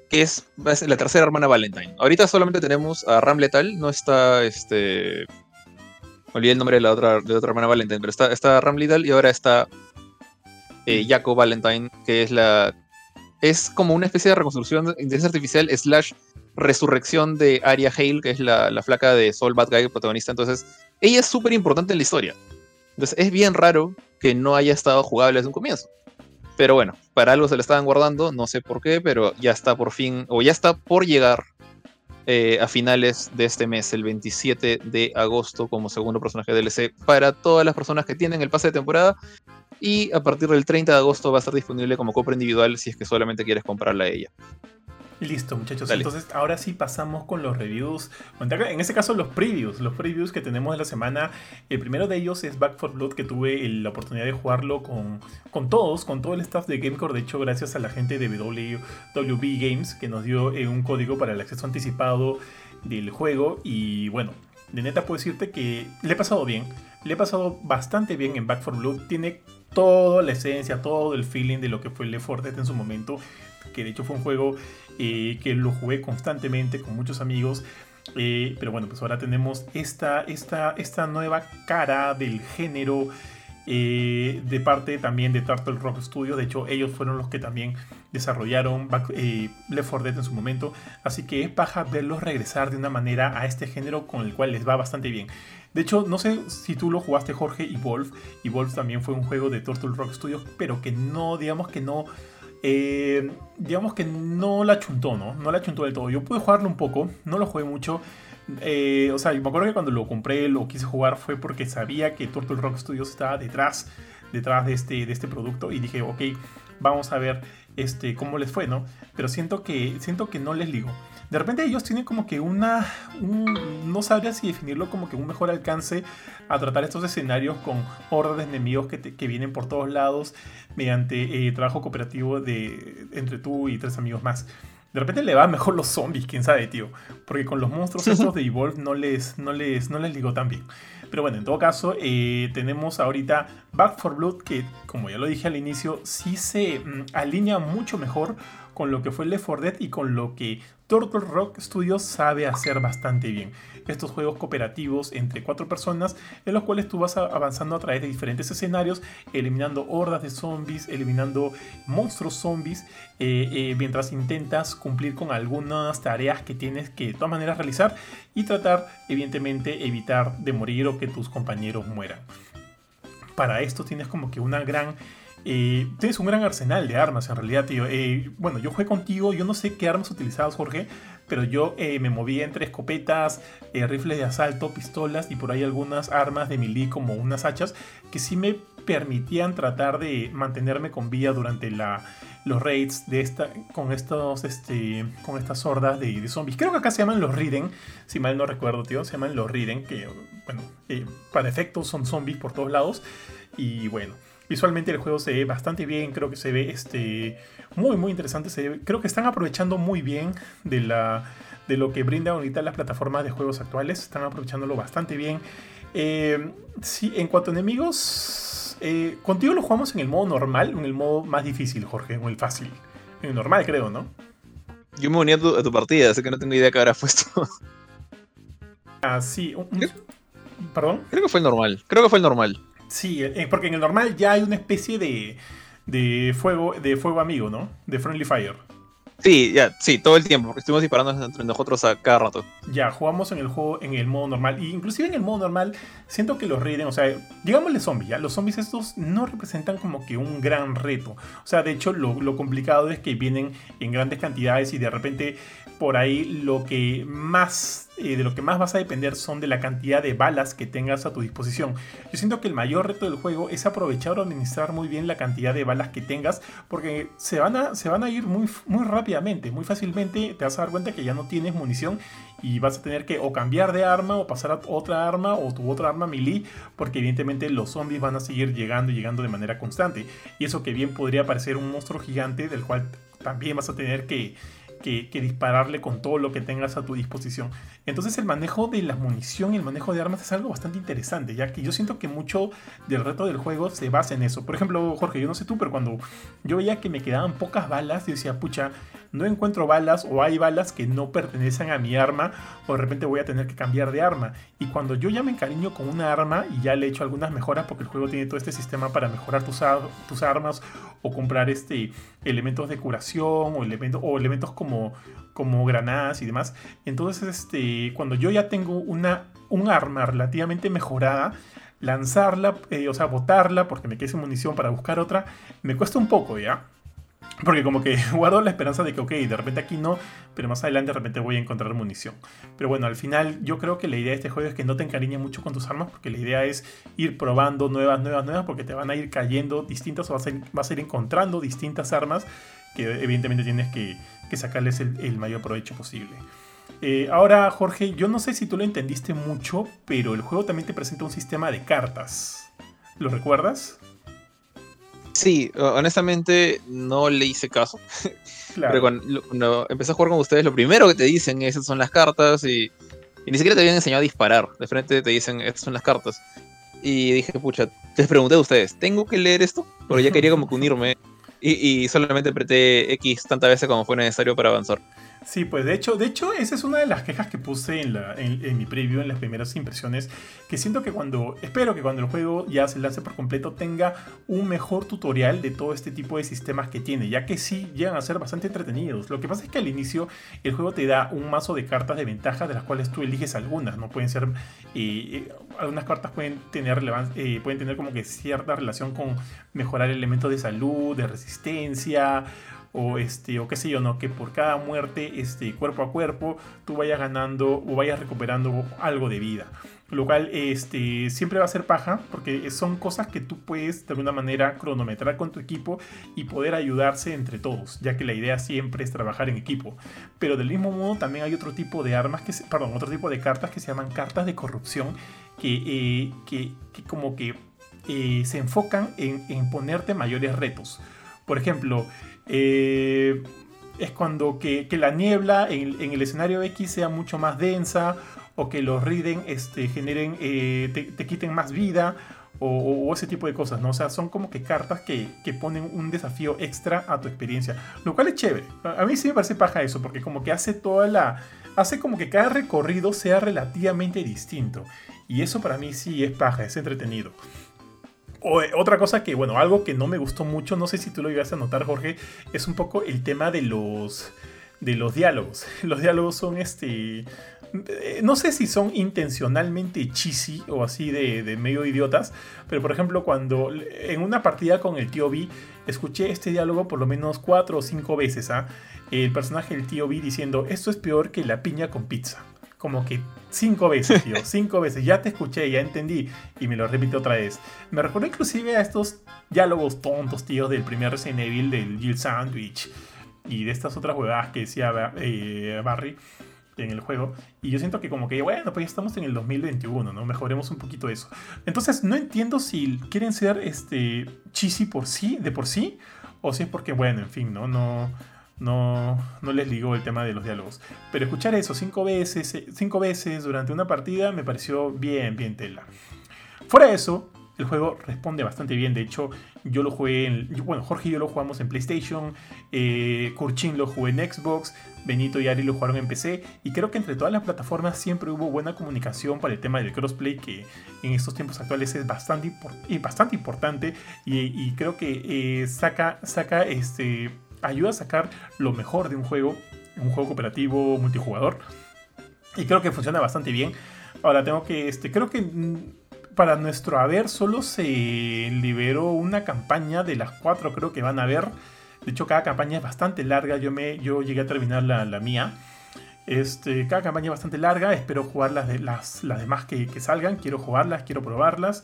que es, la tercera hermana Valentine. Ahorita solamente tenemos a Ram Letal, no está este. Olvidé el nombre de la otra, de otra hermana Valentine, pero está, está Ram Letal y ahora está eh, Jaco Valentine, que es la. Es como una especie de reconstrucción de inteligencia artificial slash resurrección de Arya Hale, que es la, la flaca de Soul Bad Guy, protagonista. Entonces, ella es súper importante en la historia. Entonces, es bien raro que no haya estado jugable desde un comienzo. Pero bueno, para algo se lo estaban guardando, no sé por qué, pero ya está por fin, o ya está por llegar eh, a finales de este mes, el 27 de agosto, como segundo personaje DLC para todas las personas que tienen el pase de temporada. Y a partir del 30 de agosto va a estar disponible como compra individual si es que solamente quieres comprarla a ella. Listo, muchachos. Entonces, ahora sí pasamos con los reviews. En este caso, los previews. Los previews que tenemos de la semana. El primero de ellos es Back for Blood, que tuve la oportunidad de jugarlo con, con todos, con todo el staff de Gamecore. De hecho, gracias a la gente de WB Games, que nos dio eh, un código para el acceso anticipado del juego. Y bueno, de neta puedo decirte que le he pasado bien. Le he pasado bastante bien en Back for Blood. Tiene toda la esencia, todo el feeling de lo que fue Left 4 Dead en su momento. Que de hecho fue un juego eh, que lo jugué constantemente con muchos amigos. Eh, pero bueno, pues ahora tenemos esta, esta, esta nueva cara del género eh, de parte también de Turtle Rock Studios. De hecho, ellos fueron los que también desarrollaron Left 4 Dead en su momento. Así que es paja verlos regresar de una manera a este género con el cual les va bastante bien. De hecho, no sé si tú lo jugaste Jorge y Wolf. Y Wolf también fue un juego de Turtle Rock Studios, pero que no, digamos que no eh, digamos que no la chuntó, ¿no? No la chuntó del todo. Yo pude jugarlo un poco, no lo jugué mucho. Eh, o sea, me acuerdo que cuando lo compré, lo quise jugar fue porque sabía que Turtle Rock Studios estaba detrás, detrás de, este, de este producto y dije, ok, vamos a ver este, cómo les fue, ¿no? Pero siento que, siento que no les ligo de repente ellos tienen como que una, no sabría si definirlo como que un mejor alcance a tratar estos escenarios con hordas de enemigos que, que vienen por todos lados mediante eh, trabajo cooperativo de, entre tú y tres amigos más. De repente le va mejor los zombies, quién sabe, tío. Porque con los monstruos estos de Evolve no les, no les, no les digo tan bien. Pero bueno, en todo caso, eh, tenemos ahorita Back for Blood, que como ya lo dije al inicio, sí se mm, alinea mucho mejor con lo que fue Left 4 Dead y con lo que Turtle Rock Studios sabe hacer bastante bien. Estos juegos cooperativos entre cuatro personas en los cuales tú vas avanzando a través de diferentes escenarios, eliminando hordas de zombies, eliminando monstruos zombies, eh, eh, mientras intentas cumplir con algunas tareas que tienes que de todas maneras realizar y tratar evidentemente evitar de morir o que tus compañeros mueran. Para esto tienes como que una gran eh, tienes un gran arsenal de armas en realidad, tío. Eh, bueno, yo jugué contigo, yo no sé qué armas utilizabas, Jorge, pero yo eh, me movía entre escopetas, rifles de asalto, pistolas y por ahí algunas armas de melee como unas hachas que sí me permitían tratar de mantenerme con vida durante la, los raids de esta, con, estos, este, con estas hordas de, zombies. Creo que acá se llaman los Riden, si mal no recuerdo, tío. Se llaman los Riden, que, bueno, para efectos son zombies por todos lados. Y bueno, Visualmente el juego se ve bastante bien, creo que se ve este, muy muy interesante. creo que están aprovechando muy bien de, la, de lo que brindan ahorita las plataformas de juegos actuales. Están aprovechándolo bastante bien. Eh, sí, en cuanto a enemigos, eh, contigo lo jugamos en el modo normal o en el modo más difícil, Jorge, en el fácil. En el normal, creo, ¿no? Yo me uní a tu, partida, así que no tengo idea qué habrá puesto. Ah, sí. ¿Perdón? Creo que fue el normal. Creo que fue el normal. Sí, eh, porque en el normal ya hay una especie de, de fuego, de fuego amigo, ¿no? De Friendly Fire. Sí, ya, sí, todo el tiempo, porque estuvimos disparando entre nosotros a cada rato. Ya, jugamos en el juego en el modo normal. Y inclusive en el modo normal, siento que los Raiden, o sea, digámosle zombies, ¿ya? Los zombies estos no representan como que un gran reto. O sea, de hecho, lo, lo complicado es que vienen en grandes cantidades y de repente por ahí lo que más de lo que más vas a depender son de la cantidad de balas que tengas a tu disposición. Yo siento que el mayor reto del juego es aprovechar o administrar muy bien la cantidad de balas que tengas, porque se van a, se van a ir muy, muy rápidamente, muy fácilmente te vas a dar cuenta que ya no tienes munición y vas a tener que o cambiar de arma o pasar a otra arma o tu otra arma melee, porque evidentemente los zombies van a seguir llegando y llegando de manera constante. Y eso que bien podría parecer un monstruo gigante del cual también vas a tener que que, dispararle con todo lo que tengas a tu disposición. Entonces el manejo de la munición y el manejo de armas es algo bastante interesante, ya que yo siento que mucho del reto del juego se basa en eso. Por ejemplo, Jorge, yo no sé tú, pero cuando yo veía que me quedaban pocas balas, yo decía, pucha, no encuentro balas o hay balas que no pertenecen a mi arma o de repente voy a tener que cambiar de arma. Y cuando yo ya me encariño con una arma y ya le he hecho algunas mejoras porque el juego tiene todo este sistema para mejorar tus, tus armas o comprar este, elementos de curación o, elementos, o elementos como, como granadas y demás. Entonces este, cuando yo ya tengo una, un arma relativamente mejorada, lanzarla, eh, o sea, botarla porque me quede sin munición para buscar otra, me cuesta un poco, ¿ya? Porque como que guardo la esperanza de que, ok, de repente aquí no, pero más adelante de repente voy a encontrar munición. Pero bueno, al final yo creo que la idea de este juego es que no te encariñes mucho con tus armas, porque la idea es ir probando nuevas, nuevas, nuevas, porque te van a ir cayendo distintas o vas a ir, vas a ir encontrando distintas armas que evidentemente tienes que, sacarles el, mayor provecho posible. Eh, ahora, Jorge, yo no sé si tú lo entendiste mucho, pero el juego también te presenta un sistema de cartas. ¿Lo recuerdas? Sí, honestamente no le hice caso. Claro. Pero cuando, empecé a jugar con ustedes, lo primero que te dicen esas son las cartas y, ni siquiera te habían enseñado a disparar. De frente te dicen estas son las cartas. Y dije, pucha, les pregunté a ustedes, ¿tengo que leer esto? Porque ya quería como que unirme y, y solamente apreté X tantas veces como fue necesario para avanzar. Sí, pues de hecho, de hecho, esa es una de las quejas que puse en, la, en, mi preview, en las primeras impresiones, que siento que cuando, espero que cuando el juego ya se lance por completo tenga un mejor tutorial de todo este tipo de sistemas que tiene, ya que sí llegan a ser bastante entretenidos. Lo que pasa es que al inicio el juego te da un mazo de cartas de ventaja de las cuales tú eliges algunas, ¿no? Pueden ser, eh, algunas cartas pueden tener, eh, pueden tener como que cierta relación con mejorar elementos de salud, de resistencia, o este o qué sé yo no que por cada muerte este cuerpo a cuerpo tú vayas ganando o vayas recuperando algo de vida. Lo cual este siempre va a ser paja porque son cosas que tú puedes de alguna manera cronometrar con tu equipo y poder ayudarse entre todos ya que la idea siempre es trabajar en equipo. Pero del mismo modo también hay otro tipo de armas que perdón otro tipo de cartas que se llaman cartas de corrupción que, eh, que, como que eh, se enfocan en, en ponerte mayores retos. Por ejemplo eh, es cuando que, la niebla en, el escenario X sea mucho más densa o que los Riden este, generen, eh, te, quiten más vida o, ese tipo de cosas, ¿no? O sea, son como que cartas que, ponen un desafío extra a tu experiencia, lo cual es chévere. A mí sí me parece paja eso, porque como que hace toda la... hace como que cada recorrido sea relativamente distinto. Y eso para mí sí es paja, es entretenido. Eh, otra cosa que, bueno, algo que no me gustó mucho, no sé si tú lo ibas a notar, Jorge, es un poco el tema de los, de los diálogos. Los diálogos son este. Eh, no sé si son intencionalmente cheesy o así de, medio idiotas, pero por ejemplo, cuando en una partida con el tío B escuché este diálogo por lo menos cuatro o cinco veces, ¿ah? El personaje del tío B diciendo: Esto es peor que la piña con pizza como que cinco veces, tío, cinco veces. Ya te escuché, ya entendí y me lo repito otra vez. Me recuerdo inclusive a estos diálogos tontos, tío, del primer Resident Evil, del Jill Sandwich y de estas otras jugadas que decía eh, Barry. en el juego. Y yo siento que como que, bueno, pues ya estamos en el 2021, ¿no? Mejoremos un poquito eso. Entonces, no entiendo si quieren ser este cheesy por sí, de por sí, o si es porque, bueno, en fin, ¿no? No, no, no les ligó el tema de los diálogos. Pero escuchar eso cinco veces, eh, cinco veces durante una partida me pareció bien, bien tela. Fuera de eso, el juego responde bastante bien. De hecho, yo lo jugué en. Bueno, Jorge y yo lo jugamos en PlayStation. Eh, Kurchin lo jugué en Xbox. Benito y Ari lo jugaron en PC. Y creo que entre todas las plataformas siempre hubo buena comunicación para el tema del crossplay. Que en estos tiempos actuales es bastante, importante. Y, creo que eh, saca. saca este. Ayuda a sacar lo mejor de un juego. Un juego cooperativo multijugador. Y creo que funciona bastante bien. Ahora tengo que. Este, creo que mm, para nuestro haber solo se liberó una campaña de las cuatro creo que van a haber. De hecho, cada campaña es bastante larga. Yo, me, yo llegué a terminar la, mía. Este, cada campaña es bastante larga. Espero jugar las, de, las, las demás que, salgan. Quiero jugarlas, quiero probarlas.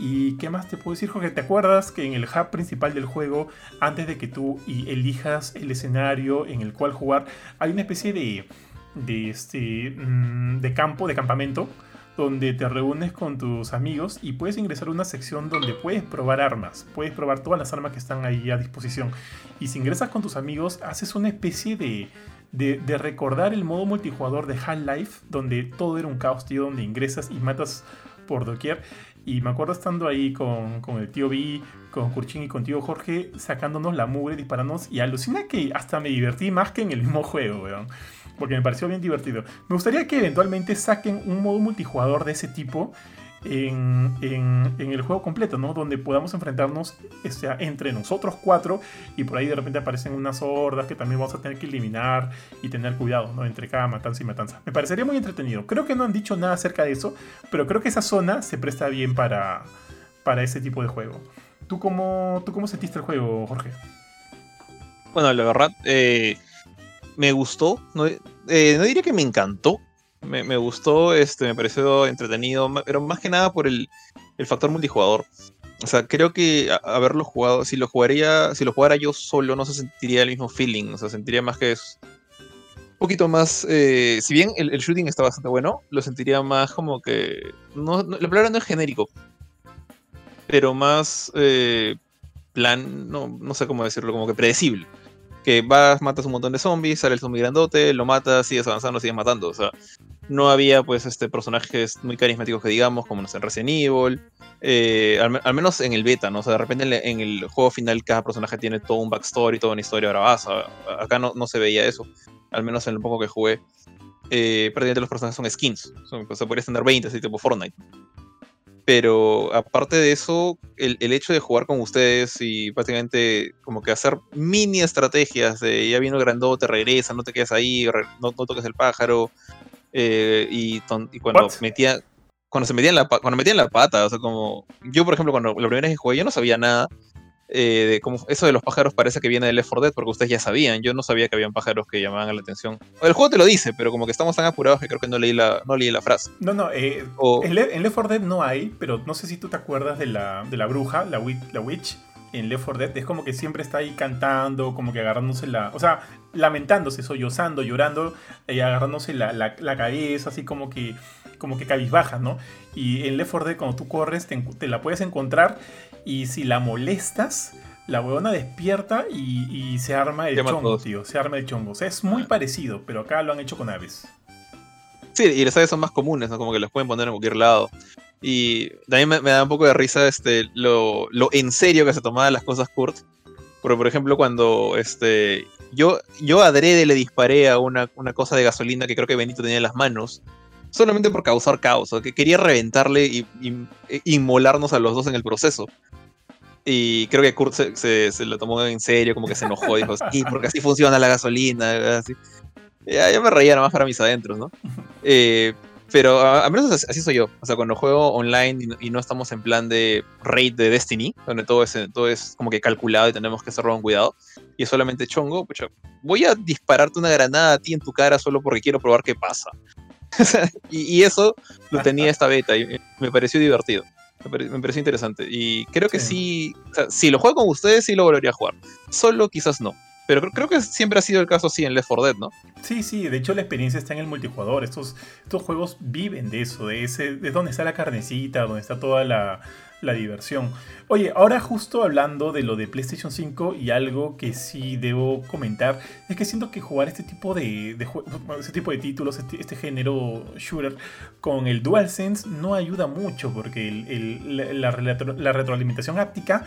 ¿Y qué más te puedo decir, Jorge? ¿Te acuerdas que en el hub principal del juego, antes de que tú elijas el escenario en el cual jugar, hay una especie de, de, este, mm, de campo, de campamento? donde te reúnes con tus amigos y puedes ingresar a una sección donde puedes probar armas, puedes probar todas las armas que están ahí a disposición. Y si ingresas con tus amigos, haces una especie de, de, recordar el modo multijugador de Half-Life, donde todo era un caos, tío, donde ingresas y matas por doquier. Y me acuerdo estando ahí con, con el tío B, con Kurchin y con tío Jorge, sacándonos la mugre, disparándonos. Y alucina que hasta me divertí más que en el mismo juego, weón porque me pareció bien divertido. Me gustaría que eventualmente saquen un modo multijugador de ese tipo en, el juego completo, ¿no? Donde podamos enfrentarnos entre nosotros cuatro y por ahí de repente aparecen unas hordas que también vamos a tener que eliminar y tener cuidado, ¿no? Entre cada matanza y matanza. Me parecería muy entretenido. Creo que no han dicho nada acerca de eso, pero creo que esa zona se presta bien para, para ese tipo de juego. ¿Tú cómo, ¿Tú cómo sentiste el juego, Jorge? Bueno, la verdad, eh, me gustó, eh, no, diría que me encantó, me, gustó, este, me pareció entretenido, pero más que nada por el, factor multijugador. O sea, creo que haberlo jugado, si lo jugaría, si lo jugara yo solo, no se sentiría el mismo feeling. O sea, sentiría más que un poquito más. Eh, si bien el, shooting está bastante bueno, lo sentiría más como que. No, la palabra no es genérico. Pero más eh, plan. No, no sé cómo decirlo, como que predecible que vas, matas un montón de zombies, sale el zombie grandote, lo matas, sigues avanzando, sigues matando. O sea, no había pues este personajes muy carismáticos que digamos, como no sé, en Resident Evil. Eh, al, menos en el beta, ¿no? O sea, de repente en, el juego final cada personaje tiene todo un backstory, toda una historia bravaza. Acá no, no se veía eso. Al menos en lo poco que jugué. Eh, prácticamente los personajes son skins. o sea, podrías tener 20, así tipo Fortnite. Pero aparte de eso, el, hecho de jugar con ustedes y prácticamente como que hacer mini estrategias de ya vino grandote, regresa, no te quedes ahí, no, toques el pájaro. Eh, y, cuando metía cuando se metían la cuando metían la pata, o sea, como yo por ejemplo cuando la primera vez que jugué yo no sabía nada eh, de como eso de los pájaros parece que viene del Left 4 Dead porque ustedes ya sabían, yo no sabía que habían pájaros que llamaban la atención. El juego te lo dice, pero como que estamos tan apurados que creo que no leí la, no leí la frase. No, no, eh, en, Left 4 Dead no hay, pero no sé si tú te acuerdas de la, de la bruja, la, la witch, en Left 4 Dead, es como que siempre está ahí cantando, como que agarrándose la, o sea, lamentándose, sollozando, llorando, y agarrándose la, la, la cabeza, así como que como que cabizbaja, ¿no? Y en Left 4 Dead cuando tú corres te, te la puedes encontrar y si la molestas, la huevona despierta y, se arma el chongo, tío. Se arma el chongo. O sea, es muy ah. parecido, pero acá lo han hecho con aves. Sí, y las aves son más comunes, ¿no? Como que las pueden poner en cualquier lado. Y también me, da un poco de risa este, lo, en serio que se tomaban las cosas Kurt. Porque, por ejemplo, cuando este, yo, yo adrede le disparé a una, una cosa de gasolina que creo que Benito tenía en las manos solamente por causar caos, que quería reventarle y, e inmolarnos a los dos en el proceso. Y creo que Kurt se, se, lo tomó en serio, como que se enojó, dijo, sí, porque así funciona la gasolina. Así. Ya, ya me reía nada más para mis adentros, ¿no? Eh, pero a, menos así soy yo. O sea, cuando juego online y no, estamos en plan de raid de Destiny, donde todo es, todo es como que calculado y tenemos que hacerlo con cuidado, y es solamente chongo, pucha, voy a dispararte una granada a ti en tu cara solo porque quiero probar qué pasa. y, eso lo tenía esta beta y me pareció divertido. Me, pareció interesante. Y creo que sí, si lo juego con ustedes, sí lo volvería a jugar. Solo quizás no. Pero creo, que siempre ha sido el caso así en Left 4 Dead, ¿no? Sí, sí, de hecho la experiencia está en el multijugador. Estos, estos juegos viven de eso, de ese, de donde está la carnecita, donde está toda la, la diversión. Oye, ahora justo hablando de lo de PlayStation 5 y algo que sí debo comentar, es que siento que jugar este tipo de, de ese tipo de títulos, este, este, género shooter, con el DualSense no ayuda mucho porque el, la, la, retroalimentación áptica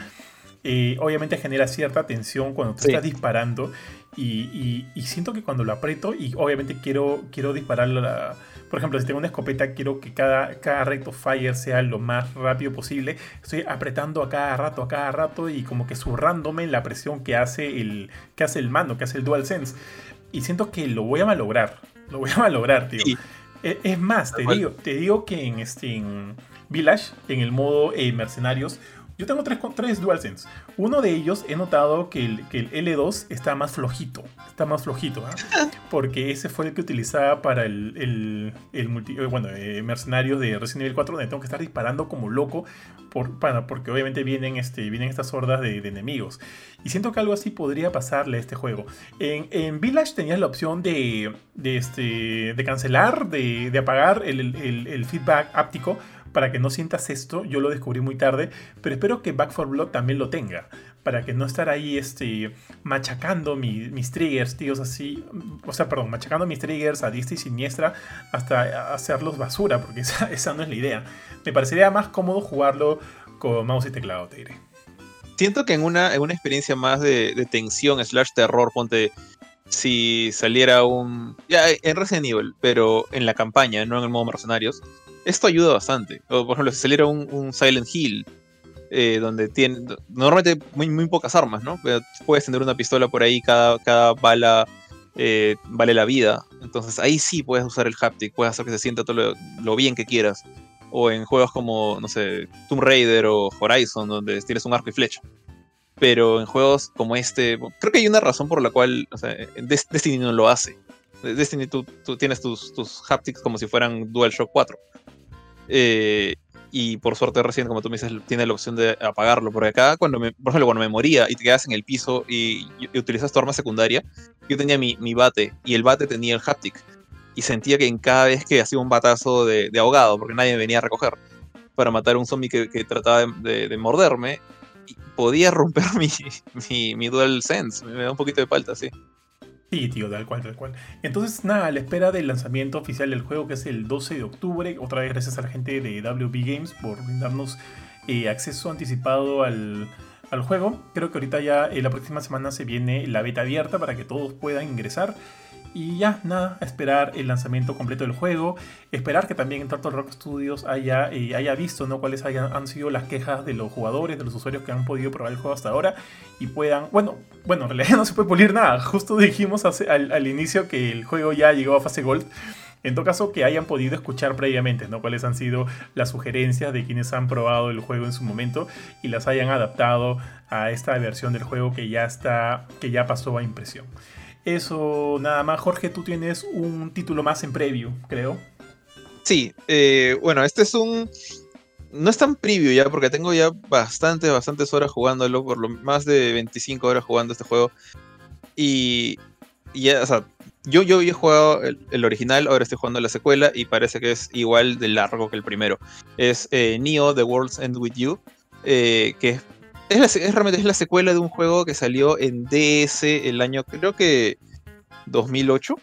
eh, obviamente genera cierta tensión cuando tú estás disparando y, y, siento que cuando lo aprieto y obviamente quiero, quiero disparar la por ejemplo, si tengo una escopeta, quiero que cada, cada recto fire sea lo más rápido posible. Estoy apretando a cada rato, a cada rato y como que zurrándome la presión que hace el, que hace el mando, que hace el DualSense. Y siento que lo voy a malograr. Lo voy a malograr, tío. E, es más, te digo, te digo que en, este, Village, en el modo eh, mercenarios, yo tengo tres, tres DualSense. Uno de ellos he notado que el, que el L2 está más flojito. Está más flojito, ¿ah? Porque ese fue el que utilizaba para el, el, el multi, eh, bueno, eh, Mercenarios de Resident Evil 4, donde tengo que estar disparando como loco. Por, para, porque obviamente vienen, este, vienen estas hordas de, enemigos. Y siento que algo así podría pasarle a este juego. En, en Village tenías la opción de, de, este, de cancelar, de, de apagar el, el feedback áptico para que no sientas esto. Yo lo descubrí muy tarde, pero espero que Back 4 Blood también lo tenga. Para que no estar ahí este, machacando mis triggers, tíos, así. O sea, perdón, machacando mis triggers a diestra y siniestra hasta hacerlos basura, porque esa, no es la idea. Me parecería más cómodo jugarlo con mouse y teclado, te diré. Siento que en una, en una experiencia más de, de tensión slash terror, ponte si saliera un. Ya, en Resident Evil, pero en la campaña, no en el modo mercenarios esto ayuda bastante. Por ejemplo, si saliera un, Silent Hill, eh, donde tiene normalmente muy, muy pocas armas, ¿no? Puedes tener una pistola por ahí, cada, cada bala eh, vale la vida. Entonces ahí sí puedes usar el haptic, puedes hacer que se sienta todo lo, bien que quieras. O en juegos como, no sé, Tomb Raider o Horizon, donde tienes un arco y flecha. Pero en juegos como este, creo que hay una razón por la cual o sea, Destiny no lo hace. Destiny tú, tienes tus, tus haptics como si fueran DualShock 4. Eh, y por suerte recién, como tú me dices, tiene la opción de apagarlo. Porque acá, cuando me, por ejemplo, cuando me moría y te quedas en el piso y, utilizas tu arma secundaria, yo tenía mi, mi, bate y el bate tenía el haptic. Y sentía que en cada vez que hacía un batazo de, ahogado, porque nadie me venía a recoger, para matar a un zombie que, trataba de, morderme, podía romper mi, mi, mi Dual Sense. Me da un poquito de falta, sí. Sí, tío, tal cual, tal cual. Entonces, nada, a la espera del lanzamiento oficial del juego, que es el 12 de octubre. Otra vez gracias a la gente de WB Games por brindarnos eh, acceso anticipado al, juego. Creo que ahorita ya eh, la próxima semana se viene la beta abierta para que todos puedan ingresar. Y ya, nada, esperar el lanzamiento completo del juego. Esperar que también en Turtle Rock Studios haya, eh, haya visto ¿no? cuáles hayan, han sido las quejas de los jugadores, de los usuarios que han podido probar el juego hasta ahora. Y puedan. Bueno, bueno, en realidad no se puede pulir nada. Justo dijimos al, al inicio que el juego ya llegó a fase Gold. En todo caso, que hayan podido escuchar previamente, ¿no? Cuáles han sido las sugerencias de quienes han probado el juego en su momento y las hayan adaptado a esta versión del juego que ya está, que ya pasó a impresión. Eso nada más, Jorge, tú tienes un título más en preview, creo. Sí, eh, bueno, este es un... No es tan preview ya, porque tengo ya bastantes, bastantes horas jugándolo, por lo más de 25 horas jugando este juego. Y, ya, o sea, yo, yo había jugado el, original, ahora estoy jugando la secuela y parece que es igual de largo que el primero. Es eh, Neo, The World's End With You, eh, que es es, realmente es la secuela de un juego que salió en DS el año, creo que 2008.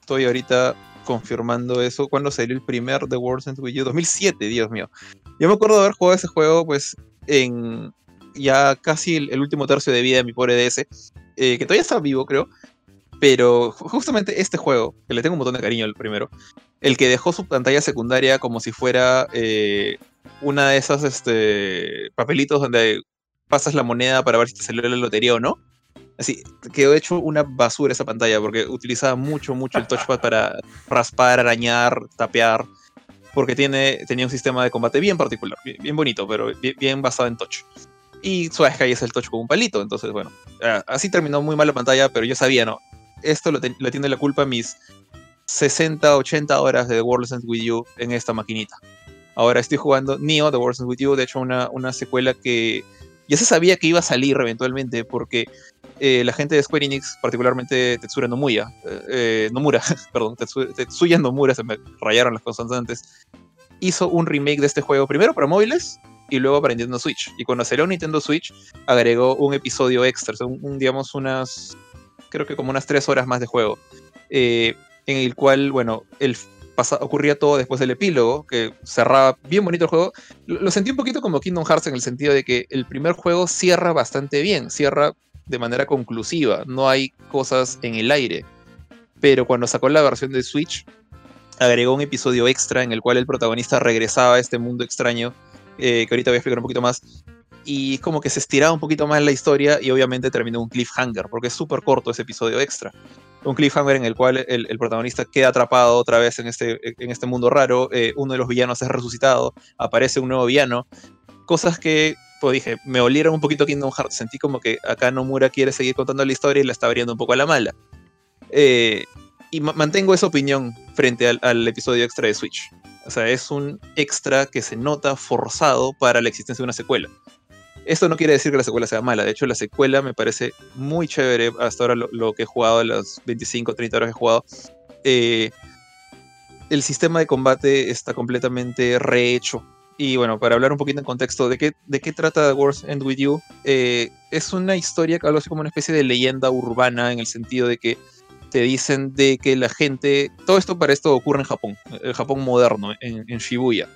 Estoy ahorita confirmando eso. Cuando salió el primer The World's End With You? 2007, Dios mío. Yo me acuerdo de haber jugado ese juego, pues, en ya casi el, último tercio de vida de mi pobre DS, eh, que todavía está vivo, creo. Pero justamente este juego, que le tengo un montón de cariño al primero, el que dejó su pantalla secundaria como si fuera eh, una de esas este, papelitos donde pasas la moneda para ver si te salió la lotería o no. Así, quedó hecho una basura esa pantalla porque utilizaba mucho, mucho el touchpad para raspar, arañar, tapear. Porque tiene, tenía un sistema de combate bien particular, bien, bonito, pero bien, basado en touch. Y ahí es el touch con un palito, entonces bueno, así terminó muy mal la pantalla, pero yo sabía, ¿no? Esto lo, tiene la culpa mis 60, 80 horas de The World Ends With You en esta maquinita. Ahora estoy jugando Neo, The World Ends With You, de hecho una, una secuela que ya se sabía que iba a salir eventualmente porque la gente de Square Enix, particularmente Tetsura Nomura, Nomura, perdón, Tetsuya Nomura, se me rayaron las consonantes, hizo un remake de este juego, primero para móviles y luego para Nintendo Switch. Y cuando salió Nintendo Switch, agregó un episodio extra, un, digamos unas, creo que como unas tres horas más de juego, en el cual, bueno, el ocurría todo después del epílogo, que cerraba bien bonito el juego. Lo, sentí un poquito como Kingdom Hearts en el sentido de que el primer juego cierra bastante bien, cierra de manera conclusiva, no hay cosas en el aire. Pero cuando sacó la versión de Switch, agregó un episodio extra en el cual el protagonista regresaba a este mundo extraño, eh, que ahorita voy a explicar un poquito más. Y como que se estiraba un poquito más la historia y obviamente terminó un cliffhanger, porque es súper corto ese episodio extra un cliffhanger en el cual el, protagonista queda atrapado otra vez en este, en este mundo raro, eh, uno de los villanos es resucitado, aparece un nuevo villano, cosas que, pues dije, me olieron un poquito Kingdom Hearts, sentí como que acá Nomura quiere seguir contando la historia y la está abriendo un poco a la mala. Eh, y mantengo esa opinión frente al, al episodio extra de Switch. O sea, es un extra que se nota forzado para la existencia de una secuela. Esto no quiere decir que la secuela sea mala. De hecho, la secuela me parece muy chévere hasta ahora lo, que he jugado, las 25, 30 horas que he jugado. Eh, el sistema de combate está completamente rehecho. Y bueno, para hablar un poquito en contexto, ¿de qué, de qué trata The Wars End With You? Eh, es una historia que habla así como una especie de leyenda urbana en el sentido de que te dicen de que la gente... Todo esto para esto ocurre en Japón, el Japón moderno, en, en Shibuya.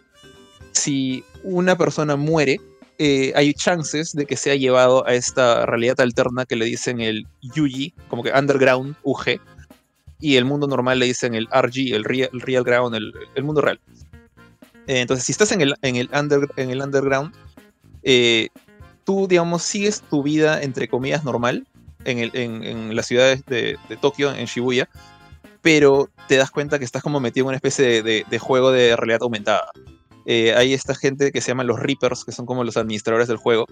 Si una persona muere, eh, hay chances de que sea llevado a esta realidad alterna que le dicen el Yuji, como que Underground UG, y el mundo normal le dicen el RG, el Real, real Ground, el, mundo real. Eh, entonces, si estás en el, en el, en el Underground, eh, tú, digamos, sigues tu vida, entre comillas, normal en, el, en, las ciudades de, Tokio, en Shibuya, pero te das cuenta que estás como metido en una especie de juego de realidad aumentada. Eh, hay esta gente que se llaman los Reapers, que son como los administradores del juego,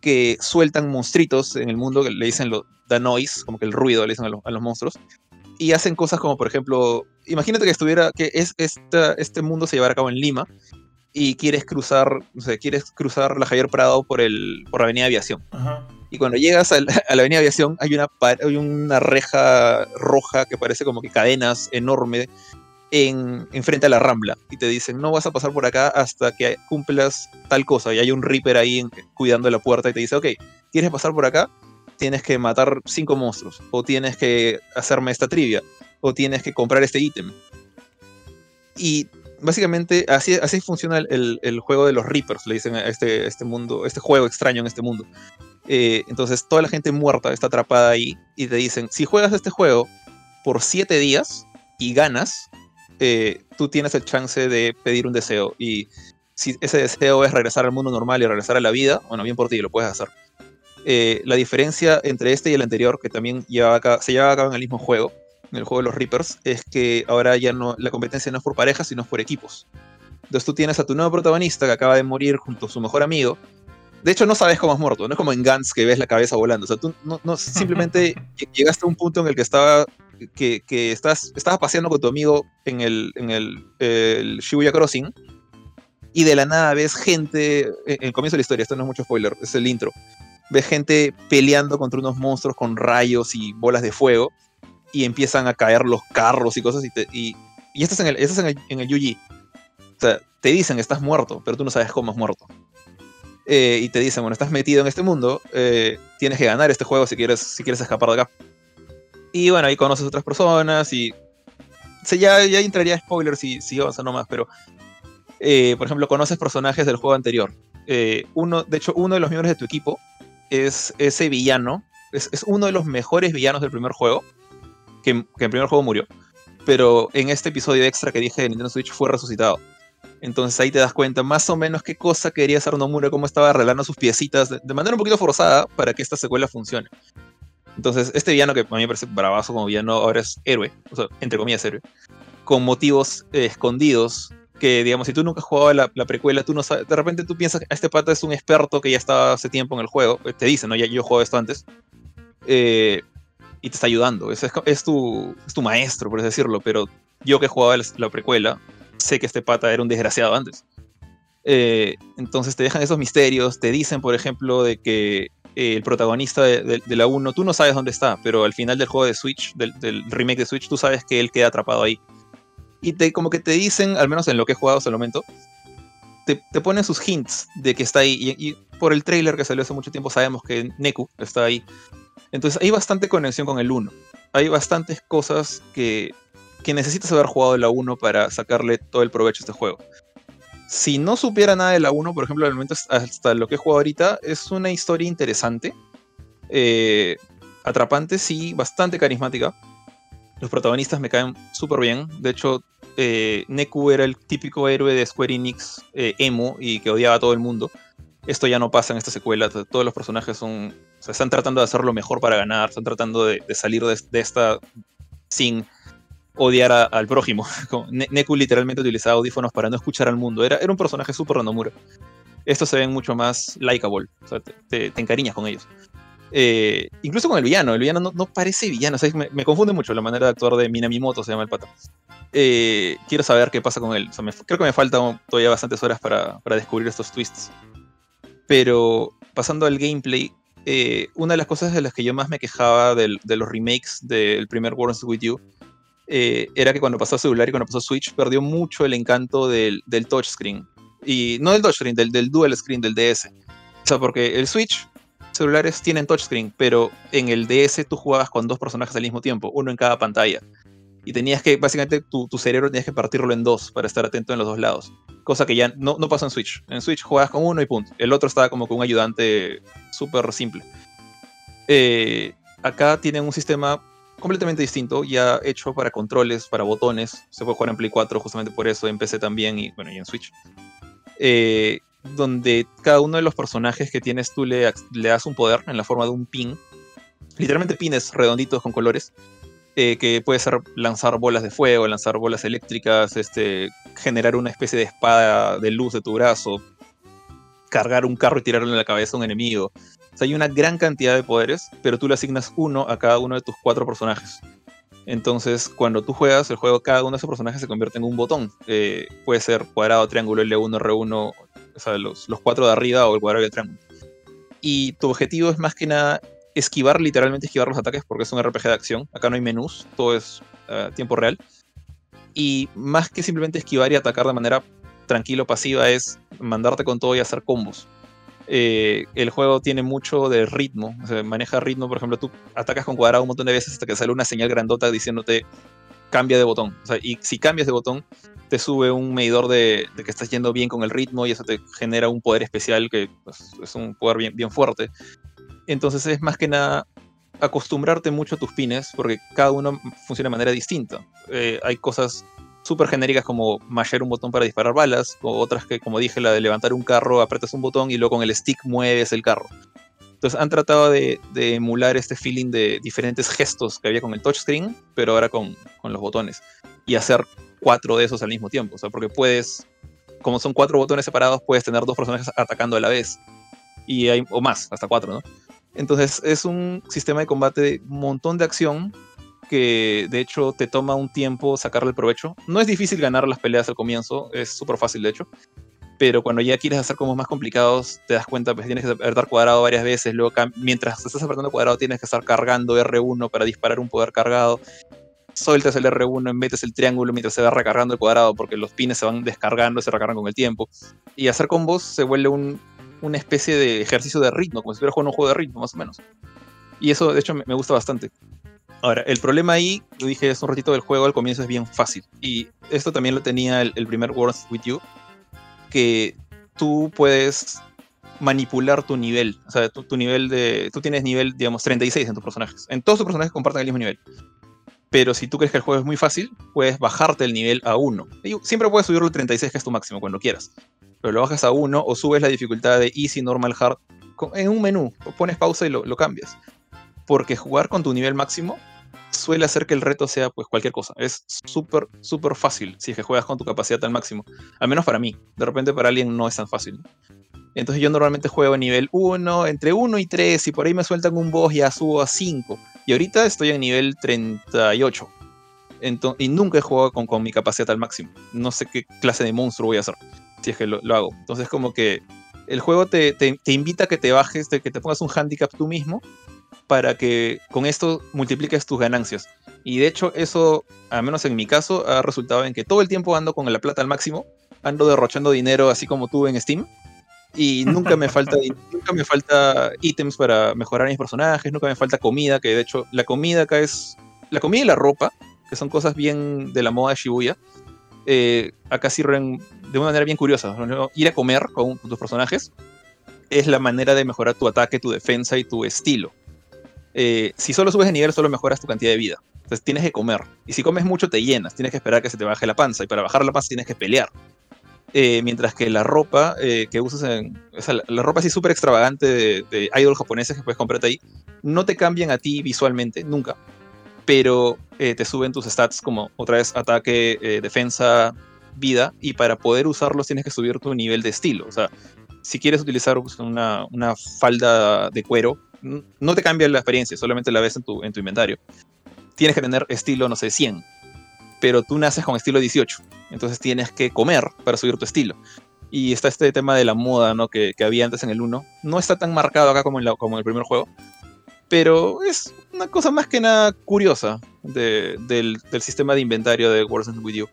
que sueltan monstruitos en el mundo, que le dicen lo, the noise, como que el ruido le dicen a, los monstruos, y hacen cosas como, por ejemplo, imagínate que estuviera, que es, este mundo se llevara a cabo en Lima, y quieres cruzar, no sé, quieres cruzar la Javier Prado por, el, por la Avenida Aviación. Y cuando llegas a la, Avenida Aviación hay una, hay una reja roja que parece como que cadenas enorme en, frente a la rambla y te dicen, no vas a pasar por acá hasta que cumplas tal cosa. Y hay un Reaper ahí cuidando la puerta y te dice, ok, ¿quieres pasar por acá? Tienes que matar cinco monstruos, o tienes que hacerme esta trivia, o tienes que comprar este ítem. Y básicamente así, así funciona el, juego de los Reapers, le dicen a este, este mundo, este juego extraño en este mundo. Eh, entonces toda la gente muerta está atrapada ahí y te dicen, si juegas este juego por siete días y ganas, eh, tú tienes el chance de pedir un deseo. Y si ese deseo es regresar al mundo normal y regresar a la vida, bueno, bien por ti, lo puedes hacer. Eh, la diferencia entre este y el anterior, que también se llevaba a cabo en el mismo juego, en el juego de los Reapers, es que ahora ya no, la competencia no es por parejas, sino por equipos. Entonces tú tienes a tu nuevo protagonista que acaba de morir junto a su mejor amigo. De hecho, no sabes cómo has muerto, no es como en Guns que ves la cabeza volando. O sea, tú no, no simplemente llegaste a un punto en el que estaba que, estás, estabas paseando con tu amigo en el, en el, Shibuya Crossing y de la nada ves gente, en el comienzo de la historia, esto no es mucho spoiler, es el intro, ves gente peleando contra unos monstruos con rayos y bolas de fuego y empiezan a caer los carros y cosas y, y, estás, en el, estás en el, en el. O sea, te dicen estás muerto, pero tú no sabes cómo has muerto. Eh, y te dicen, bueno, estás metido en este mundo, eh, tienes que ganar este juego si quieres, si quieres escapar de acá. Y bueno, ahí conoces otras personas y. ya, ya entraría spoilers si, si avanzando más, pero. Eh, por ejemplo, conoces personajes del juego anterior. Eh, uno, de hecho, uno de los miembros de tu equipo es ese villano. Es, uno de los mejores villanos del primer juego. Que, en el primer juego murió. Pero en este episodio extra que dije de Nintendo Switch fue resucitado. Entonces ahí te das cuenta más o menos qué cosa quería hacer Nomura, cómo estaba arreglando sus piecitas de, manera un poquito forzada para que esta secuela funcione. Entonces, este villano que a mí me parece bravazo como villano, ahora es héroe, o sea, entre comillas héroe, con motivos eh, escondidos que, digamos, si tú nunca has jugado la, precuela, tú no sabes, de repente tú piensas que este pata es un experto que ya estaba hace tiempo en el juego, eh, te dice, ¿no? Ya yo he jugado esto antes, eh, y te está ayudando, es, es, tu, es tu maestro, por así decirlo, pero yo que he jugado la, precuela, sé que este pata era un desgraciado antes. entonces te dejan esos misterios, te dicen, por ejemplo, de que eh, el protagonista de, la 1, tú no sabes dónde está, pero al final del juego de Switch, del, remake de Switch, tú sabes que él queda atrapado ahí. Y te, como que te dicen, al menos en lo que he jugado hasta el momento, te, ponen sus hints de que está ahí. Y, por el trailer que salió hace mucho tiempo sabemos que Neku está ahí. Entonces hay bastante conexión con el 1. Hay bastantes cosas que, que necesitas haber jugado la 1 para sacarle todo el provecho a este juego si no supiera nada de la 1, por ejemplo, al hasta lo que he jugado ahorita, es una historia interesante. Eh, atrapante, sí, bastante carismática. Los protagonistas me caen súper bien. De hecho, eh, Neku era el típico héroe de Square Enix eh, emo y que odiaba a todo el mundo. Esto ya no pasa en esta secuela. Todos los personajes son, están tratando de hacer lo mejor para ganar, están tratando de, salir de, esta sin odiar al prójimo. Neku literalmente utilizaba audífonos para no escuchar al mundo. Era, era un personaje súper Nomura. Estos se ven mucho más likeable. O te, encariñas con ellos. Eh, incluso con el villano. El villano no, parece villano. me, confunde mucho la manera de actuar de Minamimoto, se llama el pata. Eh, quiero saber qué pasa con él. creo que me faltan todavía bastantes horas para, descubrir estos twists. Pero pasando al gameplay, eh, una de las cosas de las que yo más me quejaba de los remakes del primer World With You eh, era que cuando pasó a celular y cuando pasó a Switch perdió mucho el encanto del, del touchscreen. Y no del touchscreen, del, del dual screen del DS. O sea, porque el Switch, celulares tienen touchscreen, pero en el DS tú jugabas con dos personajes al mismo tiempo, uno en cada pantalla. Y tenías que, básicamente, tu, tu cerebro tenías que partirlo en dos para estar atento en los dos lados. Cosa que ya no, no pasó en Switch. En Switch jugabas con uno y punto. El otro estaba como con un ayudante súper simple. Eh, acá tienen un sistema completamente distinto, ya hecho para controles, para botones. Se puede jugar en Play 4 justamente por eso, en PC también y, bueno, y en Switch. Eh, donde cada uno de los personajes que tienes tú le, das un poder en la forma de un pin. Literalmente pines redonditos con colores. Eh, que puede ser lanzar bolas de fuego, lanzar bolas eléctricas, este, generar una especie de espada de luz de tu brazo, cargar un carro y tirarlo en la cabeza a un enemigo. Hay una gran cantidad de poderes, pero tú le asignas uno a cada uno de tus cuatro personajes. Entonces, cuando tú juegas el juego, cada uno de esos personajes se convierte en un botón. Eh, puede ser cuadrado, triángulo, L1, R1, o sea, los, cuatro de arriba o el cuadrado y el triángulo. Y tu objetivo es más que nada esquivar, literalmente esquivar los ataques, porque es un RPG de acción. Acá no hay menús, todo es eh, tiempo real. Y más que simplemente esquivar y atacar de manera tranquilo, pasiva, es mandarte con todo y hacer combos. Eh, el juego tiene mucho de ritmo, maneja ritmo, por ejemplo, tú atacas con cuadrado un montón de veces hasta que sale una señal grandota diciéndote cambia de botón. y si cambias de botón, te sube un medidor de, que estás yendo bien con el ritmo y eso te genera un poder especial que pues, es un poder bien, fuerte. Entonces es más que nada acostumbrarte mucho a tus pines porque cada uno funciona de manera distinta. Eh, hay cosas súper genéricas como mashear un botón para disparar balas, o otras que, como dije, la de levantar un carro, apretas un botón y luego con el stick mueves el carro. Entonces han tratado de, emular este feeling de diferentes gestos que había con el touchscreen, pero ahora con, con, los botones. Y hacer cuatro de esos al mismo tiempo. O sea, porque puedes, como son cuatro botones separados, puedes tener dos personajes atacando a la vez. Y hay, o más, hasta cuatro, ¿no? Entonces es un sistema de combate de un montón de acción que de hecho te toma un tiempo sacarle el provecho. No es difícil ganar las peleas al comienzo, es súper fácil de hecho. Pero cuando ya quieres hacer combos más complicados, te das cuenta, pues tienes que apretar cuadrado varias veces. Luego, mientras estás apretando cuadrado, tienes que estar cargando R1 para disparar un poder cargado. Sueltas el R1, metes el triángulo mientras se va recargando el cuadrado, porque los pines se van descargando se recargan con el tiempo. Y hacer combos se vuelve una especie de ejercicio de ritmo, como si fuera jugando un juego de ritmo, más o menos. Y eso, de hecho, me gusta bastante. Ahora, el problema ahí, lo dije hace un ratito del juego, al comienzo es bien fácil. Y esto también lo tenía el, primer World With You, que tú puedes manipular tu nivel. O sea, tu, nivel de. Tú tienes nivel, digamos, 36 en tus personajes. En todos tus personajes comparten el mismo nivel. Pero si tú crees que el juego es muy fácil, puedes bajarte el nivel a 1. Siempre puedes subirlo al 36, que es tu máximo, cuando quieras. Pero lo bajas a 1 o subes la dificultad de Easy, Normal, Hard en un menú. Pones pausa y lo, lo cambias. Porque jugar con tu nivel máximo suele hacer que el reto sea pues cualquier cosa. Es súper, súper fácil si es que juegas con tu capacidad al máximo. Al menos para mí. De repente para alguien no es tan fácil. Entonces yo normalmente juego a nivel 1, entre 1 y 3, y por ahí me sueltan un boss ya subo a 5. Y ahorita estoy en nivel 38. y nunca he jugado con, mi capacidad al máximo. No sé qué clase de monstruo voy a hacer si es que lo, lo hago. Entonces como que el juego te, te, invita a que te bajes, que te pongas un handicap tú mismo para que con esto multipliques tus ganancias. Y de hecho eso, al menos en mi caso, ha resultado en que todo el tiempo ando con la plata al máximo, ando derrochando dinero así como tú en Steam. Y nunca me falta nunca me falta ítems para mejorar mis personajes, nunca me falta comida, que de hecho la comida acá es la comida y la ropa, que son cosas bien de la moda de Shibuya. Eh, acá sirven de una manera bien curiosa. Ir a comer con, tus personajes es la manera de mejorar tu ataque, tu defensa y tu estilo. Eh, si solo subes de nivel, solo mejoras tu cantidad de vida. Entonces tienes que comer. Y si comes mucho, te llenas. Tienes que esperar que se te baje la panza. Y para bajar la panza tienes que pelear. Eh, mientras que la ropa que usas en. la, ropa así súper extravagante de, de idol japoneses que puedes comprarte ahí, no te cambian a ti visualmente, nunca pero eh, te suben tus stats como otra vez ataque, eh, defensa, vida, y para poder usarlos tienes que subir tu nivel de estilo. O sea, si quieres utilizar pues, una, falda de cuero, no te cambia la experiencia, solamente la ves en tu, en tu inventario. Tienes que tener estilo, no sé, 100, pero tú naces con estilo 18, entonces tienes que comer para subir tu estilo. Y está este tema de la moda ¿no? que, había antes en el 1. No está tan marcado acá como en, como en el primer juego, pero es una cosa más que nada curiosa del, sistema de inventario de Words With You.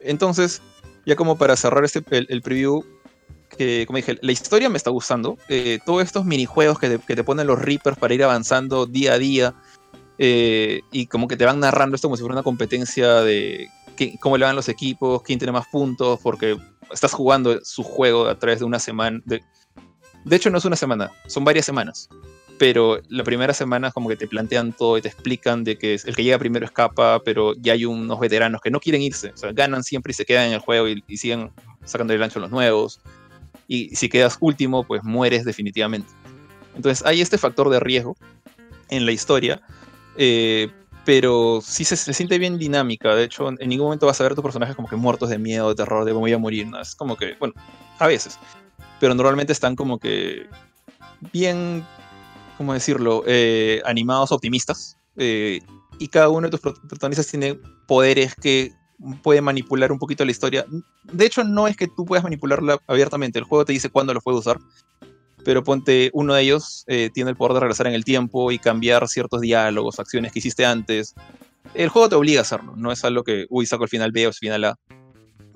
Entonces, ya como para cerrar este, el, preview, que como dije, la historia me está gustando. Eh, todos estos minijuegos que te, ponen los Reapers para ir avanzando día a día. Eh, y como que te van narrando esto como si fuera una competencia de cómo le van los equipos, quién tiene más puntos, porque estás jugando su juego a través de una semana. De, de hecho, no es una semana, son varias semanas pero la primera semana como que te plantean todo y te explican de que el que llega primero escapa, pero ya hay unos veteranos que no quieren irse, o sea, ganan siempre y se quedan en el juego y, siguen sacando el ancho los nuevos. Y si quedas último, pues mueres definitivamente. Entonces hay este factor de riesgo en la historia, eh, pero sí se, siente bien dinámica. De hecho, en ningún momento vas a ver tus personajes como que muertos de miedo, de terror, de voy a morir. ¿no? Es como que, bueno, a veces. Pero normalmente están como que bien ¿cómo decirlo?, eh, animados optimistas. Eh, y cada uno de tus protagonistas tiene poderes que puede manipular un poquito la historia. De hecho, no es que tú puedas manipularla abiertamente. El juego te dice cuándo lo puedes usar. Pero ponte, uno de ellos eh, tiene el poder de regresar en el tiempo y cambiar ciertos diálogos, acciones que hiciste antes. El juego te obliga a hacerlo. No es algo que, uy, saco el final B o el final A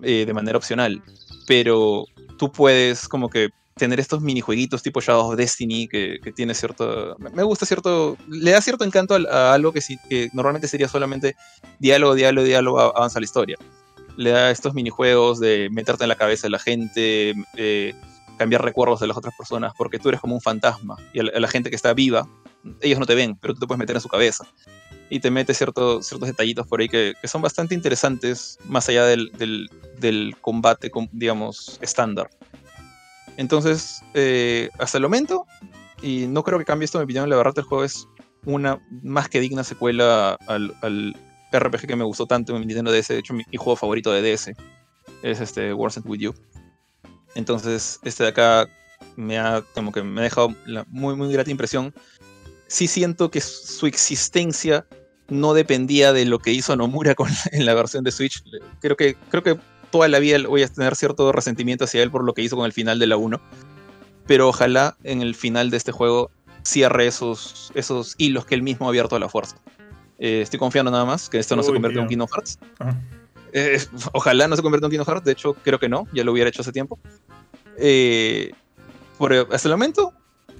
de manera opcional. Pero tú puedes como que tener estos minijueguitos tipo Shadow of Destiny que, tiene cierto. Me gusta cierto. Le da cierto encanto a, algo que, que normalmente sería solamente diálogo, diálogo, diálogo, avanza la historia. Le da estos minijuegos de meterte en la cabeza de la gente, eh, cambiar recuerdos de las otras personas, porque tú eres como un fantasma. Y a la, gente que está viva, ellos no te ven, pero tú te puedes meter en su cabeza. Y te metes ciertos ciertos detallitos por ahí que, son bastante interesantes, más allá del, del, del combate, digamos, estándar. Entonces, eh, hasta el momento, y no creo que cambie esto mi opinión, la verdad el juego es una más que digna secuela al, RPG que me gustó tanto en Nintendo DS. De hecho, mi, juego favorito de DS es este Wars With You. Entonces, este de acá me ha, como que me ha dejado la muy, muy grata impresión. Sí siento que su existencia no dependía de lo que hizo Nomura con, en la versión de Switch. Creo que, creo que toda la vida voy a tener cierto resentimiento hacia él por lo que hizo con el final de la 1. Pero ojalá en el final de este juego cierre esos, esos hilos que él mismo ha abierto a la fuerza. Eh, estoy confiando nada más que esto no se convierta en un Kingdom Hearts. Eh, ojalá no se convierta en un Kingdom Hearts, de hecho creo que no, ya lo hubiera hecho hace tiempo. Eh, hasta el momento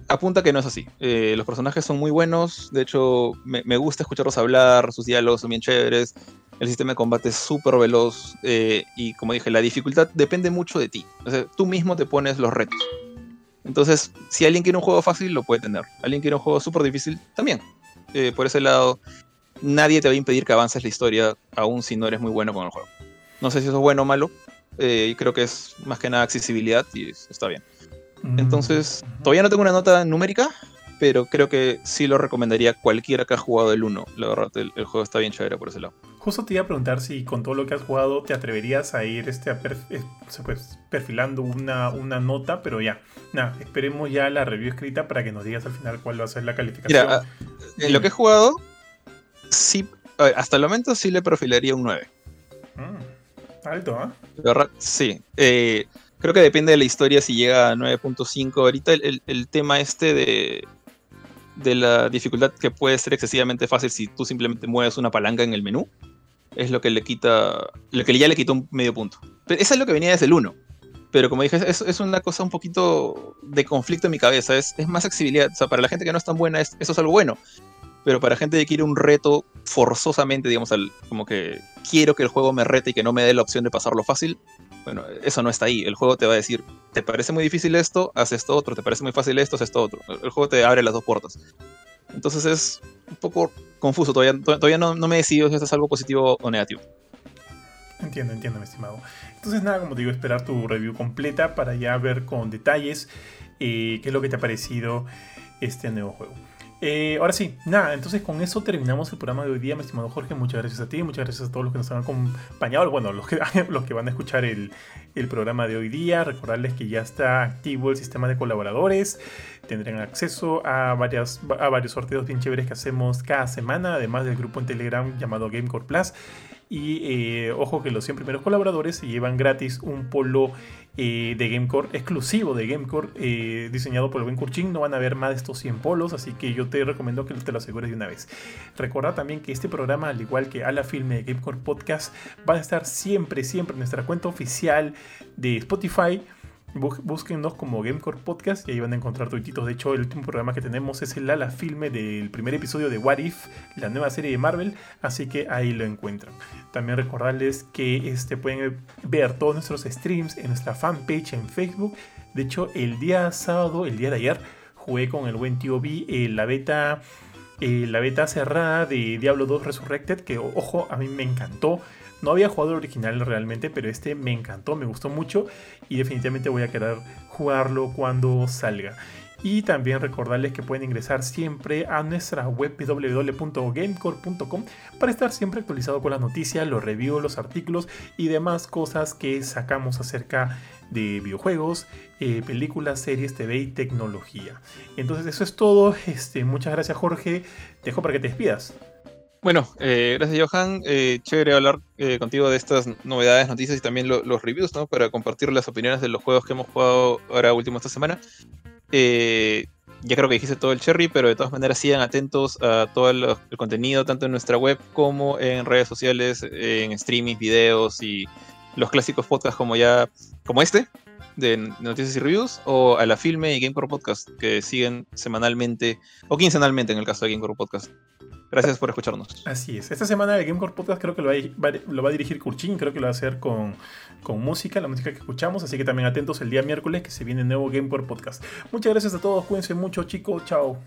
apunta que no es así. los personajes son muy buenos, de hecho me, me, gusta escucharlos hablar, sus diálogos son bien chéveres el sistema de combate es súper veloz eh, y como dije, la dificultad depende mucho de ti. O sea, tú mismo te pones los retos. Entonces, si alguien quiere un juego fácil, lo puede tener. Alguien quiere un juego súper difícil, también. Eh, por ese lado, nadie te va a impedir que avances la historia, aún si no eres muy bueno con el juego. No sé si eso es bueno o malo. Eh, creo que es más que nada accesibilidad y está bien. Mm. Entonces, todavía no tengo una nota numérica, pero creo que sí lo recomendaría cualquiera que ha jugado el 1. La verdad, el, juego está bien chévere por ese lado. Justo te iba a preguntar si con todo lo que has jugado te atreverías a ir este, eh, pues, perfilando una, una nota, pero ya, nada, esperemos ya la review escrita para que nos digas al final cuál va a ser la calificación. Mira, en lo que he jugado, sí, hasta el momento sí le perfilaría un 9. Mm, alto, ¿ah? ¿eh? Sí. Eh, Creo que depende de la historia si llega a 9.5. Ahorita el, tema este de, de la dificultad que puede ser excesivamente fácil si tú simplemente mueves una palanca en el menú es lo que le quita, lo que ya le quitó un medio punto. Pero eso es lo que venía desde el 1. Pero como dije, es, es una cosa un poquito de conflicto en mi cabeza. Es, es más accesibilidad. O sea, para la gente que no es tan buena, eso es algo bueno. Pero para gente que quiere un reto forzosamente, digamos, al, como que quiero que el juego me rete y que no me dé la opción de pasarlo fácil, bueno, eso no está ahí. El juego te va a decir, ¿te parece muy difícil esto? Haz esto otro. ¿Te parece muy fácil esto? Haz esto otro. El juego te abre las dos puertas. Entonces es un poco confuso. Todavía, todavía no, no me decido si esto es algo positivo o negativo. Entiendo, entiendo, mi estimado. Entonces, nada, como te digo, esperar tu review completa para ya ver con detalles eh, qué es lo que te ha parecido este nuevo juego. Eh, ahora sí, nada, entonces con eso terminamos el programa de hoy día, mi estimado Jorge. Muchas gracias a ti, muchas gracias a todos los que nos han acompañado, bueno, los que, van a escuchar el, programa de hoy día. Recordarles que ya está activo el sistema de colaboradores. Tendrán acceso a varios sorteos bien chéveres que hacemos cada semana, además del grupo en Telegram llamado Gamecore Plus. Y eh, ojo que los 100 primeros colaboradores se llevan gratis un polo eh, de Gamecore, exclusivo de Gamecore, eh, diseñado por el buen Kurchin. No van a ver más de estos 100 polos, así que yo te recomiendo que te lo asegures de una vez. Recuerda también que este programa, al igual que a la filme de Gamecore Podcast, va a estar siempre, siempre en nuestra cuenta oficial de Spotify Búsquennos como Gamecore Podcast y ahí van a encontrar tuititos. De hecho, el último programa que tenemos es el ala filme del primer episodio de What If, la nueva serie de Marvel, así que ahí lo encuentran. También recordarles que este, pueden ver todos nuestros streams en nuestra fanpage en Facebook. De hecho, el día sábado, el día de ayer, jugué con el buen tío B eh, la beta. Eh, la beta cerrada de Diablo 2 Resurrected, que ojo, a mí me encantó. No había jugado el original realmente, pero este me encantó, me gustó mucho y definitivamente voy a querer jugarlo cuando salga. Y también recordarles que pueden ingresar siempre a nuestra web www.gamecore.com para estar siempre actualizado con las noticias, los reviews, los artículos y demás cosas que sacamos acerca de videojuegos, eh, películas, series, TV y tecnología. Entonces eso es todo. Este, muchas gracias Jorge. Te dejo para que te despidas. Bueno, eh, gracias Johan. Eh, chévere hablar eh, contigo de estas novedades, noticias y también los reviews, ¿no? Para compartir las opiniones de los juegos que hemos jugado ahora último esta semana. Ya creo que dijiste todo el cherry, pero de todas maneras sigan atentos a todo el, contenido, tanto en nuestra web como en redes sociales, en streaming, videos y los clásicos podcasts como ya, como este, de noticias y reviews, o a la Filme y Gamecore Podcast, que siguen semanalmente, o quincenalmente en el caso de Gamecore Podcast. Gracias por escucharnos. Así es. Esta semana el Gamecore Podcast creo que lo va, a, dirigir Kurchin, creo que lo va a hacer con, con música, la música que escuchamos, así que también atentos el día miércoles que se viene el nuevo Gamecore Podcast. Muchas gracias a todos, cuídense mucho chicos, chao.